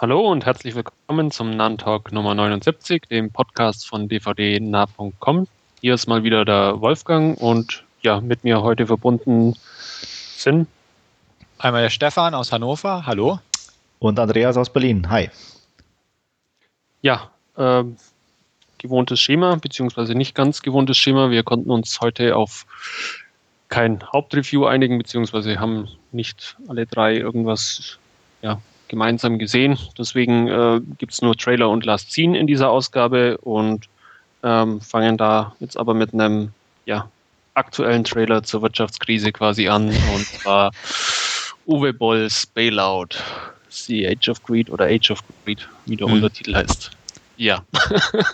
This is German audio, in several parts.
Hallo und herzlich willkommen zum Nantalk Nummer 79, dem Podcast von dvdnah.com. Hier ist mal wieder der Wolfgang und ja, mit mir heute verbunden sind einmal der Stefan aus Hannover, hallo. Und Andreas aus Berlin, hi. Ja, äh, gewohntes Schema, beziehungsweise nicht ganz gewohntes Schema. Wir konnten uns heute auf kein Hauptreview einigen, beziehungsweise haben nicht alle drei irgendwas ja, gemeinsam gesehen. Deswegen äh, gibt es nur Trailer und Last Scene in dieser Ausgabe und ähm, fangen da jetzt aber mit einem ja, aktuellen Trailer zur Wirtschaftskrise quasi an und zwar Uwe Bolls Bailout. The Age of Greed oder Age of Greed, wie der hm. Untertitel heißt. Ja.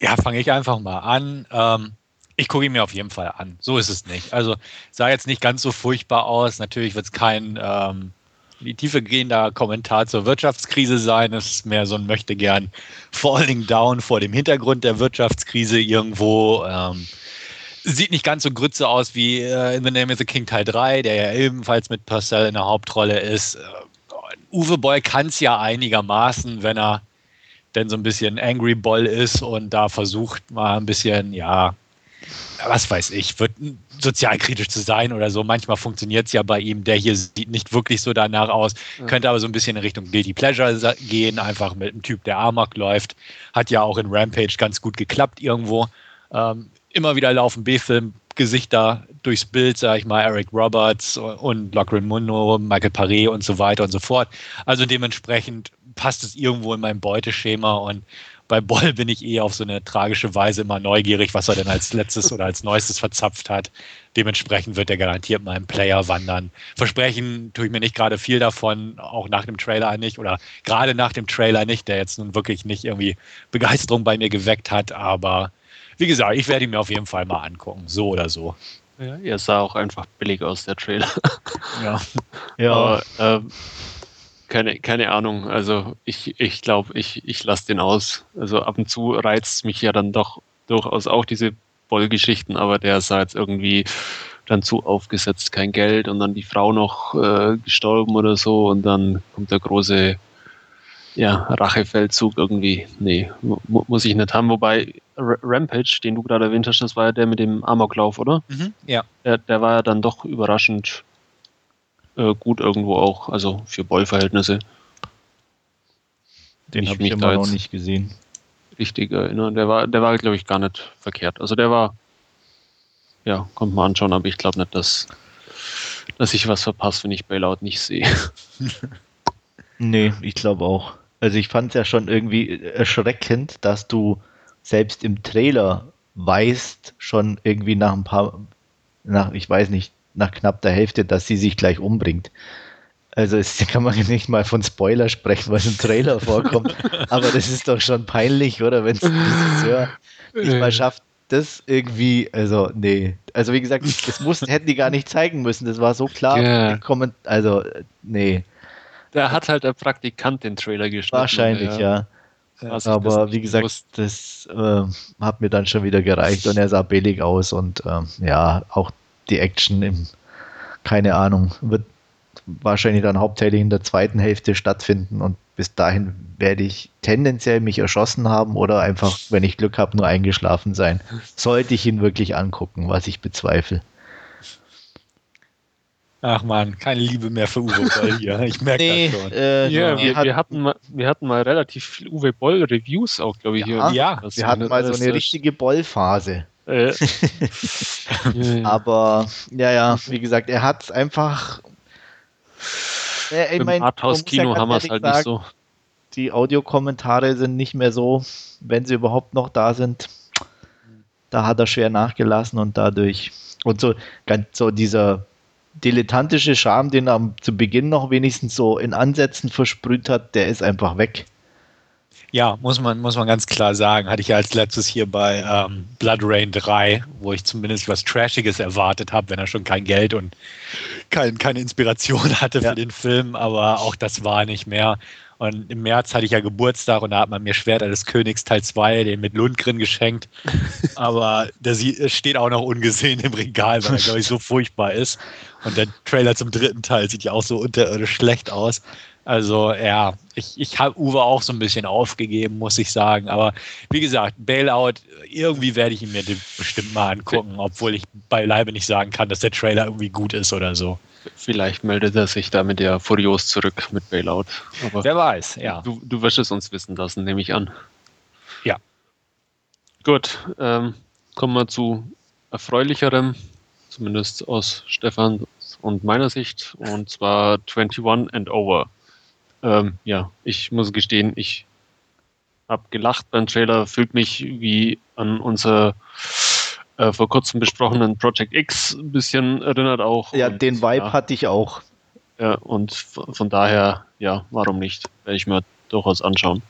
ja, fange ich einfach mal an. Ähm, ich gucke ihn mir auf jeden Fall an. So ist es nicht. Also sah jetzt nicht ganz so furchtbar aus. Natürlich wird es kein ähm, die Tiefe gehender Kommentar zur Wirtschaftskrise sein. Es ist mehr so ein möchte gern Falling Down vor dem Hintergrund der Wirtschaftskrise irgendwo. Ähm, sieht nicht ganz so grütze aus wie äh, in The Name of the King Teil 3, der ja ebenfalls mit Purcell in der Hauptrolle ist. Äh, Uwe Boll kann es ja einigermaßen, wenn er denn so ein bisschen Angry Boll ist und da versucht mal ein bisschen, ja, was weiß ich, wird sozialkritisch zu sein oder so. Manchmal funktioniert es ja bei ihm. Der hier sieht nicht wirklich so danach aus, ja. könnte aber so ein bisschen in Richtung Guilty Pleasure gehen, einfach mit einem Typ, der Amok läuft. Hat ja auch in Rampage ganz gut geklappt irgendwo. Ähm, immer wieder laufen B-Film-Gesichter durchs Bild, sag ich mal, Eric Roberts und Lachlan Mundo, Michael Paré und so weiter und so fort. Also dementsprechend passt es irgendwo in mein Beuteschema und bei Boll bin ich eh auf so eine tragische Weise immer neugierig, was er denn als letztes oder als neuestes verzapft hat. Dementsprechend wird er garantiert mal im Player wandern. Versprechen tue ich mir nicht gerade viel davon, auch nach dem Trailer nicht oder gerade nach dem Trailer nicht, der jetzt nun wirklich nicht irgendwie Begeisterung bei mir geweckt hat, aber wie gesagt, ich werde ihn mir auf jeden Fall mal angucken, so oder so. Ja, er sah auch einfach billig aus, der Trailer. Ja. ja. Aber, ähm, keine, keine Ahnung. Also ich, ich glaube, ich, ich lasse den aus. Also ab und zu reizt mich ja dann doch durchaus auch diese Boll-Geschichten, aber der sah jetzt irgendwie dann zu aufgesetzt, kein Geld und dann die Frau noch äh, gestorben oder so und dann kommt der große ja, Rachefeldzug irgendwie. Nee, mu muss ich nicht haben. Wobei Rampage, den du gerade erwähnt hast, das war ja der mit dem Amoklauf, oder? Mhm, ja. Der, der war ja dann doch überraschend äh, gut irgendwo auch, also für Boll-Verhältnisse. Den habe ich immer noch nicht gesehen. Richtig erinnern. Der war, der war, glaube ich, gar nicht verkehrt. Also der war, ja, kommt mal anschauen, aber ich glaube nicht, dass, dass ich was verpasse, wenn ich Bailout nicht sehe. nee, ich glaube auch. Also ich fand es ja schon irgendwie erschreckend, dass du selbst im Trailer weißt, schon irgendwie nach ein paar, nach, ich weiß nicht, nach knapp der Hälfte, dass sie sich gleich umbringt. Also es kann man nicht mal von Spoiler sprechen, was im Trailer vorkommt. Aber das ist doch schon peinlich, oder? Wenn es ein Regisseur nicht mal schafft, das irgendwie, also nee. Also wie gesagt, das muss, hätten die gar nicht zeigen müssen. Das war so klar. Ja. Also nee. Da hat halt der Praktikant den Trailer geschnitten. Wahrscheinlich, ja. ja. Aber wie gesagt, wusste. das äh, hat mir dann schon wieder gereicht und er sah billig aus und äh, ja, auch die Action im, keine Ahnung, wird wahrscheinlich dann hauptsächlich in der zweiten Hälfte stattfinden und bis dahin werde ich tendenziell mich erschossen haben oder einfach, wenn ich Glück habe, nur eingeschlafen sein. Sollte ich ihn wirklich angucken, was ich bezweifle. Ach man, keine Liebe mehr für Uwe Boll hier. Ich merke nee, das schon. Äh, ja, wir, wir, hatten mal, wir hatten mal relativ viel Uwe Boll Reviews auch, glaube ich. Ja, hier. ja wir hatten mal so eine richtige Boll-Phase. Äh. Aber ja, ja, wie gesagt, er hat einfach. Äh, ich mein, Arthouse-Kino haben wir es halt sagen, nicht so. Die Audiokommentare sind nicht mehr so, wenn sie überhaupt noch da sind. Da hat er schwer nachgelassen und dadurch. Und so, ganz so dieser dilettantische Charme, den er zu Beginn noch wenigstens so in Ansätzen versprüht hat, der ist einfach weg. Ja, muss man, muss man ganz klar sagen. Hatte ich ja als letztes hier bei ähm, Blood Rain 3, wo ich zumindest was Trashiges erwartet habe, wenn er schon kein Geld und kein, keine Inspiration hatte ja. für den Film, aber auch das war nicht mehr. Und im März hatte ich ja Geburtstag und da hat man mir Schwerter des Königs Teil 2, den mit Lundgren geschenkt. Aber der steht auch noch ungesehen im Regal, weil er, glaube ich, so furchtbar ist. Und der Trailer zum dritten Teil sieht ja auch so unterirdisch schlecht aus. Also ja, ich, ich habe Uwe auch so ein bisschen aufgegeben, muss ich sagen. Aber wie gesagt, Bailout, irgendwie werde ich ihn mir bestimmt mal angucken, obwohl ich beileibe nicht sagen kann, dass der Trailer irgendwie gut ist oder so. Vielleicht meldet er sich da mit der Furios zurück mit Bailout. Aber Wer weiß, ja. Du, du wirst es uns wissen lassen, nehme ich an. Ja. Gut, ähm, kommen wir zu erfreulicherem, zumindest aus Stefan und meiner Sicht, und zwar 21 and Over. Ähm, ja, ich muss gestehen, ich habe gelacht beim Trailer, fühlt mich wie an unser äh, vor kurzem besprochenen Project X ein bisschen erinnert auch. Ja, und, den Vibe ja, hatte ich auch. Ja, und von daher, ja, warum nicht? Werde ich mir durchaus anschauen.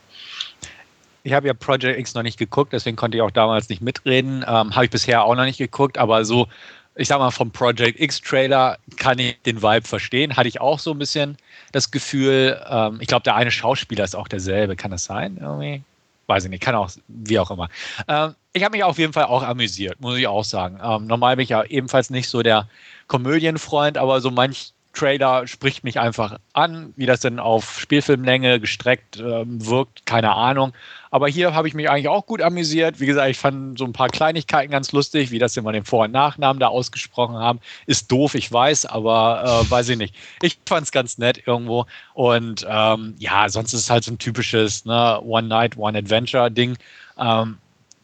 Ich habe ja Project X noch nicht geguckt, deswegen konnte ich auch damals nicht mitreden. Ähm, habe ich bisher auch noch nicht geguckt, aber so, ich sag mal, vom Project X Trailer kann ich den Vibe verstehen. Hatte ich auch so ein bisschen das Gefühl, ähm, ich glaube, der eine Schauspieler ist auch derselbe. Kann das sein? Irgendwie? Weiß ich nicht, kann auch, wie auch immer. Ähm, ich habe mich auf jeden Fall auch amüsiert, muss ich auch sagen. Ähm, normal bin ich ja ebenfalls nicht so der Komödienfreund, aber so manch Trailer spricht mich einfach an, wie das denn auf Spielfilmlänge gestreckt ähm, wirkt, keine Ahnung. Aber hier habe ich mich eigentlich auch gut amüsiert. Wie gesagt, ich fand so ein paar Kleinigkeiten ganz lustig, wie das immer den Vor- und Nachnamen da ausgesprochen haben. Ist doof, ich weiß, aber äh, weiß ich nicht. Ich fand es ganz nett irgendwo. Und ähm, ja, sonst ist es halt so ein typisches ne, One Night, One Adventure Ding. Ähm,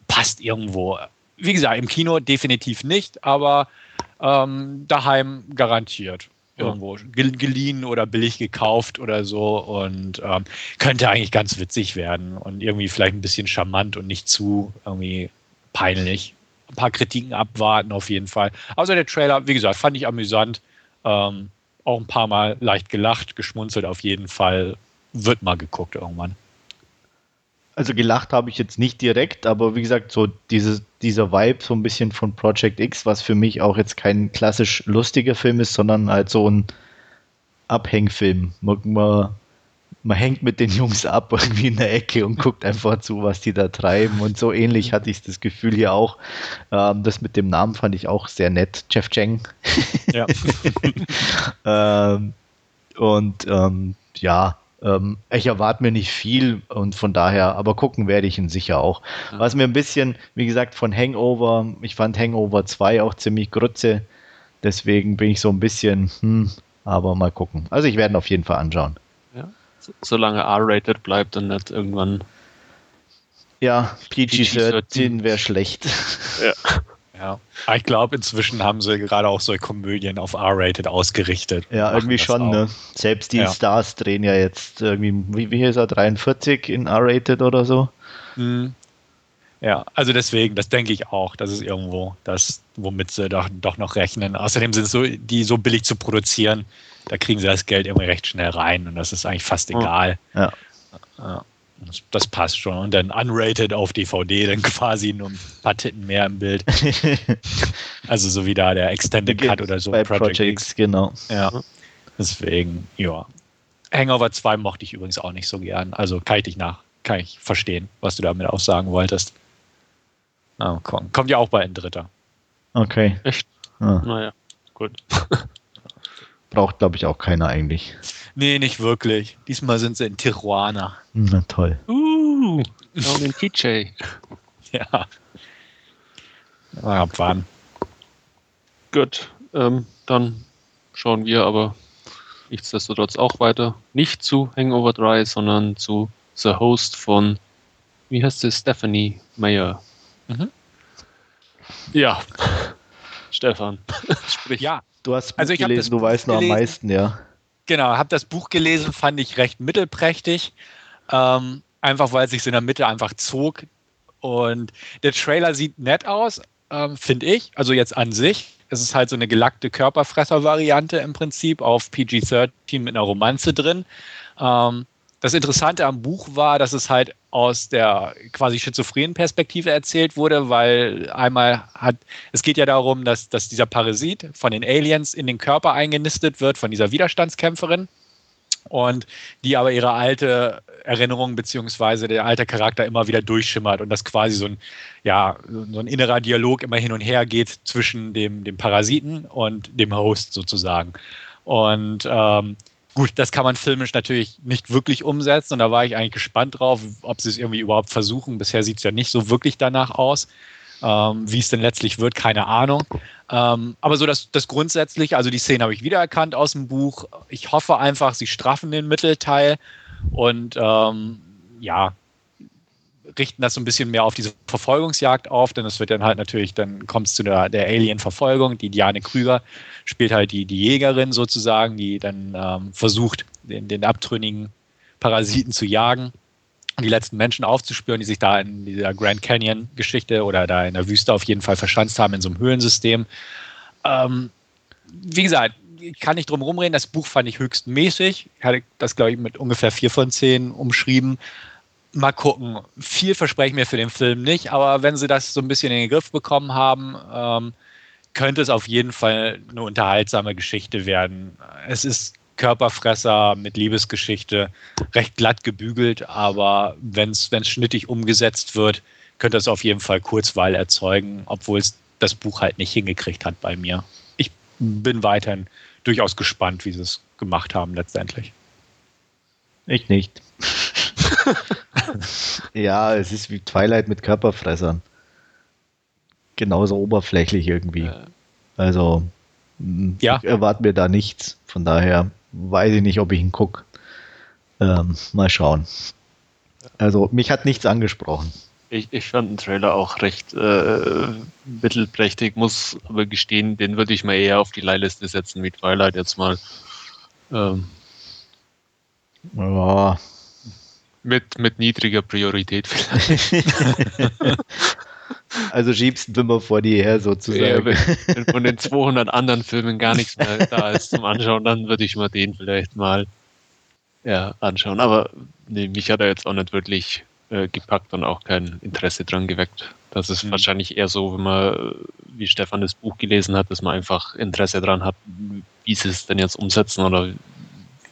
passt irgendwo. Wie gesagt, im Kino definitiv nicht, aber ähm, daheim garantiert. Irgendwo geliehen oder billig gekauft oder so und ähm, könnte eigentlich ganz witzig werden und irgendwie vielleicht ein bisschen charmant und nicht zu irgendwie peinlich. Ein paar Kritiken abwarten auf jeden Fall. Also der Trailer, wie gesagt, fand ich amüsant. Ähm, auch ein paar Mal leicht gelacht, geschmunzelt auf jeden Fall. Wird mal geguckt irgendwann. Also gelacht habe ich jetzt nicht direkt, aber wie gesagt, so dieses, dieser Vibe so ein bisschen von Project X, was für mich auch jetzt kein klassisch lustiger Film ist, sondern halt so ein Abhängfilm. Man, man, hängt mit den Jungs ab irgendwie in der Ecke und guckt einfach zu, was die da treiben. Und so ähnlich hatte ich das Gefühl hier auch. Ähm, das mit dem Namen fand ich auch sehr nett. Jeff Cheng. Ja. ähm, und ähm, ja, ähm, ich erwarte mir nicht viel und von daher, aber gucken werde ich ihn sicher auch. Ja. Was mir ein bisschen, wie gesagt, von Hangover, ich fand Hangover 2 auch ziemlich grütze, deswegen bin ich so ein bisschen, hm, aber mal gucken. Also ich werde ihn auf jeden Fall anschauen. Ja, solange R-rated bleibt und nicht irgendwann. Ja, PG-13 wäre schlecht. Ja. Ja, ich glaube, inzwischen haben sie gerade auch so Komödien auf R-Rated ausgerichtet. Ja, irgendwie schon, ne? Selbst die ja. Stars drehen ja jetzt irgendwie, wie, wie ist er, 43 in R-Rated oder so? Mhm. Ja, also deswegen, das denke ich auch, das ist irgendwo das, womit sie doch, doch noch rechnen. Außerdem sind so, die so billig zu produzieren, da kriegen sie das Geld irgendwie recht schnell rein und das ist eigentlich fast egal. Ja. ja. Das, das, passt schon. Und dann unrated auf DVD, dann quasi nur ein paar Titten mehr im Bild. also so wie da der Extended Cut oder so. Bei Project, Project X, genau. Ja. Deswegen, ja. Hangover 2 mochte ich übrigens auch nicht so gern. Also kann ich dich nach, kann ich verstehen, was du damit auch sagen wolltest. Oh, komm. Kommt ja auch bei ein Dritter. Okay. Echt? Ah. Naja, gut. Braucht, glaube ich, auch keiner eigentlich. Nee, nicht wirklich. Diesmal sind sie in Tijuana. Na toll. Uh, down in TJ. ja. Mal abwarten. Gut, ähm, dann schauen wir aber nichtsdestotrotz auch weiter. Nicht zu Hangover 3, sondern zu The Host von, wie heißt sie, Stephanie Mayer. Mhm. Ja, Stefan, sprich. Ja, du hast also ich gelesen, du weißt noch am meisten, ja. Genau, habe das Buch gelesen, fand ich recht mittelprächtig. Ähm, einfach weil es sich in der Mitte einfach zog. Und der Trailer sieht nett aus, ähm, finde ich. Also jetzt an sich. Es ist halt so eine gelackte Körperfresser-Variante im Prinzip auf PG-13 mit einer Romanze drin. Ähm, das Interessante am Buch war, dass es halt aus der quasi schizophrenen Perspektive erzählt wurde, weil einmal hat, es geht ja darum, dass, dass dieser Parasit von den Aliens in den Körper eingenistet wird, von dieser Widerstandskämpferin. und die aber ihre alte Erinnerung beziehungsweise der alte Charakter immer wieder durchschimmert und das quasi so ein, ja, so ein innerer Dialog immer hin und her geht zwischen dem, dem Parasiten und dem Host sozusagen. Und ähm, gut, das kann man filmisch natürlich nicht wirklich umsetzen und da war ich eigentlich gespannt drauf, ob sie es irgendwie überhaupt versuchen. Bisher sieht es ja nicht so wirklich danach aus. Ähm, wie es denn letztlich wird, keine Ahnung. Ähm, aber so das, das grundsätzlich, also die Szene habe ich wiedererkannt aus dem Buch. Ich hoffe einfach, sie straffen den Mittelteil und ähm, ja, richten das so ein bisschen mehr auf diese Verfolgungsjagd auf, denn es wird dann halt natürlich, dann kommt es zu der, der Alien-Verfolgung. Die Diane Krüger spielt halt die, die Jägerin sozusagen, die dann ähm, versucht, den, den abtrünnigen Parasiten zu jagen die letzten Menschen aufzuspüren, die sich da in dieser Grand Canyon-Geschichte oder da in der Wüste auf jeden Fall verschanzt haben in so einem Höhlensystem. Ähm, wie gesagt, ich kann nicht drum rumreden. Das Buch fand ich höchst mäßig. Ich hatte das, glaube ich, mit ungefähr vier von zehn umschrieben. Mal gucken. Viel verspreche ich mir für den Film nicht, aber wenn sie das so ein bisschen in den Griff bekommen haben, ähm, könnte es auf jeden Fall eine unterhaltsame Geschichte werden. Es ist Körperfresser mit Liebesgeschichte, recht glatt gebügelt, aber wenn es schnittig umgesetzt wird, könnte es auf jeden Fall Kurzweil erzeugen, obwohl es das Buch halt nicht hingekriegt hat bei mir. Ich bin weiterhin durchaus gespannt, wie sie es gemacht haben letztendlich. Ich nicht. ja, es ist wie Twilight mit Körperfressern. Genauso oberflächlich irgendwie. Also, ja. ich erwarte mir da nichts. Von daher weiß ich nicht, ob ich ihn gucke. Ähm, mal schauen. Also mich hat nichts angesprochen. Ich, ich fand den Trailer auch recht äh, mittelprächtig, muss aber gestehen, den würde ich mal eher auf die Leihliste setzen wie Twilight jetzt mal. Ähm, ja. Mit, mit niedriger Priorität vielleicht. Also schiebst du immer vor dir her sozusagen. Ja, wenn, von den 200 anderen Filmen gar nichts mehr da ist zum Anschauen, dann würde ich mal den vielleicht mal ja, anschauen. Aber nee, mich hat er jetzt auch nicht wirklich äh, gepackt und auch kein Interesse dran geweckt. Das ist mhm. wahrscheinlich eher so, wenn man, wie Stefan das Buch gelesen hat, dass man einfach Interesse dran hat, wie sie es denn jetzt umsetzen oder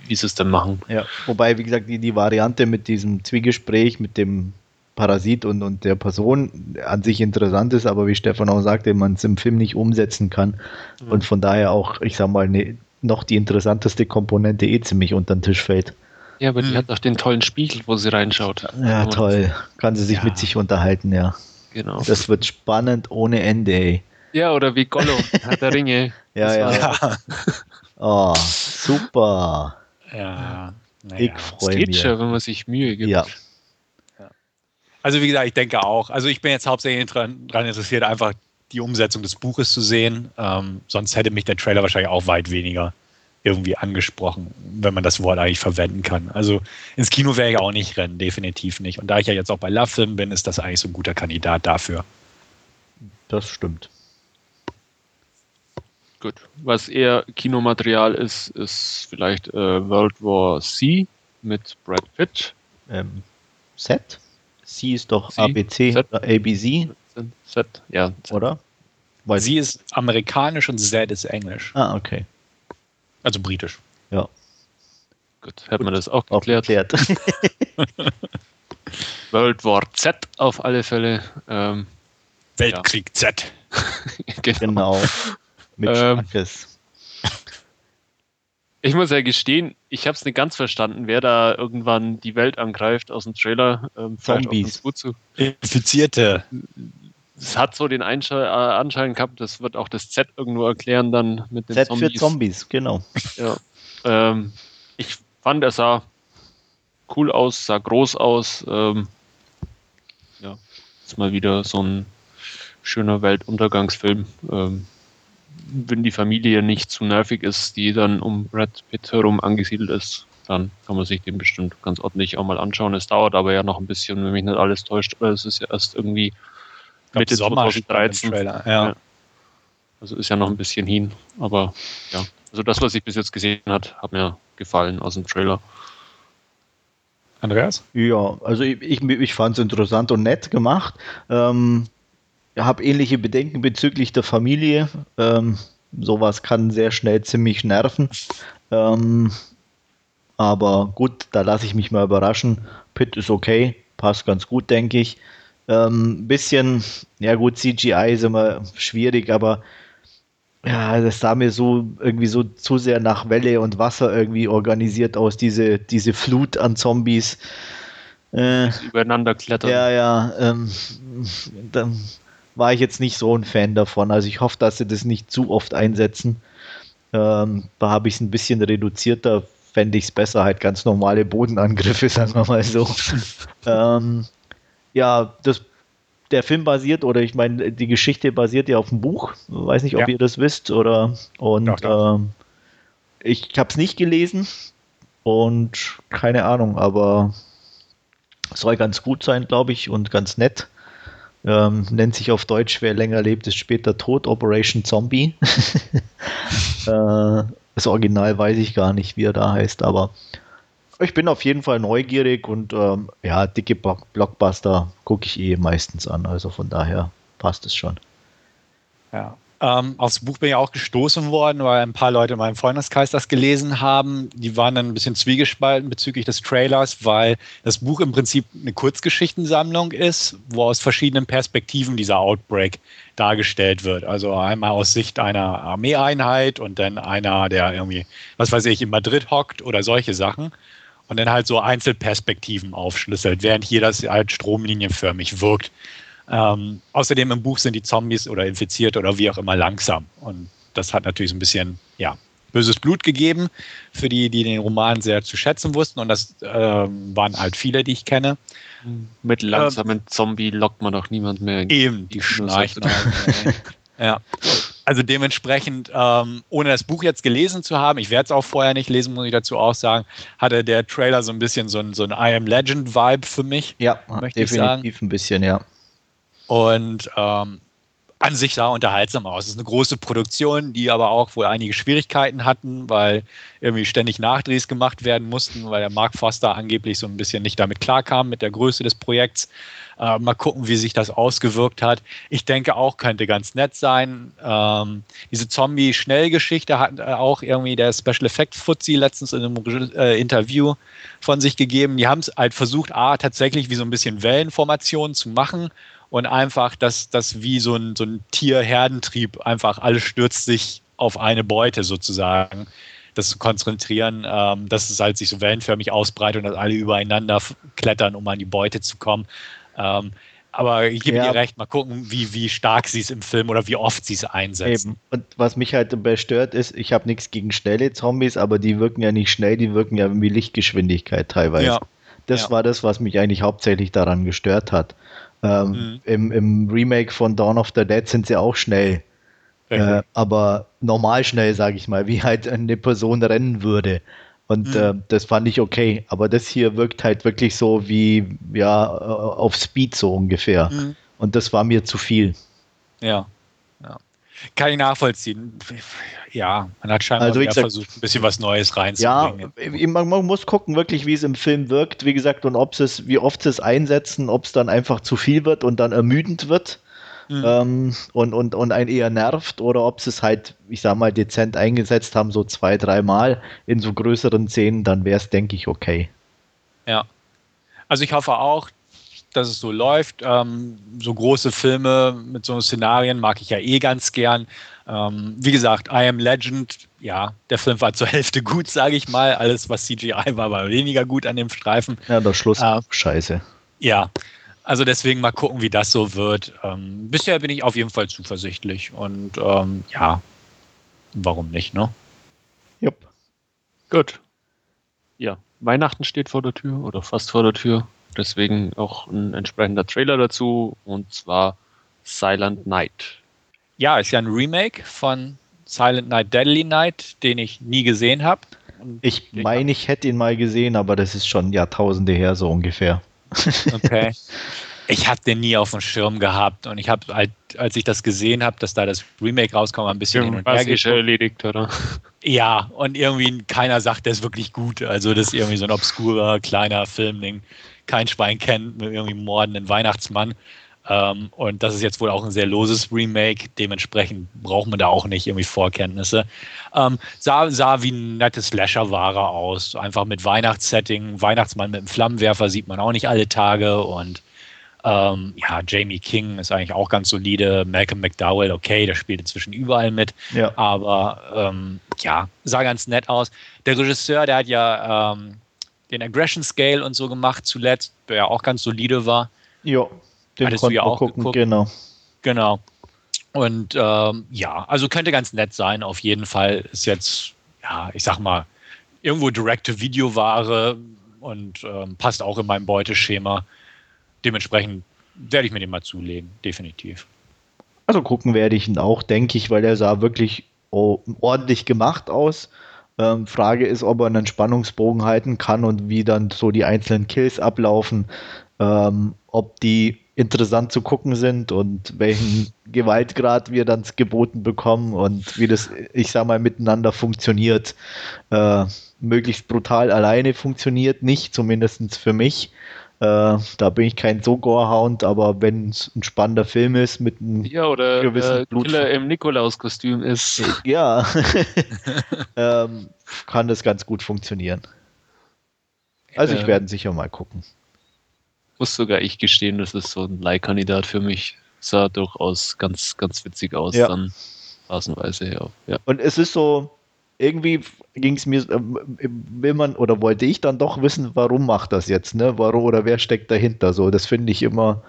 wie sie es denn machen. Ja, wobei, wie gesagt, die, die Variante mit diesem Zwiegespräch, mit dem Parasit und, und der Person an sich interessant ist, aber wie Stefan auch sagte, man es im Film nicht umsetzen kann mhm. und von daher auch, ich sag mal, ne, noch die interessanteste Komponente eh ziemlich unter den Tisch fällt. Ja, aber die mhm. hat auch den tollen Spiegel, wo sie reinschaut. Ja, toll. Kann sie sich ja. mit sich unterhalten, ja. Genau. Das wird spannend ohne Ende, ey. Ja, oder wie Gollum, hat der Ringe. ja, ja. ja. Oh, super. Ja. Naja. Ich freue mich. Geht schon, wenn man sich Mühe gibt. Ja, also wie gesagt, ich denke auch. Also ich bin jetzt hauptsächlich daran interessiert, einfach die Umsetzung des Buches zu sehen. Ähm, sonst hätte mich der Trailer wahrscheinlich auch weit weniger irgendwie angesprochen, wenn man das Wort eigentlich verwenden kann. Also ins Kino wäre ich auch nicht rennen, definitiv nicht. Und da ich ja jetzt auch bei Love Film bin, ist das eigentlich so ein guter Kandidat dafür. Das stimmt. Gut. Was eher Kinomaterial ist, ist vielleicht äh, World War C mit Brad Pitt. Ähm, Set? Sie ist doch Sie? ABC, Z? ABC. Z, ja. Z. Oder? Weil sie ist amerikanisch und Z ist englisch. Ah, okay. Also britisch. Ja. Gut, hat man das auch geklärt. Auch geklärt. World War Z auf alle Fälle. Ähm, Weltkrieg ja. Z. genau. genau. Mit ähm, ich muss ja gestehen, ich habe es nicht ganz verstanden, wer da irgendwann die Welt angreift aus dem Trailer. Ähm, Zombies. Infizierte. Es hat so den Einschein, äh, Anschein gehabt, das wird auch das Z irgendwo erklären dann mit den Z Zombies. für Zombies, genau. Ja. Ähm, ich fand, er sah cool aus, sah groß aus. Ähm, ja, ist mal wieder so ein schöner Weltuntergangsfilm. Ähm, wenn die Familie nicht zu nervig ist, die dann um Red Pit herum angesiedelt ist, dann kann man sich den bestimmt ganz ordentlich auch mal anschauen. Es dauert aber ja noch ein bisschen, wenn mich nicht alles täuscht, oder es ist ja erst irgendwie Mitte 2013. Ja. Also ist ja noch ein bisschen hin, aber ja. Also das, was ich bis jetzt gesehen habe, hat mir gefallen aus dem Trailer. Andreas? Ja, also ich, ich, ich fand es interessant und nett gemacht. Ähm, habe ähnliche Bedenken bezüglich der Familie. Ähm, sowas kann sehr schnell ziemlich nerven. Ähm, Aber gut, da lasse ich mich mal überraschen. Pit ist okay, passt ganz gut, denke ich. Ähm, bisschen, ja gut, CGI ist immer schwierig, aber ja, das sah mir so irgendwie so zu sehr nach Welle und Wasser irgendwie organisiert aus, diese, diese Flut an Zombies. Äh, übereinander klettern. Ja, ja, ähm, dann war ich jetzt nicht so ein Fan davon. Also ich hoffe, dass sie das nicht zu oft einsetzen. Ähm, da habe ich es ein bisschen reduzierter, fände ich es besser, halt ganz normale Bodenangriffe, sagen wir mal so. ähm, ja, das der Film basiert, oder ich meine, die Geschichte basiert ja auf dem Buch. Weiß nicht, ob ja. ihr das wisst oder und doch, doch. Ähm, ich habe es nicht gelesen und keine Ahnung, aber soll ganz gut sein, glaube ich, und ganz nett. Ähm, nennt sich auf Deutsch, wer länger lebt, ist später tot, Operation Zombie. äh, das Original weiß ich gar nicht, wie er da heißt, aber ich bin auf jeden Fall neugierig und ähm, ja, dicke Blockbuster gucke ich eh meistens an. Also von daher passt es schon. Ja. Ähm, aufs Buch bin ich auch gestoßen worden, weil ein paar Leute in meinem Freundeskreis das gelesen haben. Die waren dann ein bisschen zwiegespalten bezüglich des Trailers, weil das Buch im Prinzip eine Kurzgeschichtensammlung ist, wo aus verschiedenen Perspektiven dieser Outbreak dargestellt wird. Also einmal aus Sicht einer Armeeeinheit und dann einer, der irgendwie, was weiß ich, in Madrid hockt oder solche Sachen und dann halt so Einzelperspektiven aufschlüsselt, während hier das halt stromlinienförmig wirkt. Ähm, außerdem im Buch sind die Zombies oder Infizierte oder wie auch immer langsam. Und das hat natürlich so ein bisschen, ja, böses Blut gegeben für die, die den Roman sehr zu schätzen wussten. Und das ähm, waren halt viele, die ich kenne. Mit langsamen ähm, Zombie lockt man doch niemand mehr in Eben, die schnarchen. ja. Also dementsprechend, ähm, ohne das Buch jetzt gelesen zu haben, ich werde es auch vorher nicht lesen, muss ich dazu auch sagen, hatte der Trailer so ein bisschen so ein, so ein I Am Legend Vibe für mich. Ja, möchte definitiv ich sagen. ein bisschen, ja. Und ähm, an sich sah unterhaltsam aus. Es ist eine große Produktion, die aber auch wohl einige Schwierigkeiten hatten, weil irgendwie ständig Nachdrehs gemacht werden mussten, weil der Mark Foster angeblich so ein bisschen nicht damit klarkam mit der Größe des Projekts. Äh, mal gucken, wie sich das ausgewirkt hat. Ich denke auch, könnte ganz nett sein. Ähm, diese Zombie-Schnellgeschichte hat äh, auch irgendwie der Special Effect Fuzzi letztens in einem äh, Interview von sich gegeben. Die haben es halt versucht, A, tatsächlich wie so ein bisschen Wellenformationen zu machen und einfach das, das wie so ein, so ein Tierherdentrieb, einfach alles stürzt sich auf eine Beute sozusagen das zu konzentrieren, ähm, dass es halt sich so wellenförmig ausbreitet und dass alle übereinander klettern, um an die Beute zu kommen. Ähm, aber ich gebe ja. dir recht, mal gucken, wie, wie stark sie es im Film oder wie oft sie es einsetzen. Eben. Und was mich halt dabei stört, ist, ich habe nichts gegen schnelle Zombies, aber die wirken ja nicht schnell, die wirken ja wie Lichtgeschwindigkeit teilweise. Ja. Das ja. war das, was mich eigentlich hauptsächlich daran gestört hat. Ähm, mhm. im, Im Remake von Dawn of the Dead sind sie auch schnell. Äh, aber normal schnell, sage ich mal, wie halt eine Person rennen würde. Und mhm. äh, das fand ich okay. Aber das hier wirkt halt wirklich so wie, ja, auf Speed so ungefähr. Mhm. Und das war mir zu viel. Ja. ja. Kann ich nachvollziehen. Ja, man hat scheinbar also, gesagt, versucht, ein bisschen was Neues reinzubringen. Ja, man, man, muss gucken wirklich, wie es im Film wirkt, wie gesagt, und ob es, wie oft sie es einsetzen, ob es dann einfach zu viel wird und dann ermüdend wird mhm. ähm, und, und, und einen eher nervt oder ob sie es halt, ich sag mal, dezent eingesetzt haben, so zwei, dreimal in so größeren Szenen, dann wäre es, denke ich, okay. Ja. Also ich hoffe auch, dass es so läuft. Ähm, so große Filme mit so Szenarien mag ich ja eh ganz gern. Ähm, wie gesagt, I Am Legend, ja, der Film war zur Hälfte gut, sage ich mal. Alles, was CGI war, war weniger gut an dem Streifen. Ja, der Schluss, äh, scheiße. Ja, also deswegen mal gucken, wie das so wird. Ähm, bisher bin ich auf jeden Fall zuversichtlich und ähm, ja, warum nicht, ne? Jupp. Gut. Ja, Weihnachten steht vor der Tür oder fast vor der Tür. Deswegen auch ein entsprechender Trailer dazu und zwar Silent Night. Ja, ist ja ein Remake von Silent Night, Deadly Night, den ich nie gesehen habe. Ich meine, ich hätte ihn mal gesehen, aber das ist schon Jahrtausende her so ungefähr. Okay. Ich habe den nie auf dem Schirm gehabt und ich habe, halt, als ich das gesehen habe, dass da das Remake rauskommt, ein bisschen hin und her erledigt, oder? Ja, und irgendwie keiner sagt, der ist wirklich gut. Also das ist irgendwie so ein obskurer, kleiner Filmding. Kein Schwein kennt mit irgendwie mordenden Weihnachtsmann. Ähm, und das ist jetzt wohl auch ein sehr loses Remake. Dementsprechend braucht man da auch nicht irgendwie Vorkenntnisse. Ähm, sah, sah wie ein nettes Slasher-Ware aus. Einfach mit Weihnachtssetting. Weihnachtsmann mit einem Flammenwerfer sieht man auch nicht alle Tage. Und ähm, ja, Jamie King ist eigentlich auch ganz solide. Malcolm McDowell, okay, der spielt inzwischen überall mit. Ja. Aber ähm, ja, sah ganz nett aus. Der Regisseur, der hat ja ähm, den Aggression Scale und so gemacht zuletzt, der ja auch ganz solide war. Ja, den Hattest du ja wir auch geguckt? genau. Genau. Und ähm, ja, also könnte ganz nett sein. Auf jeden Fall ist jetzt, ja, ich sag mal, irgendwo direkte Videoware und ähm, passt auch in mein Beuteschema. Dementsprechend werde ich mir den mal zulegen, definitiv. Also gucken werde ich ihn auch, denke ich, weil er sah wirklich ordentlich gemacht aus. Ähm, Frage ist, ob er einen Spannungsbogen halten kann und wie dann so die einzelnen Kills ablaufen, ähm, ob die interessant zu gucken sind und welchen Gewaltgrad wir dann geboten bekommen und wie das, ich sag mal, miteinander funktioniert. Äh, möglichst brutal alleine funktioniert nicht, zumindest für mich. Äh, da bin ich kein so Gorehound, aber wenn es ein spannender Film ist mit einem Ja, oder gewissen äh, Blut- Killer im Nikolaus-Kostüm ist. ja, ähm, kann das ganz gut funktionieren. Also ich Äh, werde sicher mal gucken. Muss sogar ich gestehen, das ist so ein Leihkandidat für mich. Sah durchaus ganz, ganz witzig aus, Ja. dann phasenweise ja. ja. Und es ist so, irgendwie ging es mir, ähm, will man oder wollte ich dann doch wissen, warum macht das jetzt, ne? Warum oder wer steckt dahinter? So, das finde ich immer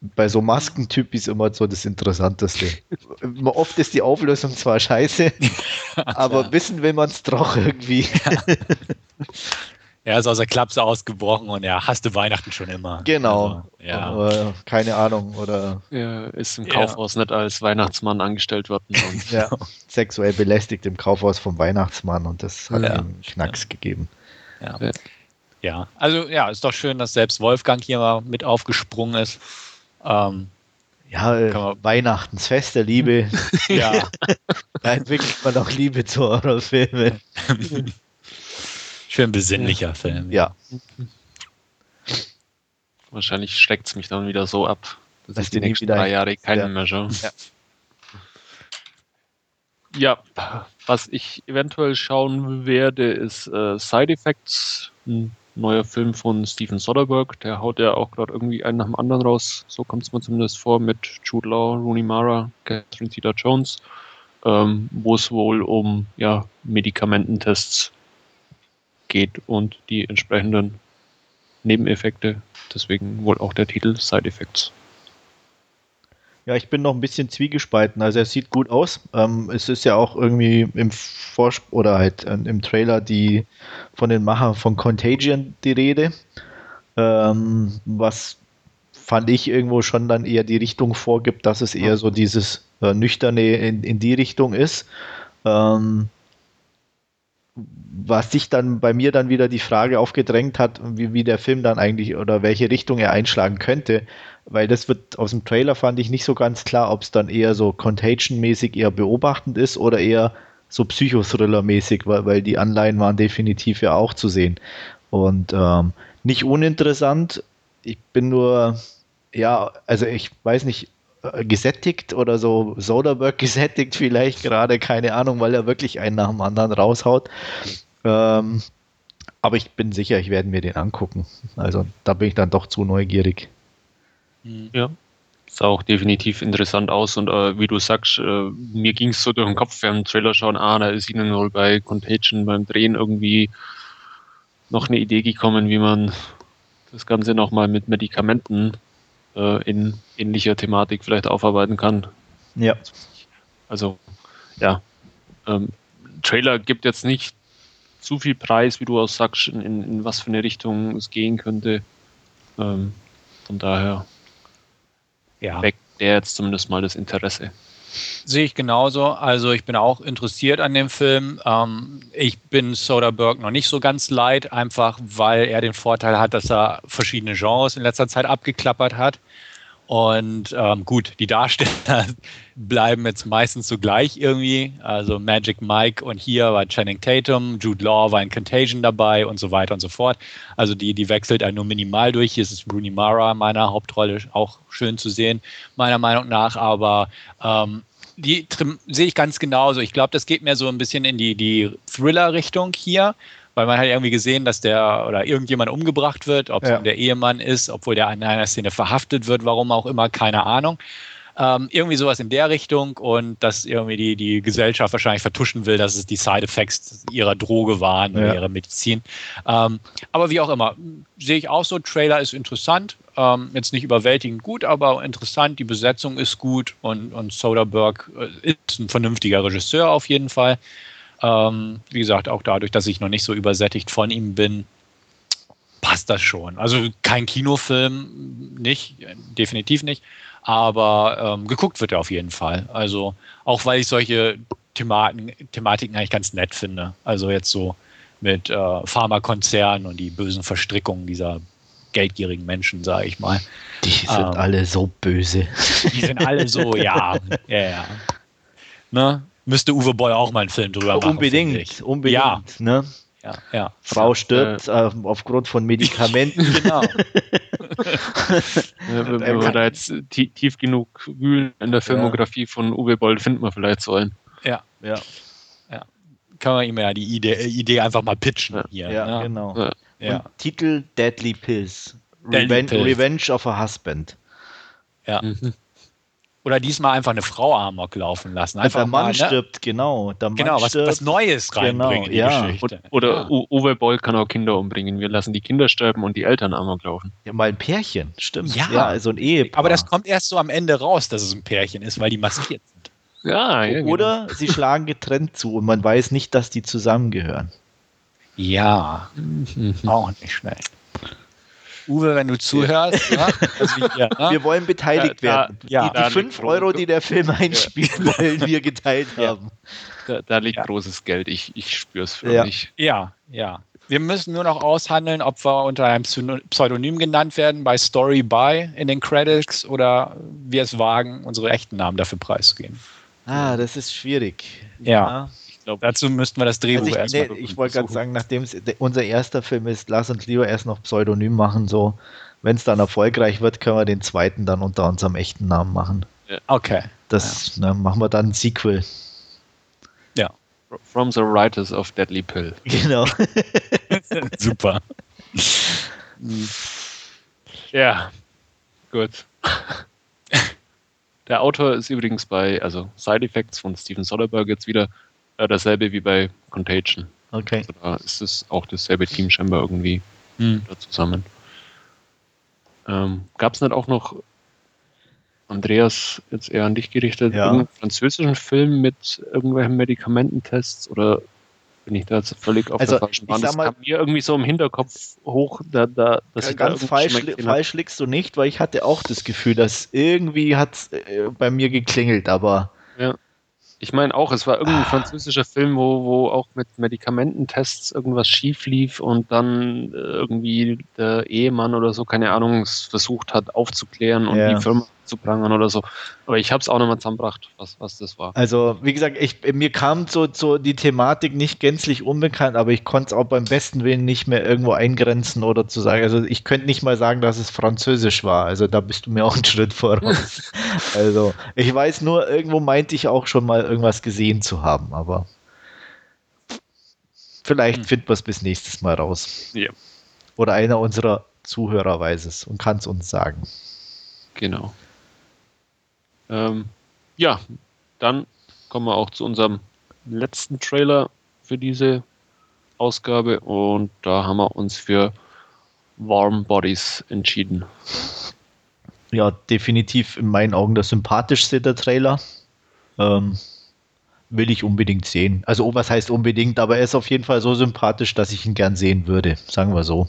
bei so Maskentypis immer so das Interessanteste. Oft ist die Auflösung zwar scheiße, aber wissen will man es doch irgendwie. Er ist aus der Klapse ausgebrochen und er hasste Weihnachten schon immer. Genau. Also, ja. Aber keine Ahnung. Oder Er ist im Ja. Kaufhaus nicht als Weihnachtsmann angestellt worden. Und ja, sexuell belästigt im Kaufhaus vom Weihnachtsmann und das hat Ja. einen Knacks gegeben. Ja. Ja. ja, also ja, ist doch schön, dass selbst Wolfgang hier mal mit aufgesprungen ist. Ähm, Ja, äh, Weihnachtensfest der Liebe. ja, Da entwickelt man auch Liebe zu Horrorfilmen. Schön besinnlicher Film. Ja, wahrscheinlich schreckt es mich dann wieder so ab, dass Dass ich die nächsten drei Jahre keinen Ja. mehr schaue. Ja. Ja, was ich eventuell schauen werde, ist äh, Side Effects, ein neuer Film von Steven Soderbergh. Der haut ja auch gerade irgendwie einen nach dem anderen raus. So kommt es mir zumindest vor mit Jude Law, Rooney Mara, Catherine Zeta-Jones, ähm, wo es wohl um ja, Medikamententests geht und die entsprechenden Nebeneffekte. Deswegen wohl auch der Titel Side Effects. ja, ich bin noch ein bisschen zwiegespalten. Also, es sieht gut aus. Ähm, es ist ja auch irgendwie im Vorsp oder halt äh, im Trailer die von den Machern von Contagion die Rede. Ähm, was fand ich irgendwo schon dann eher die Richtung vorgibt, dass es eher so dieses äh, Nüchterne in, in die Richtung ist. Ähm, was sich dann bei mir dann wieder die Frage aufgedrängt hat, wie, wie der Film dann eigentlich oder welche Richtung er einschlagen könnte, weil das wird aus dem Trailer fand ich nicht so ganz klar, ob es dann eher so Contagion-mäßig eher beobachtend ist oder eher so Psychothriller-mäßig, weil, weil die Anleihen waren definitiv ja auch zu sehen. Und ähm, nicht uninteressant. Ich bin nur, ja, also ich weiß nicht, gesättigt oder so Soderbergh gesättigt vielleicht gerade, keine Ahnung, weil er wirklich einen nach dem anderen raushaut. Ähm, aber ich bin sicher, ich werde mir den angucken. Also da bin ich dann doch zu neugierig. Ja. Sah auch definitiv interessant aus und äh, wie du sagst, äh, mir ging es so durch den Kopf während dem Trailer schauen, ah, da ist ihnen wohl bei Contagion beim Drehen irgendwie noch eine Idee gekommen, wie man das Ganze nochmal mit Medikamenten äh, in ähnlicher Thematik vielleicht aufarbeiten kann. Ja. Also, ja. Ähm, Trailer gibt jetzt nicht zu viel Preis, wie du auch sagst, in, in, was für eine Richtung es gehen könnte. Ähm, von daher ja. weckt der jetzt zumindest mal das Interesse. Sehe ich genauso. Also ich bin auch interessiert an dem Film. Ähm, ich bin Soderbergh noch nicht so ganz leid, einfach weil er den Vorteil hat, dass er verschiedene Genres in letzter Zeit abgeklappert hat. Und ähm, gut, die Darsteller bleiben jetzt meistens so gleich irgendwie. Also Magic Mike und hier war Channing Tatum, Jude Law war in Contagion dabei und so weiter und so fort. Also die, die wechselt einen nur minimal durch. Hier ist es Rooney Mara, meiner Hauptrolle, auch schön zu sehen, meiner Meinung nach. Aber ähm, die sehe ich ganz genauso. Ich glaube, das geht mehr so ein bisschen in die, die Thriller-Richtung hier weil man hat irgendwie gesehen, dass der oder irgendjemand umgebracht wird, ob es ja. der Ehemann ist, obwohl der in einer Szene verhaftet wird, warum auch immer, keine Ahnung. Ähm, irgendwie sowas in der Richtung und dass irgendwie die, die Gesellschaft wahrscheinlich vertuschen will, dass es die Side-Effects ihrer Droge waren ja. oder ihrer Medizin. Ähm, aber wie auch immer, sehe ich auch so, Trailer ist interessant, ähm, jetzt nicht überwältigend gut, aber interessant, die Besetzung ist gut und, und Soderbergh äh, ist ein vernünftiger Regisseur auf jeden Fall. Ähm, wie gesagt, auch dadurch, dass ich noch nicht so übersättigt von ihm bin, passt das schon. Also kein Kinofilm, nicht, definitiv nicht, aber ähm, geguckt wird er auf jeden Fall. Also auch weil ich solche Thematen, Thematiken eigentlich ganz nett finde. Also jetzt so mit äh, Pharmakonzernen und die bösen Verstrickungen dieser geldgierigen Menschen, sage ich mal. Die sind ähm, alle so böse. Die sind alle so, ja. ja, ja. Ne? Müsste Uwe Boll auch mal einen Film drüber machen. Unbedingt, unbedingt. Ja. Ne? Ja, ja. Frau stirbt äh, aufgrund von Medikamenten. genau. ja, wenn, wir da jetzt tief genug wühlen in der Filmografie ja. von Uwe Boll, finden wir vielleicht so einen. Ja, ja. ja. Kann man ihm ja die Idee, Idee einfach mal pitchen ja. hier. Ja, ne? genau. Ja. Titel Deadly Pills. Deadly Revenge, Pills. Revenge of a Husband. Ja. Mhm. Oder diesmal einfach eine Frau Amok laufen lassen. Einfach der Mann mal, ne? stirbt, genau. Der Mann genau, was, was Neues reinbringen genau, ja. Geschichte. Oder ja. Uwe Boll kann auch Kinder umbringen. Wir lassen die Kinder sterben und die Eltern Amok laufen. Ja, mal ein Pärchen, stimmt. Ja, ja so ein Ehepaar. Aber das kommt erst so am Ende raus, dass es ein Pärchen ist, weil die maskiert sind. Ja, ja Oder genau. sie schlagen getrennt zu und man weiß nicht, dass die zusammengehören. Ja, auch nicht schlecht. Uwe, wenn du zuhörst. ja, hier, ne? Wir wollen beteiligt da, werden. Ja, die 5 Euro, die der Film einspielt, wollen wir geteilt haben. Da, da liegt großes Geld. Ich, ich spüre es für ja. mich. Ja, ja. Wir müssen nur noch aushandeln, ob wir unter einem Pseudonym genannt werden bei Story By in den Credits oder wir es wagen, unsere echten Namen dafür preiszugeben. Ah, das ist schwierig. Ja. Glaub, Dazu müssten wir das Drehbuch also erstmal. Nee, ich wollte gerade sagen, nachdem es unser erster Film ist, lass uns lieber erst noch Pseudonym machen. So, wenn es dann erfolgreich wird, können wir den zweiten dann unter unserem echten Namen machen. Ja. Okay. Das ja. ne, machen wir dann ein Sequel. Ja. From the writers of Deadly Pill. Genau. Super. ja, gut. Der Autor ist übrigens bei, also Side Effects von Steven Soderbergh jetzt wieder äh, dasselbe wie bei Contagion. Okay. Also da ist es auch dasselbe Team scheinbar irgendwie hm. da zusammen. Ähm, Gab es nicht auch noch, Andreas, jetzt eher an dich gerichtet, ja. einen französischen Film mit irgendwelchen Medikamententests oder bin ich da jetzt völlig auf also, der falschen Bahn? Das kam mir irgendwie so im Hinterkopf hoch, da, da, dass ganz da falsch, falsch liegst du nicht, weil ich hatte auch das Gefühl, dass irgendwie hat äh, bei mir geklingelt, aber ja. Ich meine auch, es war irgendein ah. französischer Film, wo, wo auch mit Medikamententests irgendwas schief lief und dann äh, irgendwie der Ehemann oder so, keine Ahnung, es versucht hat aufzuklären und ja. die Firma zu prangern oder so. Aber ich habe es auch nochmal zusammengebracht, was, was das war. Also, wie gesagt, ich, mir kam so, so die Thematik nicht gänzlich unbekannt, aber ich konnte es auch beim besten Willen nicht mehr irgendwo eingrenzen oder zu sagen. Also, ich könnte nicht mal sagen, dass es französisch war. Also, da bist du mir auch einen Schritt voraus. also, ich weiß nur, irgendwo meinte ich auch schon mal irgendwas gesehen zu haben, aber vielleicht hm. finden wir es bis nächstes Mal raus. Ja. Oder einer unserer Zuhörer weiß es und kann es uns sagen. Genau. Ähm, ja, dann kommen wir auch zu unserem letzten Trailer für diese Ausgabe und da haben wir uns für Warm Bodies entschieden. Ja, definitiv in meinen Augen der sympathischste der Trailer. Ähm, will ich unbedingt sehen. Also, oh, was heißt unbedingt, aber er ist auf jeden Fall so sympathisch, dass ich ihn gern sehen würde. Sagen wir so.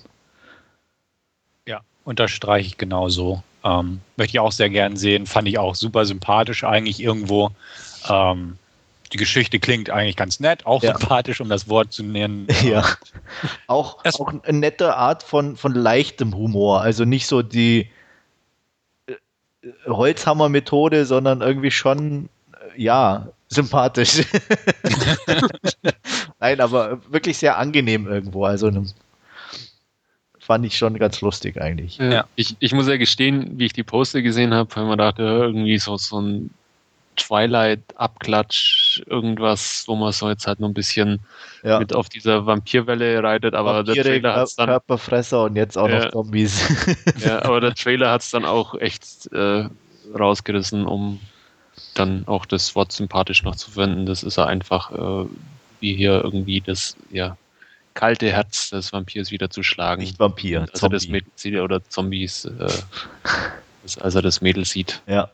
Unterstreiche ich genauso. Ähm, möchte ich auch sehr gern sehen. Fand ich auch super sympathisch eigentlich irgendwo. Ähm, die Geschichte klingt eigentlich ganz nett, auch ja. sympathisch, um das Wort zu nennen. Ja. auch, auch eine nette Art von, von leichtem Humor. Also nicht so die. Äh, Holzhammer-Methode, sondern irgendwie schon, äh, ja, sympathisch. Nein, aber wirklich sehr angenehm irgendwo. Also ne, fand ich schon ganz lustig eigentlich. Ja. Ich, ich muss ja gestehen, wie ich die Poster gesehen habe, weil man dachte, irgendwie so, so ein Twilight-Abklatsch, irgendwas, wo man so jetzt halt noch ein bisschen Ja. mit auf dieser Vampirwelle reitet, aber der Vampire, Trailer hat es dann, Körperfresser und jetzt auch Ja. noch Zombies. ja, aber der Trailer hat's dann auch echt äh, rausgerissen, um dann auch das Wort sympathisch noch zu verwenden. Das ist ja einfach äh, wie hier irgendwie das ja, kalte Herz des Vampirs wieder zu schlagen. Nicht Vampir, als er das Zombie. Mädel sieht oder Zombies, äh, das, als er das Mädel sieht. Ja.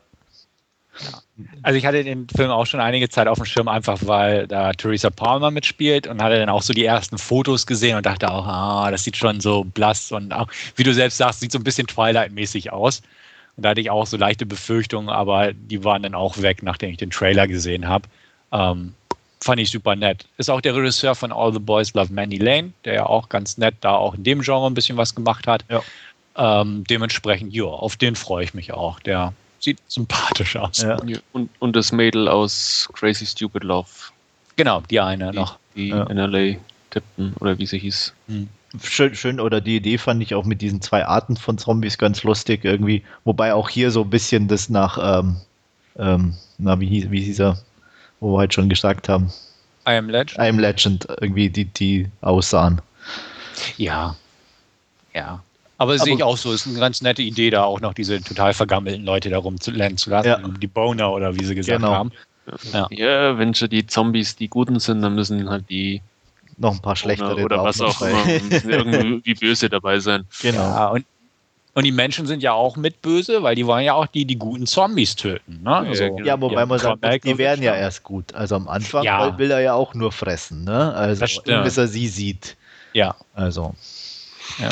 Also ich hatte den Film auch schon einige Zeit auf dem Schirm, einfach weil da Theresa Palmer mitspielt und hatte dann auch so die ersten Fotos gesehen und dachte auch, ah, das sieht schon so blass und auch, wie du selbst sagst, sieht so ein bisschen Twilight-mäßig aus. Und da hatte ich auch so leichte Befürchtungen, aber die waren dann auch weg, nachdem ich den Trailer gesehen habe. Ähm, fand ich super nett. Ist auch der Regisseur von All the Boys Love Mandy Lane, der ja auch ganz nett da auch in dem Genre ein bisschen was gemacht hat. Ja. Ähm, dementsprechend, ja, auf den freue ich mich auch. Der sieht sympathisch aus. Ja. Und, und das Mädel aus Crazy Stupid Love, Genau, die eine die, noch. die Ja. in LA tippten oder wie sie hieß. Schön, schön, oder die Idee fand ich auch mit diesen zwei Arten von Zombies ganz lustig irgendwie. Wobei auch hier so ein bisschen das nach, ähm, ähm, na, wie hieß, wie hieß er, wo wir halt schon gesagt haben, I am Legend. I am Legend irgendwie die, die aussahen. Ja. Ja. Aber das Aber- sehe ich auch so. Ist eine ganz nette Idee, da auch noch diese total vergammelten Leute da rumzulernen zu lassen. Ja. Die Boner oder wie sie gesagt Genau. haben. Ja. Ja, wenn schon die Zombies die Guten sind, dann müssen halt die Noch ein paar schlechtere oder, oder was auch immer müssen irgendwie böse dabei sein. Genau. Ja, und, und die Menschen sind ja auch mit böse, weil die wollen ja auch die, die guten Zombies töten. Ne? Also, genau. Ja, wobei Ja, man sagt, die werden ja erst gut. Also am Anfang Ja. will- er ja auch nur fressen, ne? Also bis er sie sieht. ja, Also ja.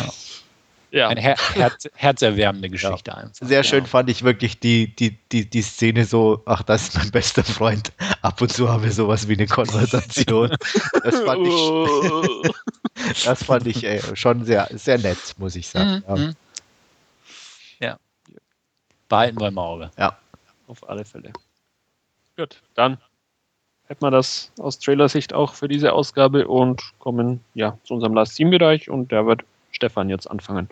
Ja, Eine her herz herzerwärmende Geschichte einfach. sehr schön Ja. fand ich wirklich die, die, die, die Szene so, ach, das ist mein bester Freund. Ab und zu haben wir sowas wie eine Konversation. Das fand ich, das fand ich ey, schon sehr, sehr nett, muss ich sagen. Mhm, mhm. Ja. Behalten wir im Auge. Ja. auf alle Fälle. Gut, dann hätten wir das aus Trailer-Sicht auch für diese Ausgabe und kommen ja zu unserem Last Team-Bereich und der wird Stefan jetzt anfangen.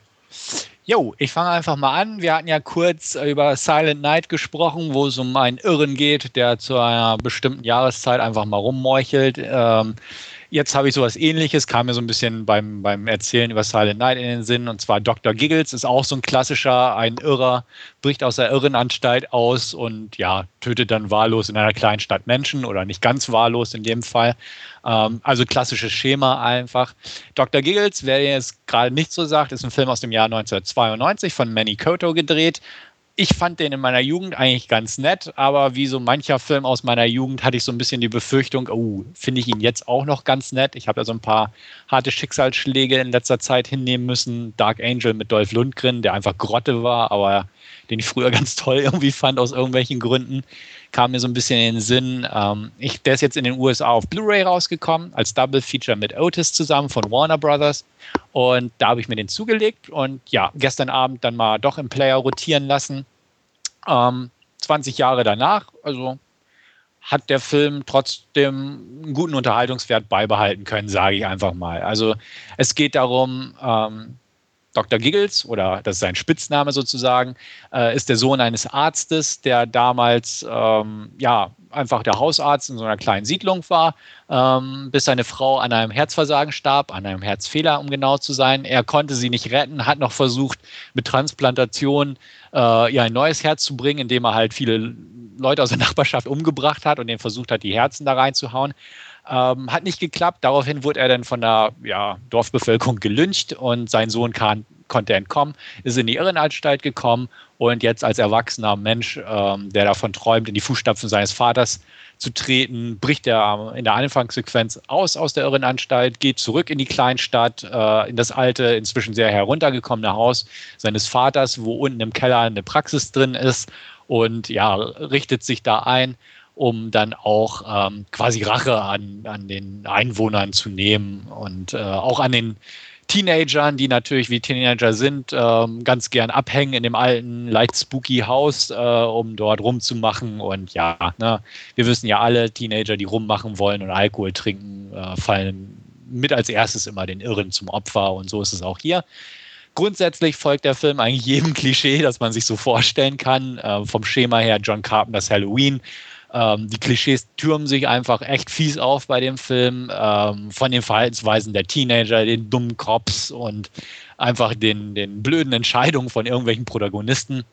Jo, ich fange einfach mal an. Wir hatten ja kurz über Silent Night gesprochen, wo es um einen Irren geht, der zu einer bestimmten Jahreszeit einfach mal rummeuchelt. Ähm, jetzt habe ich sowas ähnliches, kam mir so ein bisschen beim, beim Erzählen über Silent Night in den Sinn. Und zwar Dr. Giggles ist auch so ein klassischer, ein Irrer, bricht aus der Irrenanstalt aus und ja, tötet dann wahllos in einer kleinen Stadt Menschen oder nicht ganz wahllos in dem Fall. Ähm, also klassisches Schema einfach. Dr. Giggles, wer jetzt gerade nicht so sagt, ist ein Film aus dem Jahr 1992 von Manny Koto gedreht. Ich fand den in meiner Jugend eigentlich ganz nett, aber wie so mancher Film aus meiner Jugend hatte ich so ein bisschen die Befürchtung, oh, finde ich ihn jetzt auch noch ganz nett. Ich habe ja so ein paar harte Schicksalsschläge in letzter Zeit hinnehmen müssen. Dark Angel mit Dolph Lundgren, der einfach Grotte war, aber den ich früher ganz toll irgendwie fand aus irgendwelchen Gründen, kam mir so ein bisschen in den Sinn. Ähm, ich, der ist jetzt in den USA auf Blu-ray rausgekommen, als Double Feature mit Otis zusammen von Warner Brothers. Und da habe ich mir den zugelegt und ja, gestern Abend dann mal doch im Player rotieren lassen. Ähm, 20 Jahre danach, also hat der Film trotzdem einen guten Unterhaltungswert beibehalten können, sage ich einfach mal. Also es geht darum, ähm, Dr. Giggles, oder das ist sein Spitzname sozusagen, äh, ist der Sohn eines Arztes, der damals ähm, ja einfach der Hausarzt in so einer kleinen Siedlung war, ähm, bis seine Frau an einem Herzversagen starb, an einem Herzfehler, um genau zu sein. Er konnte sie nicht retten, hat noch versucht, mit Transplantation äh, ihr ein neues Herz zu bringen, indem er halt viele Leute aus der Nachbarschaft umgebracht hat und denen versucht hat, die Herzen da reinzuhauen. Ähm, hat nicht geklappt. Daraufhin wurde er dann von der ja, Dorfbevölkerung gelyncht und sein Sohn kann, konnte entkommen, ist in die Irrenanstalt gekommen und jetzt als erwachsener Mensch, ähm, der davon träumt, in die Fußstapfen seines Vaters zu treten, bricht er in der Anfangssequenz aus aus der Irrenanstalt, geht zurück in die Kleinstadt, äh, in das alte, inzwischen sehr heruntergekommene Haus seines Vaters, wo unten im Keller eine Praxis drin ist und ja, richtet sich da ein um dann auch ähm, quasi Rache an, an den Einwohnern zu nehmen und äh, auch an den Teenagern, die natürlich wie Teenager sind, ähm, ganz gern abhängen in dem alten, leicht spooky Haus, äh, um dort rumzumachen. Und ja, ne, wir wissen ja alle, Teenager, die rummachen wollen und Alkohol trinken, äh, fallen mit als erstes immer den Irren zum Opfer. Und so ist es auch hier. Grundsätzlich folgt der Film eigentlich jedem Klischee, das man sich so vorstellen kann. Äh, vom Schema her John Carpenters Halloween ähm, die Klischees türmen sich einfach echt fies auf bei dem Film. Ähm, von den Verhaltensweisen der Teenager, den dummen Cops und einfach den, den blöden Entscheidungen von irgendwelchen Protagonisten.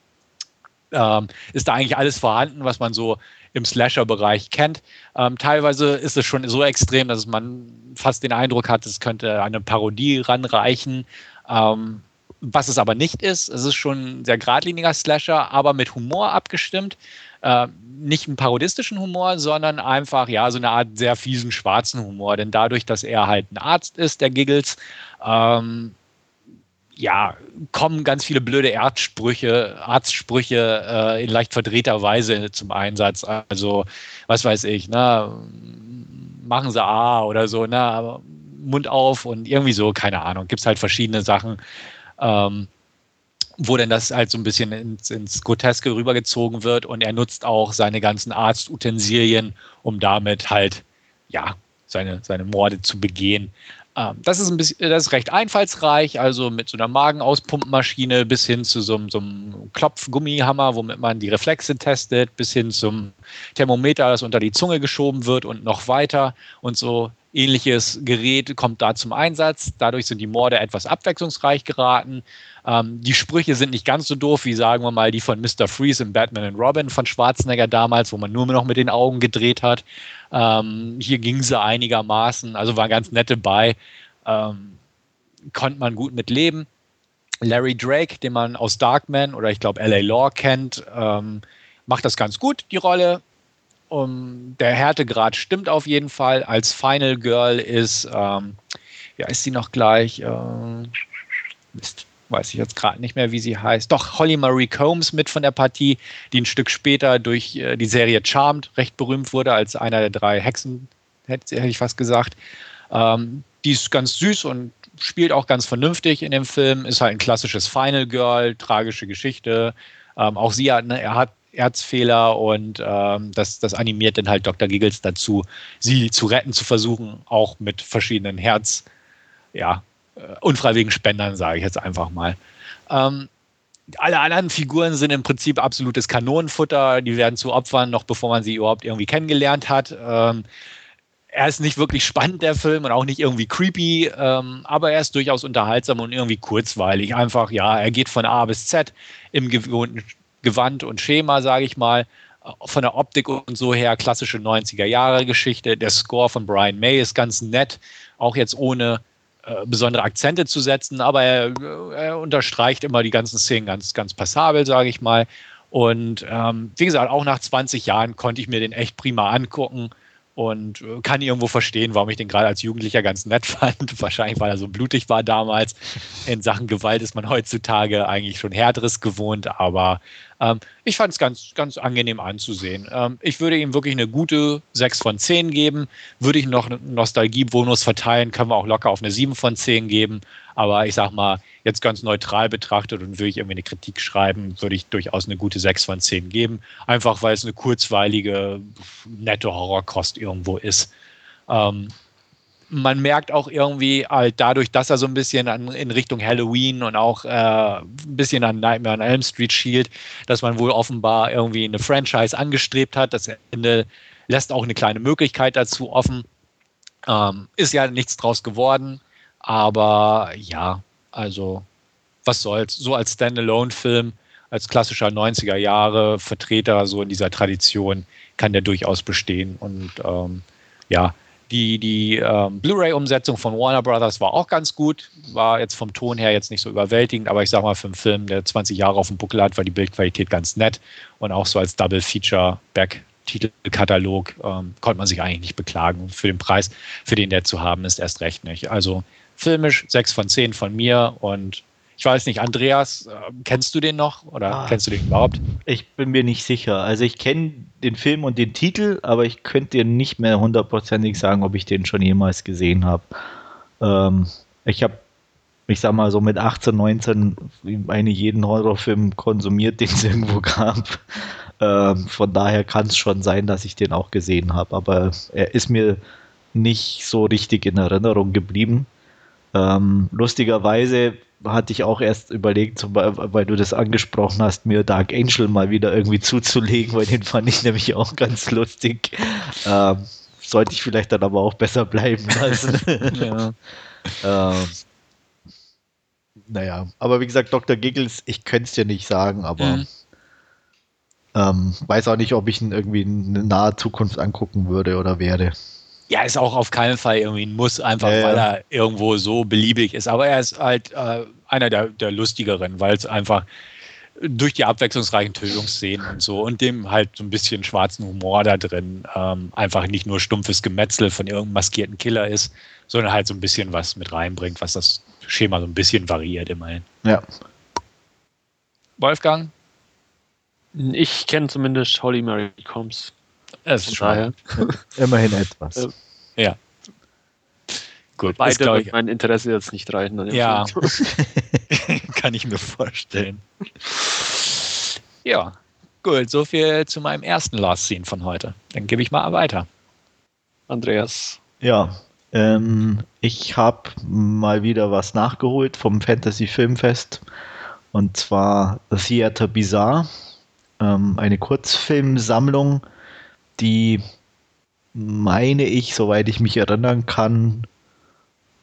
Ähm, ist da eigentlich alles vorhanden, was man so im Slasher-Bereich kennt. Ähm, teilweise ist es schon so extrem, dass man fast den Eindruck hat, es könnte eine Parodie ranreichen. Ähm, was es aber nicht ist, es ist schon ein sehr geradliniger Slasher, aber mit Humor abgestimmt äh, nicht einen parodistischen Humor, sondern einfach ja so eine Art sehr fiesen schwarzen Humor. Denn dadurch, dass er halt ein Arzt ist, der Giggles, ähm, ja, kommen ganz viele blöde Arztsprüche, Arztsprüche äh, in leicht verdrehter Weise zum Einsatz. Also, was weiß ich, ne, machen Sie A oder so, ne, Mund auf und irgendwie so, keine Ahnung. Gibt es halt verschiedene Sachen. Ähm, wo denn das halt so ein bisschen ins, ins Groteske rübergezogen wird und er nutzt auch seine ganzen Arztutensilien, um damit halt, ja, seine, seine Morde zu begehen. Ähm, das ist ein bisschen, das ist recht einfallsreich, also mit so einer Magenauspumpmaschine bis hin zu so, so einem Klopfgummihammer, womit man die Reflexe testet, bis hin zum Thermometer, das unter die Zunge geschoben wird und noch weiter und so ähnliches Gerät kommt da zum Einsatz. Dadurch sind die Morde etwas abwechslungsreich geraten. Ähm, die Sprüche sind nicht ganz so doof wie, sagen wir mal, die von Mr. Freeze in Batman and Robin von Schwarzenegger damals, wo man nur noch mit den Augen gedreht hat. Ähm, hier ging sie einigermaßen, also war ganz nett dabei. Ähm, konnte man gut mit leben. Larry Drake, den man aus Darkman oder ich glaube LA Law kennt, ähm, macht das ganz gut, die Rolle. Um, der Härtegrad stimmt auf jeden Fall. Als Final Girl ist, ähm, ja, ist sie noch gleich, äh, Mist, weiß ich jetzt gerade nicht mehr, wie sie heißt. Doch, Holly Marie Combs mit von der Partie, die ein Stück später durch äh, die Serie Charmed recht berühmt wurde, als einer der drei Hexen, hätte, hätte ich fast gesagt. Ähm, die ist ganz süß und spielt auch ganz vernünftig in dem Film, ist halt ein klassisches Final Girl, tragische Geschichte. Ähm, auch sie hat, ne, er hat Erzfehler und ähm, das, das animiert dann halt Dr. Giggles dazu, sie zu retten zu versuchen, auch mit verschiedenen Herz, ja, unfreiwilligen Spendern, sage ich jetzt einfach mal. Ähm, alle anderen Figuren sind im Prinzip absolutes Kanonenfutter, die werden zu Opfern, noch bevor man sie überhaupt irgendwie kennengelernt hat. Ähm, er ist nicht wirklich spannend, der Film, und auch nicht irgendwie creepy, ähm, aber er ist durchaus unterhaltsam und irgendwie kurzweilig. Einfach, ja, er geht von A bis Z im gewohnten Gewand und Schema, sage ich mal. Von der Optik und so her klassische 90er-Jahre-Geschichte. Der Score von Brian May ist ganz nett, auch jetzt ohne äh, besondere Akzente zu setzen, aber er, er, unterstreicht immer die ganzen Szenen ganz, ganz passabel, sage ich mal. Und ähm, wie gesagt, auch nach 20 Jahren konnte ich mir den echt prima angucken und äh, kann irgendwo verstehen, warum ich den gerade als Jugendlicher ganz nett fand. Wahrscheinlich, weil er so blutig war damals. In Sachen Gewalt ist man heutzutage eigentlich schon härteres gewohnt, aber ähm, ich fand es ganz, ganz angenehm anzusehen. Ähm, ich würde ihm wirklich eine gute 6 von 10 geben. Würde ich noch einen Nostalgie-Bonus verteilen, können wir auch locker auf eine 7 von 10 geben. Aber ich sag mal, jetzt ganz neutral betrachtet und würde ich irgendwie eine Kritik schreiben, würde ich durchaus eine gute 6 von 10 geben. Einfach weil es eine kurzweilige, nette Horrorkost irgendwo ist. Ähm, man merkt auch irgendwie halt dadurch, dass er so ein bisschen an, in Richtung Halloween und auch äh, ein bisschen an Nightmare on Elm Street schielt, dass man wohl offenbar irgendwie eine Franchise angestrebt hat. Das Ende lässt auch eine kleine Möglichkeit dazu offen. Ähm, ist ja nichts draus geworden, aber ja, also was soll's. So als Standalone-Film, als klassischer 90er Jahre Vertreter so in dieser Tradition kann der durchaus bestehen und ähm, ja, die, die ähm, Blu-ray-Umsetzung von Warner Brothers war auch ganz gut, war jetzt vom Ton her jetzt nicht so überwältigend, aber ich sag mal, für einen Film, der 20 Jahre auf dem Buckel hat, war die Bildqualität ganz nett und auch so als Double-Feature-Back-Titelkatalog ähm, konnte man sich eigentlich nicht beklagen. Für den Preis, für den der zu haben ist, erst recht nicht. Also filmisch 6 von 10 von mir und ich weiß nicht, Andreas, äh, kennst du den noch oder ah, kennst du den überhaupt? Ich bin mir nicht sicher. Also ich kenne den Film und den Titel, aber ich könnte dir nicht mehr hundertprozentig sagen, ob ich den schon jemals gesehen habe. Ähm, ich habe ich sag mal so mit 18, 19 meine jeden Horrorfilm konsumiert, den es irgendwo gab. Ähm, von daher kann es schon sein, dass ich den auch gesehen habe, aber er ist mir nicht so richtig in Erinnerung geblieben. Ähm, lustigerweise hatte ich auch erst überlegt, weil du das angesprochen hast, mir Dark Angel mal wieder irgendwie zuzulegen, weil den fand ich nämlich auch ganz lustig. Ähm, sollte ich vielleicht dann aber auch besser bleiben lassen. ja. ähm, naja, aber wie gesagt, Dr. Giggles, ich könnte es dir nicht sagen, aber mhm. ähm, weiß auch nicht, ob ich ihn irgendwie in naher Zukunft angucken würde oder werde. Ja, ist auch auf keinen Fall irgendwie ein Muss, einfach ja, weil er irgendwo so beliebig ist. Aber er ist halt äh, einer der, der lustigeren, weil es einfach durch die abwechslungsreichen Tötungsszenen und so und dem halt so ein bisschen schwarzen Humor da drin ähm, einfach nicht nur stumpfes Gemetzel von irgendeinem maskierten Killer ist, sondern halt so ein bisschen was mit reinbringt, was das Schema so ein bisschen variiert immerhin. Ja. Wolfgang? Ich kenne zumindest Holly Mary Combs. Es ist schon immerhin etwas. Äh, ja. Gut, Weiter wird mein Interesse jetzt nicht reichen. Ja, kann ich mir vorstellen. Ja, gut, so viel zu meinem ersten Last Scene von heute. Dann gebe ich mal weiter. Andreas. Ja, ähm, ich habe mal wieder was nachgeholt vom Fantasy Filmfest und zwar Theater Bizarre, ähm, eine Kurzfilmsammlung die, meine ich, soweit ich mich erinnern kann,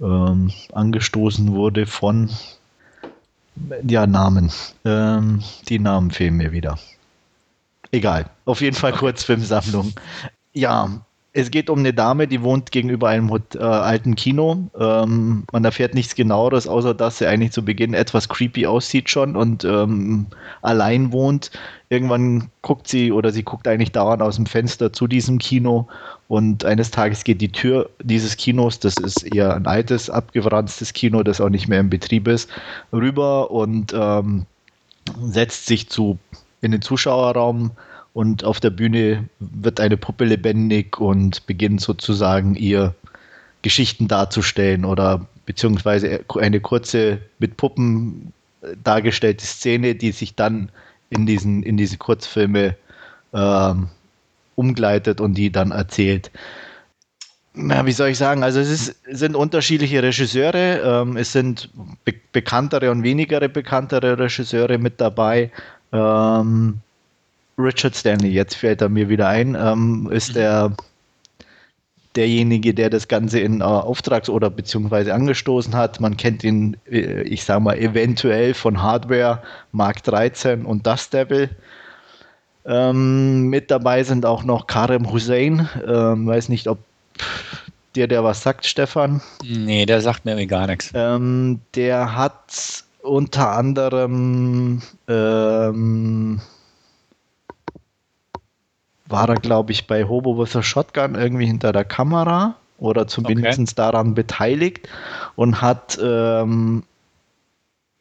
ähm, angestoßen wurde von ja, Namen. Ähm, die Namen fehlen mir wieder. Egal. Auf jeden Fall Kurzfilmsammlung. Ja, es geht um eine Dame, die wohnt gegenüber einem äh, alten Kino. Ähm, man erfährt nichts genaueres, außer dass sie eigentlich zu Beginn etwas creepy aussieht schon und ähm, allein wohnt. Irgendwann guckt sie oder sie guckt eigentlich dauernd aus dem Fenster zu diesem Kino und eines Tages geht die Tür dieses Kinos, das ist eher ein altes, abgewranstes Kino, das auch nicht mehr in Betrieb ist, rüber und ähm, setzt sich zu in den Zuschauerraum und auf der Bühne wird eine Puppe lebendig und beginnt sozusagen ihr Geschichten darzustellen oder beziehungsweise eine kurze mit Puppen dargestellte Szene, die sich dann in, diesen, in diese Kurzfilme ähm, umgleitet und die dann erzählt. Ja, wie soll ich sagen? Also es ist, sind unterschiedliche Regisseure, ähm, es sind be bekanntere und weniger bekanntere Regisseure mit dabei. Ähm, Richard Stanley, jetzt fällt er mir wieder ein, ähm, ist der derjenige, der das Ganze in äh, Auftrags- oder beziehungsweise angestoßen hat. Man kennt ihn, äh, ich sage mal, eventuell von Hardware, Mark 13 und Dust Devil. Ähm, mit dabei sind auch noch Karim Hussein. Ähm, weiß nicht, ob dir der was sagt, Stefan. Nee, der sagt mir gar nichts. Ähm, der hat unter anderem ähm, war er, glaube ich, bei Hobo with a Shotgun irgendwie hinter der Kamera oder zumindest okay. daran beteiligt und hat ähm,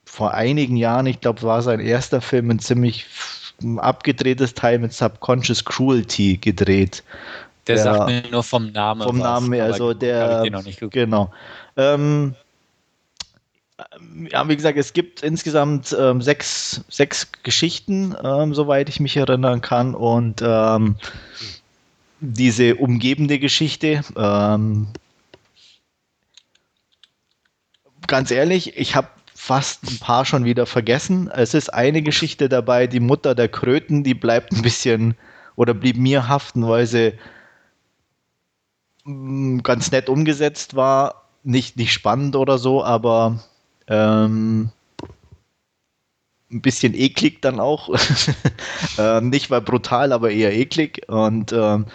vor einigen Jahren, ich glaube, war sein erster Film, ein ziemlich abgedrehtes Teil mit Subconscious Cruelty gedreht. Der, der sagt mir nur vom Namen. Vom Namen her, also der. Genau. Ähm, ja, wie gesagt, es gibt insgesamt ähm, sechs, sechs Geschichten, ähm, soweit ich mich erinnern kann. Und ähm, diese umgebende Geschichte, ähm, ganz ehrlich, ich habe fast ein paar schon wieder vergessen. Es ist eine Geschichte dabei, die Mutter der Kröten, die bleibt ein bisschen oder blieb mir haften, weil sie mm, ganz nett umgesetzt war. Nicht, nicht spannend oder so, aber ähm, ein bisschen eklig dann auch. ähm, nicht weil brutal, aber eher eklig. Und ähm,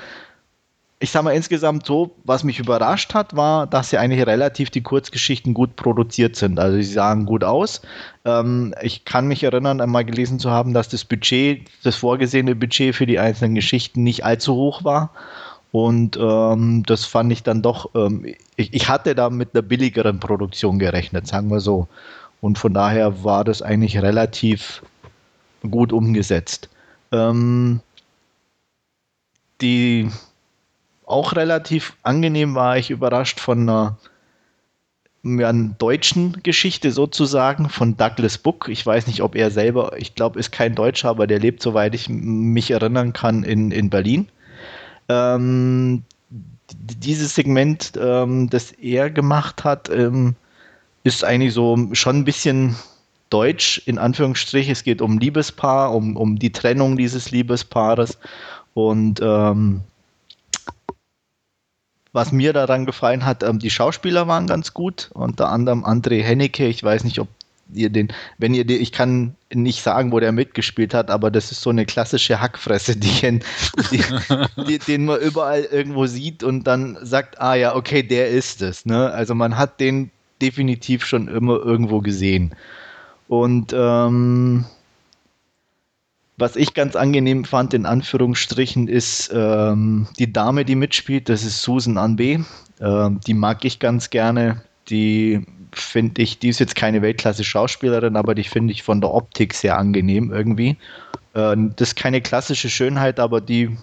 ich sag mal insgesamt so, was mich überrascht hat, war, dass sie eigentlich relativ die Kurzgeschichten gut produziert sind. Also sie sahen gut aus. Ähm, ich kann mich erinnern, einmal gelesen zu haben, dass das Budget, das vorgesehene Budget für die einzelnen Geschichten nicht allzu hoch war. Und ähm, das fand ich dann doch, ähm, ich, ich, hatte da mit einer billigeren Produktion gerechnet, sagen wir so. Und von daher war das eigentlich relativ gut umgesetzt. Ähm, die auch relativ angenehm war ich überrascht von einer einer deutschen Geschichte sozusagen von Douglas Book. Ich weiß nicht, ob er selber, ich glaube, ist kein Deutscher, aber der lebt, soweit ich mich erinnern kann, in, in Berlin. Ähm, dieses Segment, ähm, das er gemacht hat, ähm, ist eigentlich so schon ein bisschen deutsch, in Anführungsstrichen. Es geht um Liebespaar, um, um die Trennung dieses Liebespaares. Und ähm, was mir daran gefallen hat, ähm, die Schauspieler waren ganz gut, unter anderem André Hennecke, ich weiß nicht, ob ihr den, wenn ihr den, ich kann nicht sagen, wo der mitgespielt hat, aber das ist so eine klassische Hackfresse, die, die, die, den man überall irgendwo sieht und dann sagt, ah ja, okay, der ist es. Ne? Also man hat den definitiv schon immer irgendwo gesehen. Und ähm, was ich ganz angenehm fand, in Anführungsstrichen, ist ähm, die Dame, die mitspielt. Das ist Susan Anbe. Ähm, die mag ich ganz gerne. Die finde ich, die ist jetzt keine Weltklasse-Schauspielerin, aber die finde ich von der Optik sehr angenehm irgendwie. Äh, das ist keine klassische Schönheit, aber die,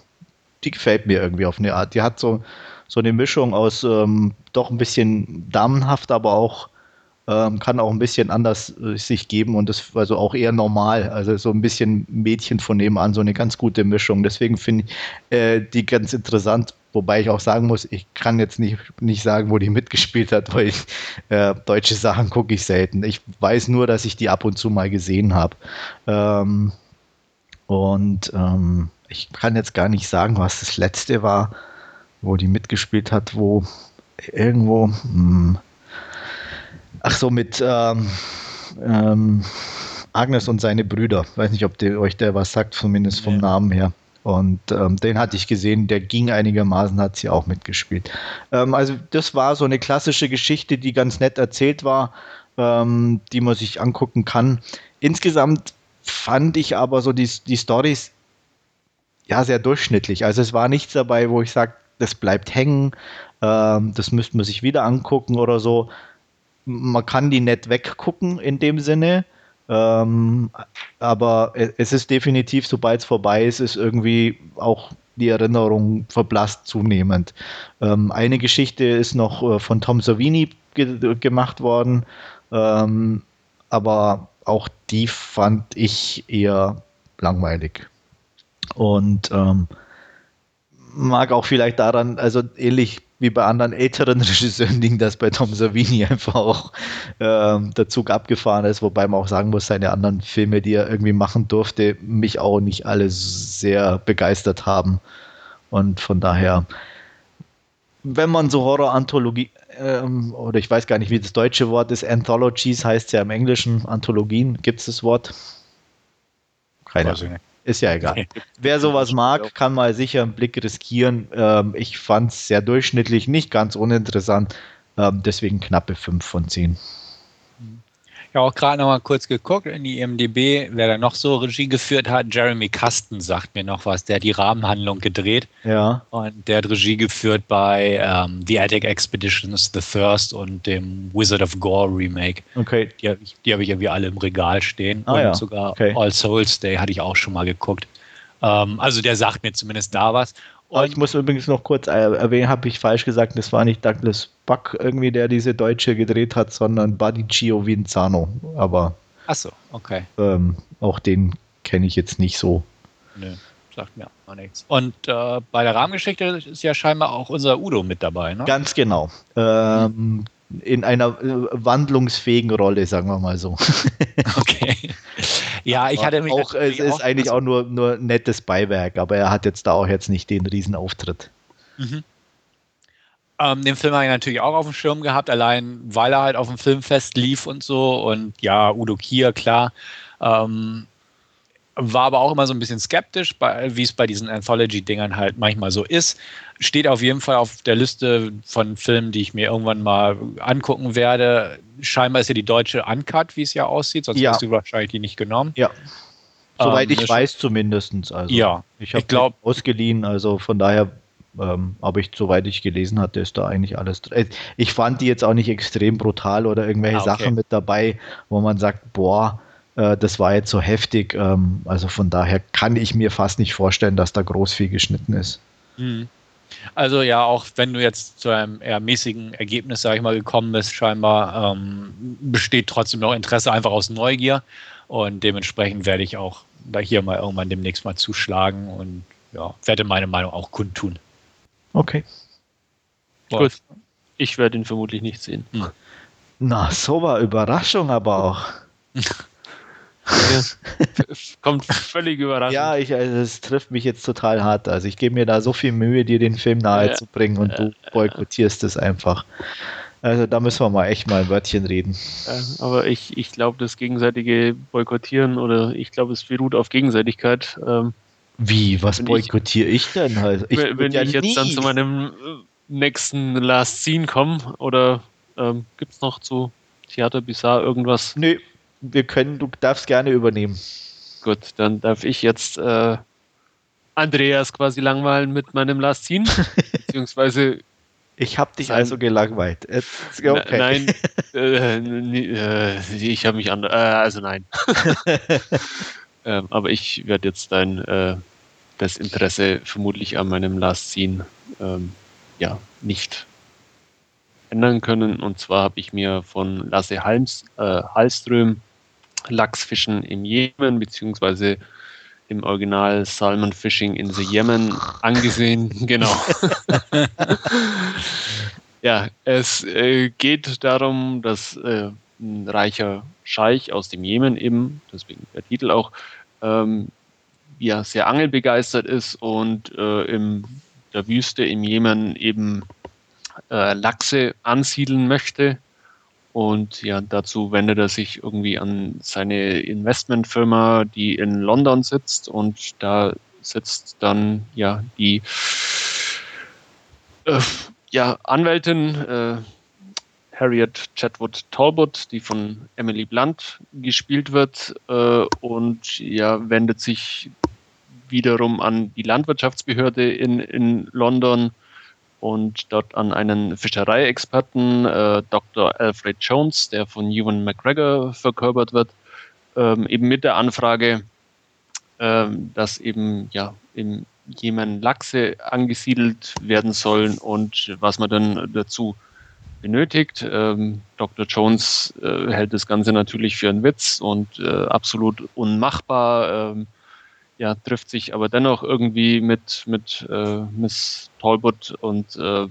die gefällt mir irgendwie auf eine Art. Die hat so, so eine Mischung aus ähm, doch ein bisschen damenhaft, aber auch ähm, kann auch ein bisschen anders äh, sich geben und das also auch eher normal. Also so ein bisschen Mädchen von nebenan, so eine ganz gute Mischung. Deswegen finde ich äh, die ganz interessant. Wobei ich auch sagen muss, ich kann jetzt nicht, nicht sagen, wo die mitgespielt hat, weil ich, äh, deutsche Sachen gucke ich selten. Ich weiß nur, dass ich die ab und zu mal gesehen habe. Ähm, und ähm, ich kann jetzt gar nicht sagen, was das letzte war, wo die mitgespielt hat, wo irgendwo. Mh, hm, Ach so, mit ähm, ähm, Agnes und seine Brüder. Weiß nicht, ob der, euch der was sagt, zumindest vom ja. Namen her. Und ähm, den hatte ich gesehen, der ging einigermaßen, hat sie auch mitgespielt. Ähm, also das war so eine klassische Geschichte, die ganz nett erzählt war, ähm, die man sich angucken kann. Insgesamt fand ich aber so die, die Stories ja sehr durchschnittlich. Also es war nichts dabei, wo ich sage, das bleibt hängen, ähm, das müsste man sich wieder angucken oder so man kann die nicht weggucken in dem Sinne. Ähm, aber es ist definitiv, sobald es vorbei ist, ist irgendwie auch die Erinnerung verblasst zunehmend. Ähm, eine Geschichte ist noch äh, von Tom Savini ge gemacht worden, ähm, aber auch die fand ich eher langweilig. Und ähm, mag auch vielleicht daran, also ähnlich wie bei anderen älteren Regisseuren liegt das bei Tom Savini einfach auch ähm, der Zug abgefahren ist, wobei man auch sagen muss, seine anderen Filme, die er irgendwie machen durfte, mich auch nicht alle sehr begeistert haben. Und von daher, wenn man so Horror-Anthologie, ähm, oder ich weiß gar nicht, wie das deutsche Wort ist, Anthologies heißt ja im Englischen, Anthologien, gibt es das Wort? Keine Ahnung. Ist ja egal. Wer sowas mag, kann mal sicher einen Blick riskieren. Ähm, ich fand es sehr durchschnittlich, nicht ganz uninteressant. Ähm, deswegen knappe 5 von 10. Ja, auch gerade noch mal kurz geguckt in die IMDb, wer da noch so Regie geführt hat. Jeremy Kasten sagt mir noch was, der hat die Rahmenhandlung gedreht. Ja. Und der hat Regie geführt bei ähm, The Attic Expeditions, The Thirst und dem Wizard of Gore Remake. Okay. Die habe ich, hab ich irgendwie alle im Regal stehen. Ah, und ja. sogar okay. All Souls Day hatte ich auch schon mal geguckt. Ähm, also der sagt mir zumindest da was. Und ich muss übrigens noch kurz erwähnen, habe ich falsch gesagt, das war nicht Douglas Buck irgendwie, der diese Deutsche gedreht hat, sondern Buddy Giovinzano. Aber Achso, okay. Ähm, auch den kenne ich jetzt nicht so. Nö, sagt mir auch nichts. Und äh, bei der Rahmengeschichte ist ja scheinbar auch unser Udo mit dabei, ne? Ganz genau. Ähm, in einer äh, wandlungsfähigen Rolle, sagen wir mal so. okay. Ja, ich hatte mich. Auch, es ist auch, eigentlich auch nur, nur nettes Beiwerk, aber er hat jetzt da auch jetzt nicht den Riesenauftritt. Mhm. Ähm, den Film habe ich natürlich auch auf dem Schirm gehabt, allein weil er halt auf dem Filmfest lief und so. Und ja, Udo Kier, klar. Ähm, war aber auch immer so ein bisschen skeptisch, wie es bei diesen Anthology-Dingern halt manchmal so ist. Steht auf jeden Fall auf der Liste von Filmen, die ich mir irgendwann mal angucken werde. Scheinbar ist ja die deutsche Uncut, wie es ja aussieht, sonst Ja. hast du wahrscheinlich die nicht genommen. Ja. Soweit Ähm, ich weiß zumindest. Also, Ja, ich habe ich glaub- ausgeliehen, also von daher, ähm, aber ich, soweit ich gelesen hatte, ist da eigentlich alles drin. Ich fand die jetzt auch nicht extrem brutal oder irgendwelche Ah, okay. Sachen mit dabei, wo man sagt, boah, äh, das war jetzt so heftig. Ähm, also von daher kann ich mir fast nicht vorstellen, dass da groß viel geschnitten ist. Mhm. Also ja, auch wenn du jetzt zu einem eher mäßigen Ergebnis, sage ich mal, gekommen bist, scheinbar ähm, besteht trotzdem noch Interesse einfach aus Neugier und dementsprechend werde ich auch da hier mal irgendwann demnächst mal zuschlagen und ja, werde meine Meinung auch kundtun. Okay. Gut. Ich werde ihn vermutlich nicht sehen. Hm. Na, so war Überraschung aber auch. Ja, kommt völlig überraschend. Ja, ich, also, es trifft mich jetzt total hart. Also ich gebe mir da so viel Mühe, dir den Film nahezubringen und du boykottierst es einfach. Also da müssen wir mal echt mal ein Wörtchen reden. aber ich, ich glaube, das gegenseitige Boykottieren oder ich glaube, es beruht auf Gegenseitigkeit. Ähm, Wie? Was boykottiere ich, ich, denn? Also ich wenn ja ich jetzt dann zu meinem nächsten Last Scene komme oder ähm, gibt es noch zu Theater Bizarre irgendwas? Nö, wir können, du darfst gerne übernehmen. Gut, dann darf ich jetzt äh, Andreas quasi langweilen mit meinem Last Scene, beziehungsweise ich habe dich also gelangweilt. Okay. Nein, äh, äh, ich habe mich an. Äh, also nein. ähm, aber ich werde jetzt dein äh, das Interesse vermutlich an meinem Last Scene ähm, ja nicht ändern können. Und zwar habe ich mir von Lasse Halms, äh, Hallström Lachsfischen im Jemen beziehungsweise im Original Salmon Fishing in the Yemen angesehen. Genau. ja, es äh, geht darum, dass äh, ein reicher Scheich aus dem Jemen eben, deswegen der Titel auch, ähm, ja, sehr angelbegeistert ist und äh, in der Wüste im Jemen eben äh, Lachse ansiedeln möchte und ja, dazu wendet er sich irgendwie an seine Investmentfirma, die in London sitzt. Und da sitzt dann ja die äh, ja, Anwältin äh, Harriet Chatwood Talbot, die von Emily Blunt gespielt wird äh, und ja, wendet sich wiederum an die Landwirtschaftsbehörde in, in London und dort an einen Fischereiexperten, äh, Dr. Alfred Jones, der von Ewan McGregor verkörpert wird, ähm, eben mit der Anfrage, ähm, dass eben ja im Jemen Lachse angesiedelt werden sollen und was man dann dazu benötigt. Ähm, Dr. Jones äh, hält das Ganze natürlich für einen Witz und äh, absolut unmachbar. Ähm, ja, trifft sich aber dennoch irgendwie mit, mit äh, Miss Talbot und äh,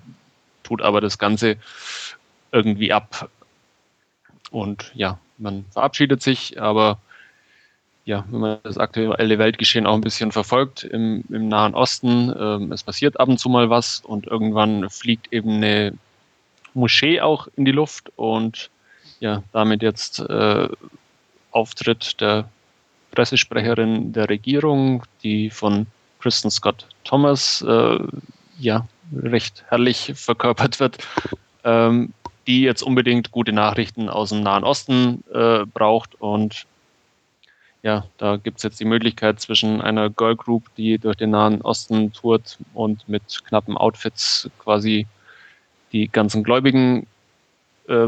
tut aber das Ganze irgendwie ab. Und ja, man verabschiedet sich, aber ja, wenn man das aktuelle Weltgeschehen auch ein bisschen verfolgt im, im Nahen Osten, äh, es passiert ab und zu mal was und irgendwann fliegt eben eine Moschee auch in die Luft und ja, damit jetzt äh, Auftritt der Pressesprecherin der Regierung, die von Kristen Scott Thomas äh, ja recht herrlich verkörpert wird, ähm, die jetzt unbedingt gute Nachrichten aus dem Nahen Osten äh, braucht. Und ja, da gibt es jetzt die Möglichkeit zwischen einer Girl Group, die durch den Nahen Osten tourt und mit knappen Outfits quasi die ganzen Gläubigen äh,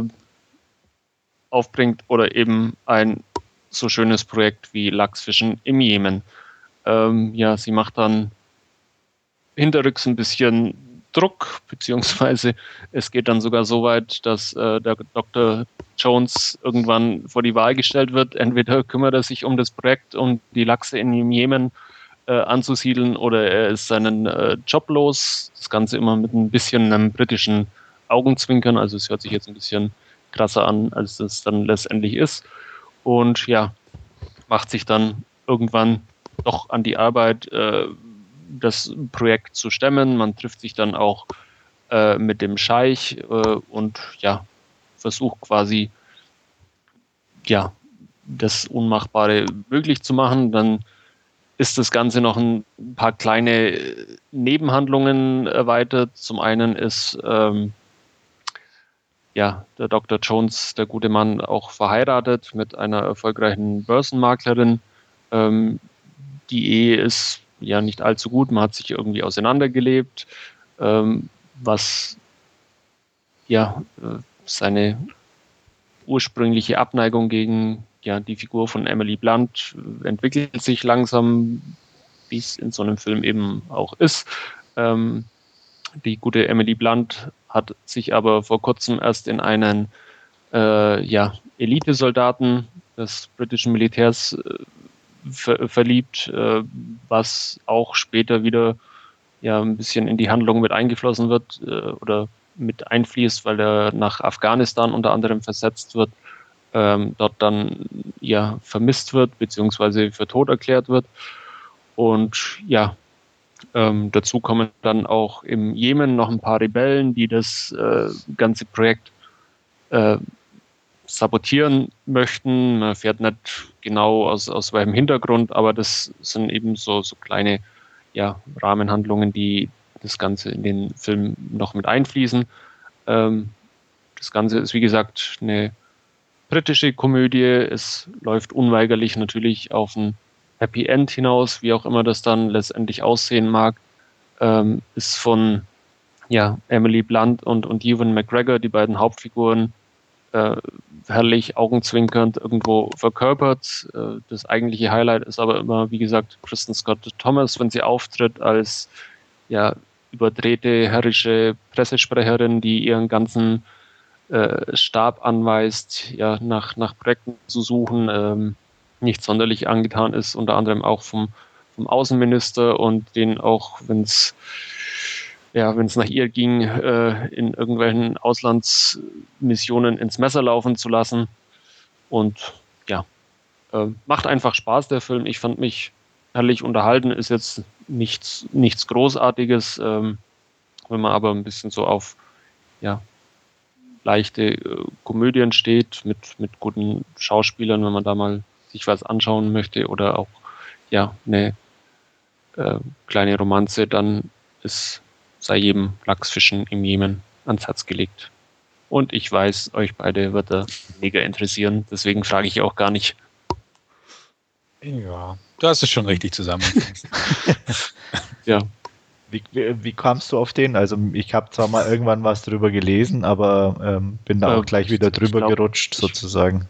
aufbringt oder eben ein so schönes Projekt wie Lachsfischen im Jemen. Ähm, ja, sie macht dann hinterrücks ein bisschen Druck, beziehungsweise es geht dann sogar so weit, dass äh, der Dr. Jones irgendwann vor die Wahl gestellt wird. Entweder kümmert er sich um das Projekt, um die Lachse in Jemen äh, anzusiedeln, oder er ist seinen äh, Job los. Das Ganze immer mit ein bisschen einem britischen Augenzwinkern. Also es hört sich jetzt ein bisschen krasser an, als es dann letztendlich ist und ja, macht sich dann irgendwann doch an die Arbeit, äh, das Projekt zu stemmen. Man trifft sich dann auch äh, mit dem Scheich äh, und ja, versucht quasi ja, das Unmachbare möglich zu machen. Dann ist das Ganze noch ein paar kleine Nebenhandlungen erweitert. Zum einen ist ähm, ja, der Dr. Jones, der gute Mann, auch verheiratet mit einer erfolgreichen Börsenmaklerin. Ähm, die Ehe ist ja nicht allzu gut, man hat sich irgendwie auseinandergelebt, ähm, was ja äh, seine ursprüngliche Abneigung gegen ja, die Figur von Emily Blunt entwickelt sich langsam, wie es in so einem Film eben auch ist. Ähm, Die gute Emily Blunt hat sich aber vor kurzem erst in einen äh, ja, Elitesoldaten des britischen Militärs äh, ver verliebt, äh, was auch später wieder ja ein bisschen in die Handlung mit eingeflossen wird äh, oder mit einfließt, weil er nach Afghanistan unter anderem versetzt wird, ähm, dort dann ja vermisst wird beziehungsweise für tot erklärt wird. Und ja ähm, dazu kommen dann auch im Jemen noch ein paar Rebellen, die das äh, ganze Projekt äh, sabotieren möchten. Man erfährt nicht genau aus, aus welchem Hintergrund, aber das sind eben so, so kleine ja, Rahmenhandlungen, die das Ganze in den Film noch mit einfließen. Ähm, das Ganze ist, wie gesagt, eine britische Komödie. Es läuft unweigerlich natürlich auf ein Happy End hinaus, wie auch immer das dann letztendlich aussehen mag. Ähm, ist von ja, Emily Blunt und, und Ewan McGregor, die beiden Hauptfiguren, äh, herrlich augenzwinkernd irgendwo verkörpert. Äh, das eigentliche Highlight ist aber immer, wie gesagt, Kristen Scott Thomas, wenn sie auftritt als ja, überdrehte, herrische Pressesprecherin, die ihren ganzen äh, Stab anweist, ja, nach, nach Projekten zu suchen, ähm, nicht sonderlich angetan ist, unter anderem auch vom, vom Außenminister und den auch, wenn es ja, nach ihr ging, äh, in irgendwelchen Auslandsmissionen ins Messer laufen zu lassen. Und ja, äh, macht einfach Spaß, der Film. Ich fand mich herrlich unterhalten, ist jetzt nichts, nichts Großartiges. Ähm, wenn man aber ein bisschen so auf ja, leichte äh, Komödien steht, mit, mit guten Schauspielern, wenn man da mal sich was anschauen möchte oder auch ja, eine äh, kleine Romanze, dann ist sei jedem Lachsfischen im Jemen ans Herz gelegt. Und ich weiß, euch beide wird er mega interessieren, deswegen frage ich auch gar nicht. Ja, du hast es schon richtig zusammengefasst. ja. Wie, wie, wie, kamst du auf den? Also ich habe zwar mal irgendwann was drüber gelesen, aber ähm, bin da auch gleich wieder drüber glaub, gerutscht sozusagen.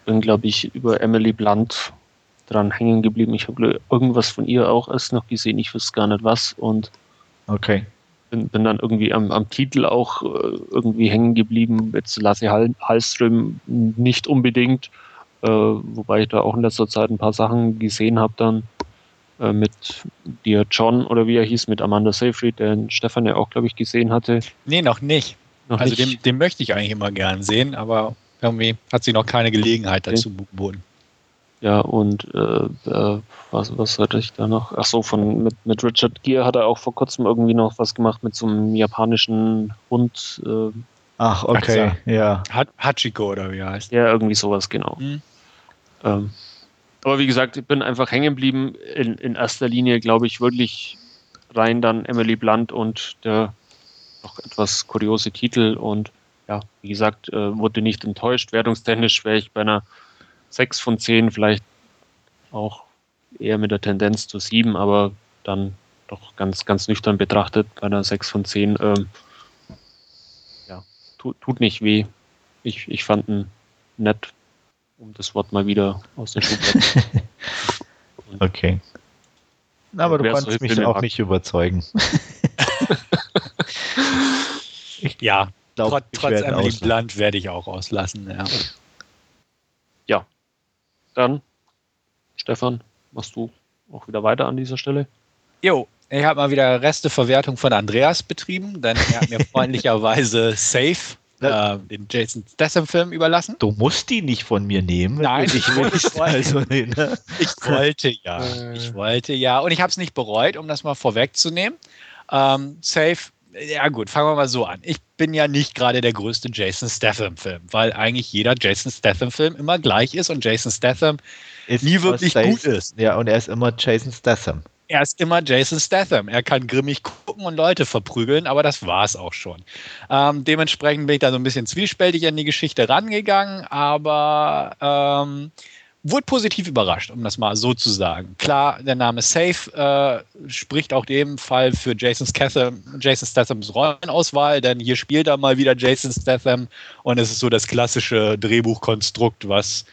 Ich bin, glaube ich, über Emily Blunt dran hängen geblieben. Ich habe irgendwas von ihr auch erst noch gesehen, ich wüsste gar nicht was. Und Okay. Bin, bin dann irgendwie am, am Titel auch äh, irgendwie hängen geblieben. Jetzt Lasse Hall, Hallström nicht unbedingt, äh, wobei ich da auch in letzter Zeit ein paar Sachen gesehen habe dann äh, mit dir John oder wie er hieß, mit Amanda Seyfried, den Stefan ja auch, glaube ich, gesehen hatte. Nee, noch nicht. Noch also nicht. Den, den möchte ich eigentlich immer gern sehen, aber irgendwie hat sie noch keine Gelegenheit dazu okay. geboten. Ja, und äh, äh, was, was hatte ich da noch? Ach so, von mit, mit Richard Gere hat er auch vor kurzem irgendwie noch was gemacht mit so einem japanischen Hund. Äh, Ach, okay, ja. Hachiko oder wie heißt? Ja, irgendwie sowas, genau. Mhm. Ähm, aber wie gesagt, ich bin einfach hängen geblieben. In, in erster Linie, glaube ich, wirklich rein dann Emily Blunt und der noch etwas kuriose Titel. Und ja, wie gesagt, äh, wurde nicht enttäuscht. Wertungstechnisch wäre ich bei einer 6 von 10, vielleicht auch eher mit der Tendenz zu 7, aber dann doch ganz, ganz nüchtern betrachtet bei einer 6 von 10. Ähm, ja, tut, tut nicht weh. Ich, ich fand ihn nett, um das Wort mal wieder aus den Schubladen. okay. Aber du kannst mich auch nicht überzeugen. ja, glaub, trotz, trotz Emily Blunt werde ich auch auslassen. Ja. Dann, Stefan, machst du auch wieder weiter an dieser Stelle? Jo, ich habe mal wieder Resteverwertung von Andreas betrieben, denn er hat mir freundlicherweise Safe äh, den Jason Statham-Film überlassen. Du musst die nicht von mir nehmen. Nein, ich, wollte, also, nee, ne? ich wollte ja. Äh. Ich wollte ja. Und ich habe es nicht bereut, um das mal vorwegzunehmen. Ähm, Safe ja gut, fangen wir mal so an. Ich bin ja nicht gerade der größte Jason Statham-Film, weil eigentlich jeder Jason Statham-Film immer gleich ist und Jason Statham ist nie wirklich gut ist. Ja, und er ist immer Jason Statham. Er ist immer Jason Statham. Er kann grimmig gucken und Leute verprügeln, aber das war es auch schon. Ähm, dementsprechend bin ich da so ein bisschen zwiespältig an die Geschichte rangegangen, aber ähm, wurde positiv überrascht, um das mal so zu sagen. Klar, der Name Safe äh, spricht auch dem Fall für Jason Statham, Jason Stathams Rollenauswahl, denn hier spielt er mal wieder Jason Statham und es ist so das klassische Drehbuchkonstrukt, was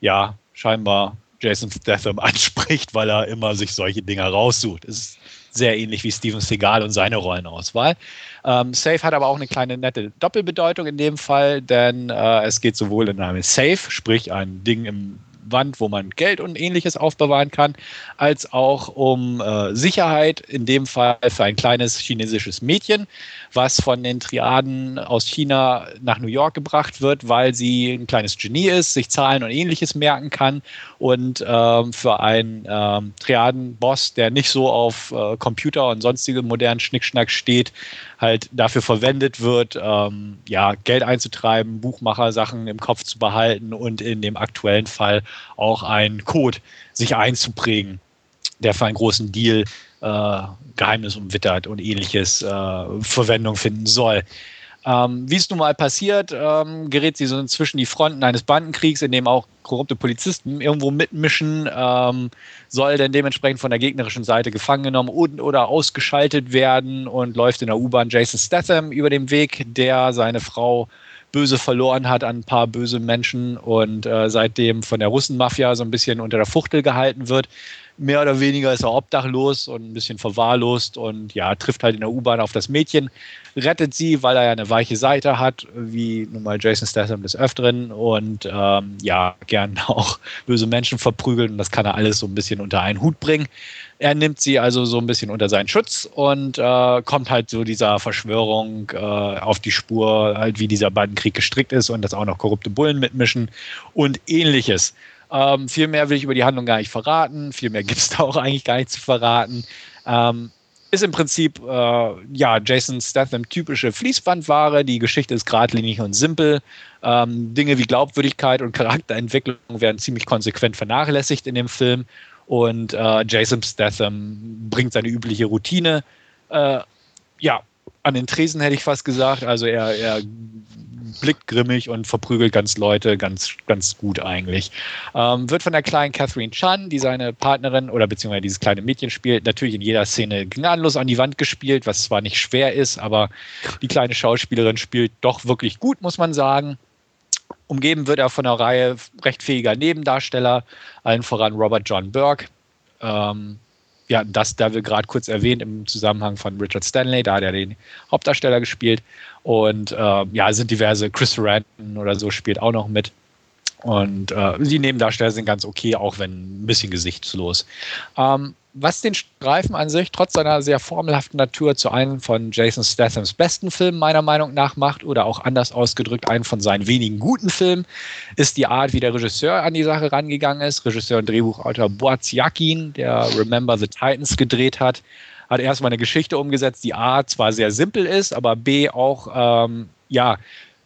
ja scheinbar Jason Statham anspricht, weil er immer sich solche Dinger raussucht. Es sehr ähnlich wie Steven Seagal und seine Rollenauswahl. Ähm, Safe hat aber auch eine kleine nette Doppelbedeutung in dem Fall, denn äh, es geht sowohl in einem Safe, sprich ein Ding im Wand, wo man Geld und ähnliches aufbewahren kann, als auch um äh, Sicherheit, in dem Fall für ein kleines chinesisches Mädchen, was von den Triaden aus China nach New York gebracht wird, weil sie ein kleines Genie ist, sich Zahlen und ähnliches merken kann und ähm, für einen ähm, Triadenboss, der nicht so auf äh, Computer und sonstige modernen Schnickschnack steht, halt dafür verwendet wird, ähm, ja, Geld einzutreiben, Buchmacher-Sachen im Kopf zu behalten und in dem aktuellen Fall auch einen Code sich einzuprägen, der für einen großen Deal äh, Geheimnis umwittert und ähnliches äh, Verwendung finden soll. Ähm, wie es nun mal passiert, ähm, gerät sie so zwischen die Fronten eines Bandenkriegs, in dem auch korrupte Polizisten irgendwo mitmischen, ähm, soll dann dementsprechend von der gegnerischen Seite gefangen genommen und oder ausgeschaltet werden und läuft in der U-Bahn Jason Statham über den Weg, der seine Frau böse verloren hat an ein paar böse Menschen und äh, seitdem von der Russenmafia so ein bisschen unter der Fuchtel gehalten wird mehr oder weniger ist er obdachlos und ein bisschen verwahrlost und ja, trifft halt in der U-Bahn auf das Mädchen, rettet sie, weil er ja eine weiche Seite hat, wie nun mal Jason Statham des Öfteren und ähm, ja, gern auch böse Menschen verprügeln und das kann er alles so ein bisschen unter einen Hut bringen. Er nimmt sie also so ein bisschen unter seinen Schutz und äh, kommt halt so dieser Verschwörung äh, auf die Spur, halt wie dieser Bandenkrieg gestrickt ist und dass auch noch korrupte Bullen mitmischen und ähnliches. Ähm, viel mehr will ich über die Handlung gar nicht verraten. Viel mehr gibt es da auch eigentlich gar nicht zu verraten. Ähm, ist im Prinzip äh, ja Jason Statham typische Fließbandware. Die Geschichte ist geradlinig und simpel. Ähm, Dinge wie Glaubwürdigkeit und Charakterentwicklung werden ziemlich konsequent vernachlässigt in dem Film. Und äh, Jason Statham bringt seine übliche Routine. Äh, ja, an den Tresen hätte ich fast gesagt. Also er, er blickt grimmig und verprügelt ganz Leute ganz, ganz gut eigentlich. Ähm, wird von der kleinen Catherine Chan, die seine Partnerin oder beziehungsweise dieses kleine Mädchen spielt, natürlich in jeder Szene gnadenlos an die Wand gespielt, was zwar nicht schwer ist, aber die kleine Schauspielerin spielt doch wirklich gut, muss man sagen. Umgeben wird er von einer Reihe recht fähiger Nebendarsteller, allen voran Robert John Burke. Ähm, ja, das da wir gerade kurz erwähnt im Zusammenhang von Richard Stanley, da hat er den Hauptdarsteller gespielt. Und äh, ja, sind diverse Chris Sarandon oder so spielt auch noch mit. Und äh, die Nebendarsteller sind ganz okay, auch wenn ein bisschen gesichtslos. Ähm, was den Streifen an sich trotz seiner sehr formelhaften Natur zu einem von Jason Stathams besten Filmen meiner Meinung nach macht oder auch anders ausgedrückt einen von seinen wenigen guten Filmen, ist die Art, wie der Regisseur an die Sache rangegangen ist. Regisseur und Drehbuchautor Boaz Yakin, der Remember the Titans gedreht hat, hat erstmal eine Geschichte umgesetzt, die A zwar sehr simpel ist, aber B auch ähm, ja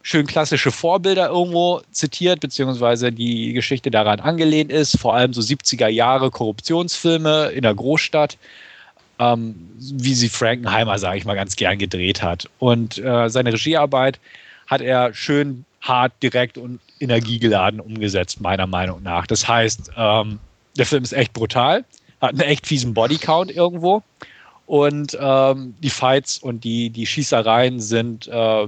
schön klassische Vorbilder irgendwo zitiert, beziehungsweise die Geschichte daran angelehnt ist, vor allem so 70er Jahre Korruptionsfilme in der Großstadt, ähm, wie sie Frankenheimer, sage ich mal, ganz gern gedreht hat. Und äh, seine Regiearbeit hat er schön hart, direkt und energiegeladen umgesetzt, meiner Meinung nach. Das heißt, ähm, der Film ist echt brutal, hat einen echt fiesen Bodycount irgendwo. Und ähm, die Fights und die, die Schießereien sind äh,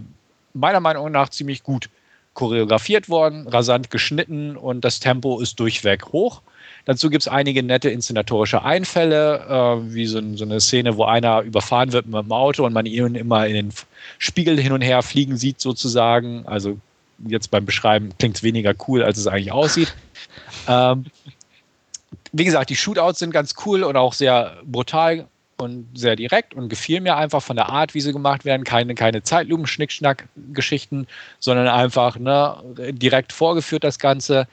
meiner Meinung nach ziemlich gut choreografiert worden, rasant geschnitten und das Tempo ist durchweg hoch. Dazu gibt es einige nette inszenatorische Einfälle, äh, wie so, so, eine Szene, wo einer überfahren wird mit dem Auto und man ihn immer in den Spiegel hin und her fliegen sieht, sozusagen. Also jetzt beim Beschreiben klingt es weniger cool, als es eigentlich aussieht. ähm, wie gesagt, die Shootouts sind ganz cool und auch sehr brutal und sehr direkt und gefiel mir einfach von der Art, wie sie gemacht werden. Keine, keine Zeitlupen-Schnickschnack-Geschichten, sondern einfach ne, direkt vorgeführt das Ganze.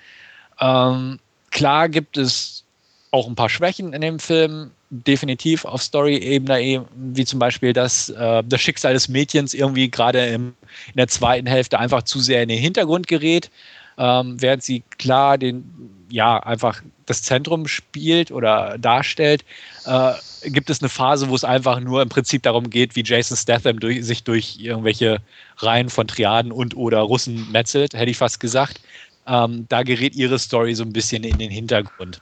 Ähm, klar gibt es auch ein paar Schwächen in dem Film, definitiv auf Story-Ebene, wie zum Beispiel das, äh, das Schicksal des Mädchens irgendwie gerade in der zweiten Hälfte einfach zu sehr in den Hintergrund gerät, ähm, während sie klar den, ja, einfach das Zentrum spielt oder darstellt. Äh, gibt es eine Phase, wo es einfach nur im Prinzip darum geht, wie Jason Statham durch, sich durch irgendwelche Reihen von Triaden und oder Russen metzelt, hätte ich fast gesagt. Ähm, da gerät ihre Story so ein bisschen in den Hintergrund.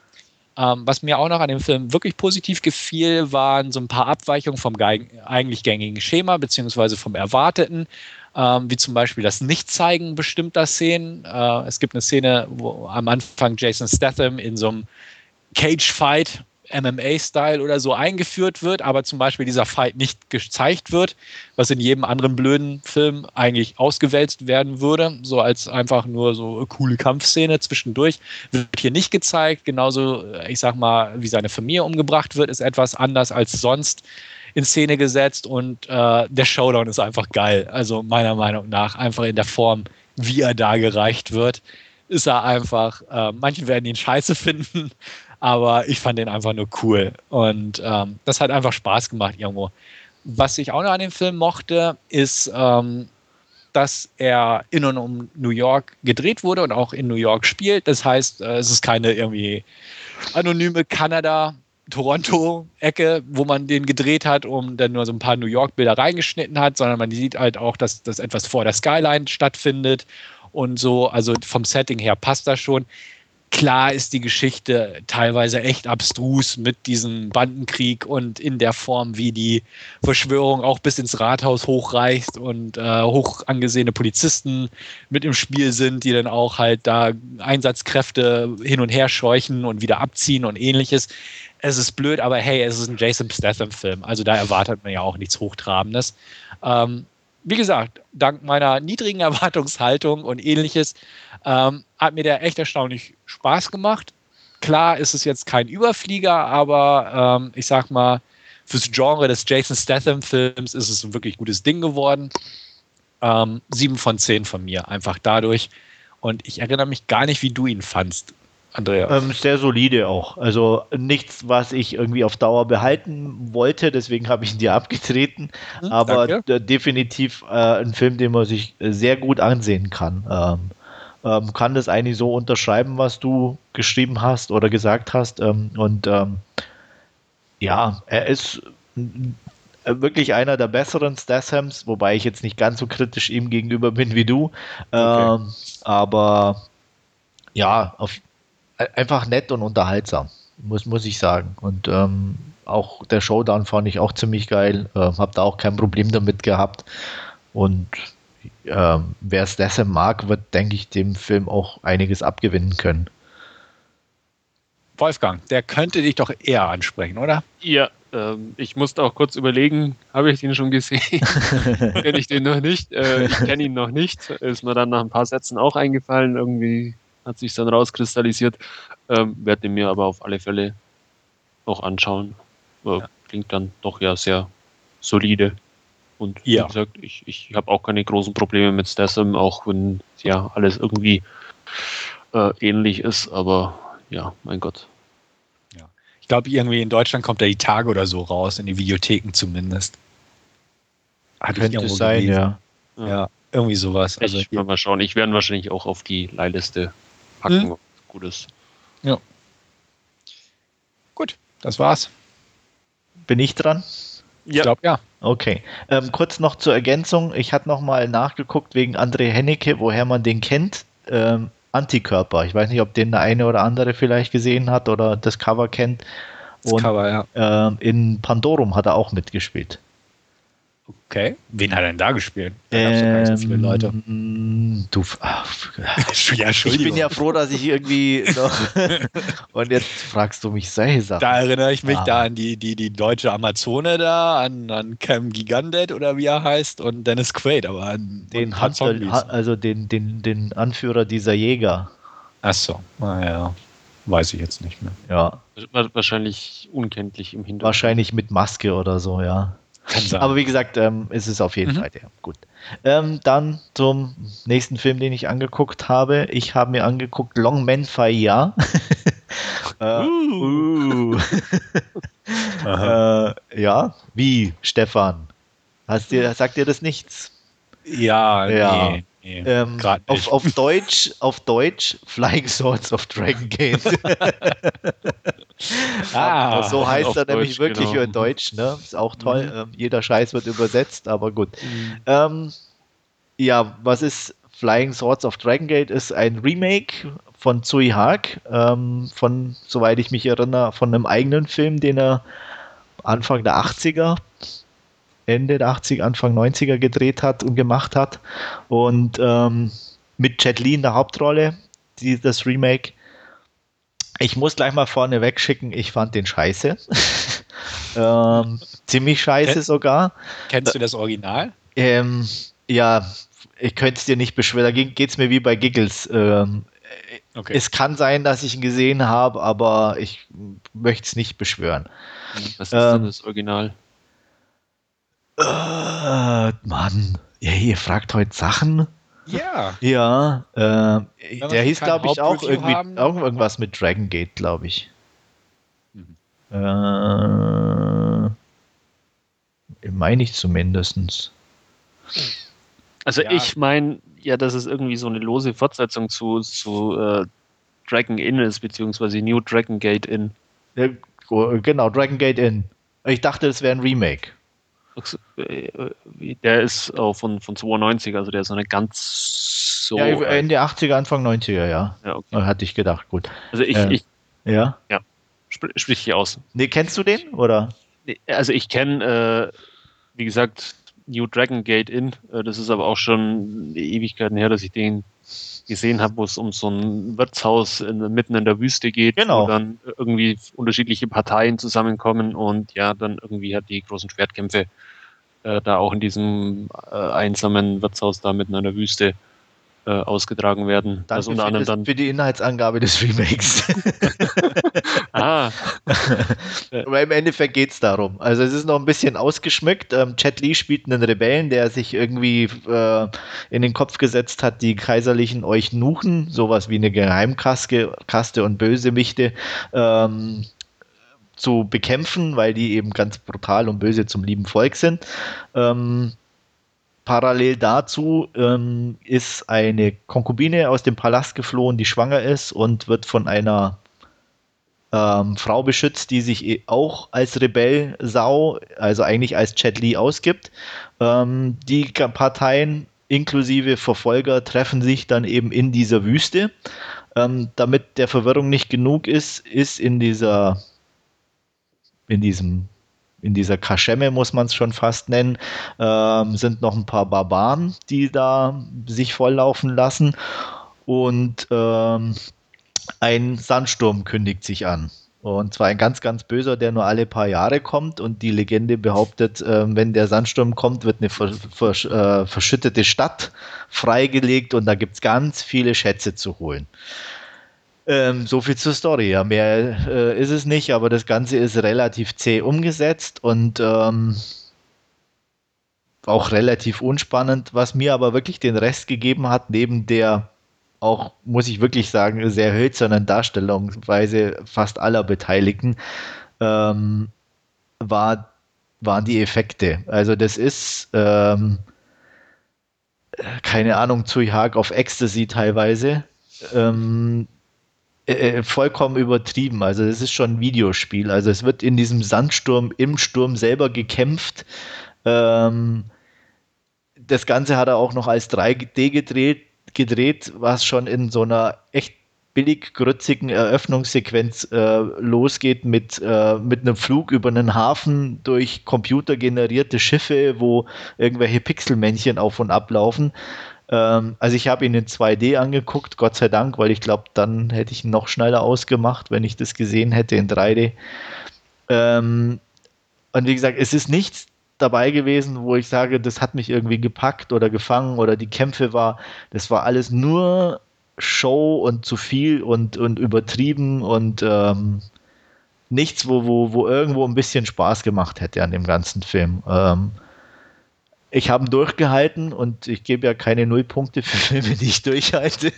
Ähm, was mir auch noch an dem Film wirklich positiv gefiel, waren so ein paar Abweichungen vom eigentlich gängigen Schema, beziehungsweise vom Erwarteten, ähm, wie zum Beispiel das Nichtzeigen bestimmter Szenen. Äh, es gibt eine Szene, wo am Anfang Jason Statham in so einem Cage-Fight MMA-Style oder so eingeführt wird, aber zum Beispiel dieser Fight nicht gezeigt wird, was in jedem anderen blöden Film eigentlich ausgewälzt werden würde, so als einfach nur so eine coole Kampfszene zwischendurch, wird hier nicht gezeigt. Genauso, ich sag mal, wie seine Familie umgebracht wird, ist etwas anders als sonst in Szene gesetzt und äh, der Showdown ist einfach geil. Also meiner Meinung nach einfach in der Form, wie er da gereicht wird, ist er einfach, äh, manche werden ihn scheiße finden, aber ich fand den einfach nur cool. Und ähm, das hat einfach Spaß gemacht irgendwo. Was ich auch noch an dem Film mochte, ist, ähm, dass er in und um New York gedreht wurde und auch in New York spielt. Das heißt, äh, es ist keine irgendwie anonyme Kanada- Toronto-Ecke, wo man den gedreht hat, um dann nur so ein paar New York-Bilder reingeschnitten hat, sondern man sieht halt auch, dass das etwas vor der Skyline stattfindet und so. Also vom Setting her passt das schon. Klar ist die Geschichte teilweise echt abstrus mit diesem Bandenkrieg und in der Form, wie die Verschwörung auch bis ins Rathaus hochreicht und äh, hoch angesehene Polizisten mit im Spiel sind, die dann auch halt da Einsatzkräfte hin und her scheuchen und wieder abziehen und ähnliches. Es ist blöd, aber hey, es ist ein Jason Statham-Film, also da erwartet man ja auch nichts Hochtrabendes. Ähm, wie gesagt, dank meiner niedrigen Erwartungshaltung und ähnliches ähm, hat mir der echt erstaunlich Spaß gemacht. Klar ist es jetzt kein Überflieger, aber ähm, ich sag mal, fürs Genre des Jason Statham-Films ist es ein wirklich gutes Ding geworden. Ähm, sieben von zehn von mir, einfach dadurch. Und ich erinnere mich gar nicht, wie du ihn fandst. Andrea? Ähm, sehr solide auch. Also nichts, was ich irgendwie auf Dauer behalten wollte, deswegen habe ich ihn dir abgetreten. Hm, aber definitiv äh, ein Film, den man sich sehr gut ansehen kann. Ähm, ähm, kann das eigentlich so unterschreiben, was du geschrieben hast oder gesagt hast. Ähm, und ähm, ja, er ist wirklich einer der besseren Stathams, wobei ich jetzt nicht ganz so kritisch ihm gegenüber bin wie du. Okay. Ähm, aber ja, auf, einfach nett und unterhaltsam, muss, muss ich sagen. Und ähm, auch der Showdown fand ich auch ziemlich geil. Äh, hab da auch kein Problem damit gehabt. Und äh, wer es deshalb mag, wird, denke ich, dem Film auch einiges abgewinnen können. Wolfgang, der könnte dich doch eher ansprechen, oder? Ja, ähm, ich musste auch kurz überlegen, habe ich den schon gesehen? kenne ich den noch nicht? Äh, ich kenne ihn noch nicht. Ist mir dann nach ein paar Sätzen auch eingefallen. Irgendwie hat sich dann rauskristallisiert. Ähm, werde mir aber auf alle Fälle auch anschauen. Äh, ja. Klingt dann doch ja sehr solide. Und ja. wie gesagt, ich, ich habe auch keine großen Probleme mit Statham, auch wenn ja alles irgendwie äh, ähnlich ist, aber ja, mein Gott. Ja. Ich glaube, irgendwie in Deutschland kommt er die Tage oder so raus, in die Videotheken zumindest. Hat Könnte sein, ja. ja. ja. irgendwie sowas. Also, ich mal schauen. Ich werde wahrscheinlich auch auf die Leihliste packen, hm. Gutes. Ja. Gut, das war's. Bin ich dran? Ja. Ich glaube ja. Okay. Ähm, kurz noch zur Ergänzung. Ich hatte nochmal nachgeguckt wegen André Hennecke, woher man den kennt. Ähm, Antikörper. Ich weiß nicht, ob den der eine oder andere vielleicht gesehen hat oder das Cover kennt. Das Und, Cover, ja. Ähm, in Pandorum hat er auch mitgespielt. Okay. Wen hat er denn da gespielt? Da gab es ähm, so viele Leute. Ähm, du, ach, ja, ich bin ja froh, dass ich irgendwie noch. und jetzt fragst du mich solche Sachen. Da erinnere ich mich ah. da an die, die, die deutsche Amazone da, an, an Cam Gigandet oder wie er heißt und Dennis Quaid, aber an den Hans also den, den, den Anführer dieser Jäger. Achso, naja. Weiß ich jetzt nicht mehr. Ja. Wahrscheinlich unkenntlich im Hintergrund. Wahrscheinlich mit Maske oder so, ja. Aber wie gesagt, ähm, ist es auf jeden mhm. Fall der. Gut. Ähm, dann zum nächsten Film, den ich angeguckt habe. Ich habe mir angeguckt Long Men Fire. äh, uh. äh, ja, wie, Stefan? Hast dir, sagt dir das nichts? Ja, ja. Nee. Nee, ähm, auf, auf, Deutsch, auf Deutsch Flying Swords of Dragon Gate. ah, so heißt er nämlich Deutsch, wirklich genau. in Deutsch. Ne? Ist auch toll. Mhm. Ähm, jeder Scheiß wird übersetzt, aber gut. Mhm. Ähm, ja, was ist Flying Swords of Dragon Gate? Ist ein Remake von Tsui Hark, ähm, von, soweit ich mich erinnere, von einem eigenen Film, den er Anfang der 80er Ende der 80er, Anfang 90er gedreht hat und gemacht hat. Und ähm, mit Jet Li in der Hauptrolle, die, das Remake. Ich muss gleich mal vorne wegschicken, ich fand den scheiße. ähm, ziemlich scheiße Ken sogar. Kennst du das Original? Ähm, ja, ich könnte es dir nicht beschweren. Da geht es mir wie bei Giggles. Ähm, okay. Es kann sein, dass ich ihn gesehen habe, aber ich möchte es nicht beschwören. Was ist ähm, denn das Original? Äh, Mann, ja, ihr fragt heute Sachen. Ja. Ja, äh, der hieß, glaube ich, auch irgendwie haben, auch irgendwas mit Dragon Gate, glaube ich. Mhm. Äh, meine ich zumindest. Also ja. ich meine ja, dass es irgendwie so eine lose Fortsetzung zu, zu äh, Dragon Inn ist, beziehungsweise New Dragon Gate Inn. Ja, genau, Dragon Gate Inn. Ich dachte, es wäre ein Remake. Äh, der ist auch von, von 92, also der ist nicht ganz so. Ja, Ende 80er, Anfang 90er, ja. ja okay. Hatte ich gedacht, gut. Also ich. Äh, ich ja. Ja. Sprich, sprich hier aus. Nee, kennst du den? Oder? Also ich kenne, äh, wie gesagt, New Dragon Gate. Äh, das ist aber auch schon Ewigkeiten her, dass ich den gesehen habe, wo es um so ein Wirtshaus in, mitten in der Wüste geht, genau. wo dann irgendwie unterschiedliche Parteien zusammenkommen und ja, dann irgendwie hat die großen Schwertkämpfe äh, da auch in diesem äh, einsamen Wirtshaus da mitten in der Wüste äh, ausgetragen werden. Danke unter anderem dann für die Inhaltsangabe des Remakes. ah. Aber im Endeffekt geht es darum. Also es ist noch ein bisschen ausgeschmückt. Ähm, Chet Lee spielt einen Rebellen, der sich irgendwie äh, in den Kopf gesetzt hat, die kaiserlichen Euchnuchen, sowas wie eine Geheimkaste Kaste und Bösewichte, ähm, zu bekämpfen, weil die eben ganz brutal und böse zum lieben Volk sind. Ähm, Parallel dazu ähm, ist eine Konkubine aus dem Palast geflohen, die schwanger ist und wird von einer ähm, Frau beschützt, die sich eh auch als Rebell-Sau, also eigentlich als Chet Lee ausgibt. Ähm, die Parteien inklusive Verfolger treffen sich dann eben in dieser Wüste. Ähm, damit der Verwirrung nicht genug ist, ist in dieser in diesem in dieser Kaschemme muss man es schon fast nennen, ähm, sind noch ein paar Barbaren, die da sich volllaufen lassen. Und ähm, ein Sandsturm kündigt sich an. Und zwar ein ganz, ganz böser, der nur alle paar Jahre kommt. Und die Legende behauptet, äh, wenn der Sandsturm kommt, wird eine ver vers äh, verschüttete Stadt freigelegt und da gibt es ganz viele Schätze zu holen. Ähm, so viel zur Story. Ja, mehr äh, ist es nicht, aber das Ganze ist relativ zäh umgesetzt und ähm, auch relativ unspannend. Was mir aber wirklich den Rest gegeben hat, neben der auch, muss ich wirklich sagen, sehr hölzernen Darstellungsweise fast aller Beteiligten, ähm, war, waren die Effekte. Also das ist ähm, keine Ahnung, zu Hag auf Ecstasy teilweise. Ähm, äh, äh, vollkommen übertrieben. Also es ist schon ein Videospiel. Also es wird in diesem Sandsturm im Sturm selber gekämpft. Ähm, das Ganze hat er auch noch als 3D gedreht, gedreht, was schon in so einer echt billig grützigen Eröffnungssequenz äh, losgeht mit, äh, mit einem Flug über einen Hafen durch computergenerierte Schiffe, wo irgendwelche Pixelmännchen auf und ab laufen. Ähm, also ich habe ihn in 2D angeguckt, Gott sei Dank, weil ich glaube, dann hätte ich ihn noch schneller ausgemacht, wenn ich das gesehen hätte in 3D. Ähm, und wie gesagt, es ist nichts dabei gewesen, wo ich sage, das hat mich irgendwie gepackt oder gefangen oder die Kämpfe war, das war alles nur Show und zu viel und, und übertrieben und ähm, nichts, wo, wo, wo irgendwo ein bisschen Spaß gemacht hätte an dem ganzen Film. Ähm, ich habe ihn durchgehalten und ich gebe ja keine Nullpunkte für Filme, die ich durchhalte.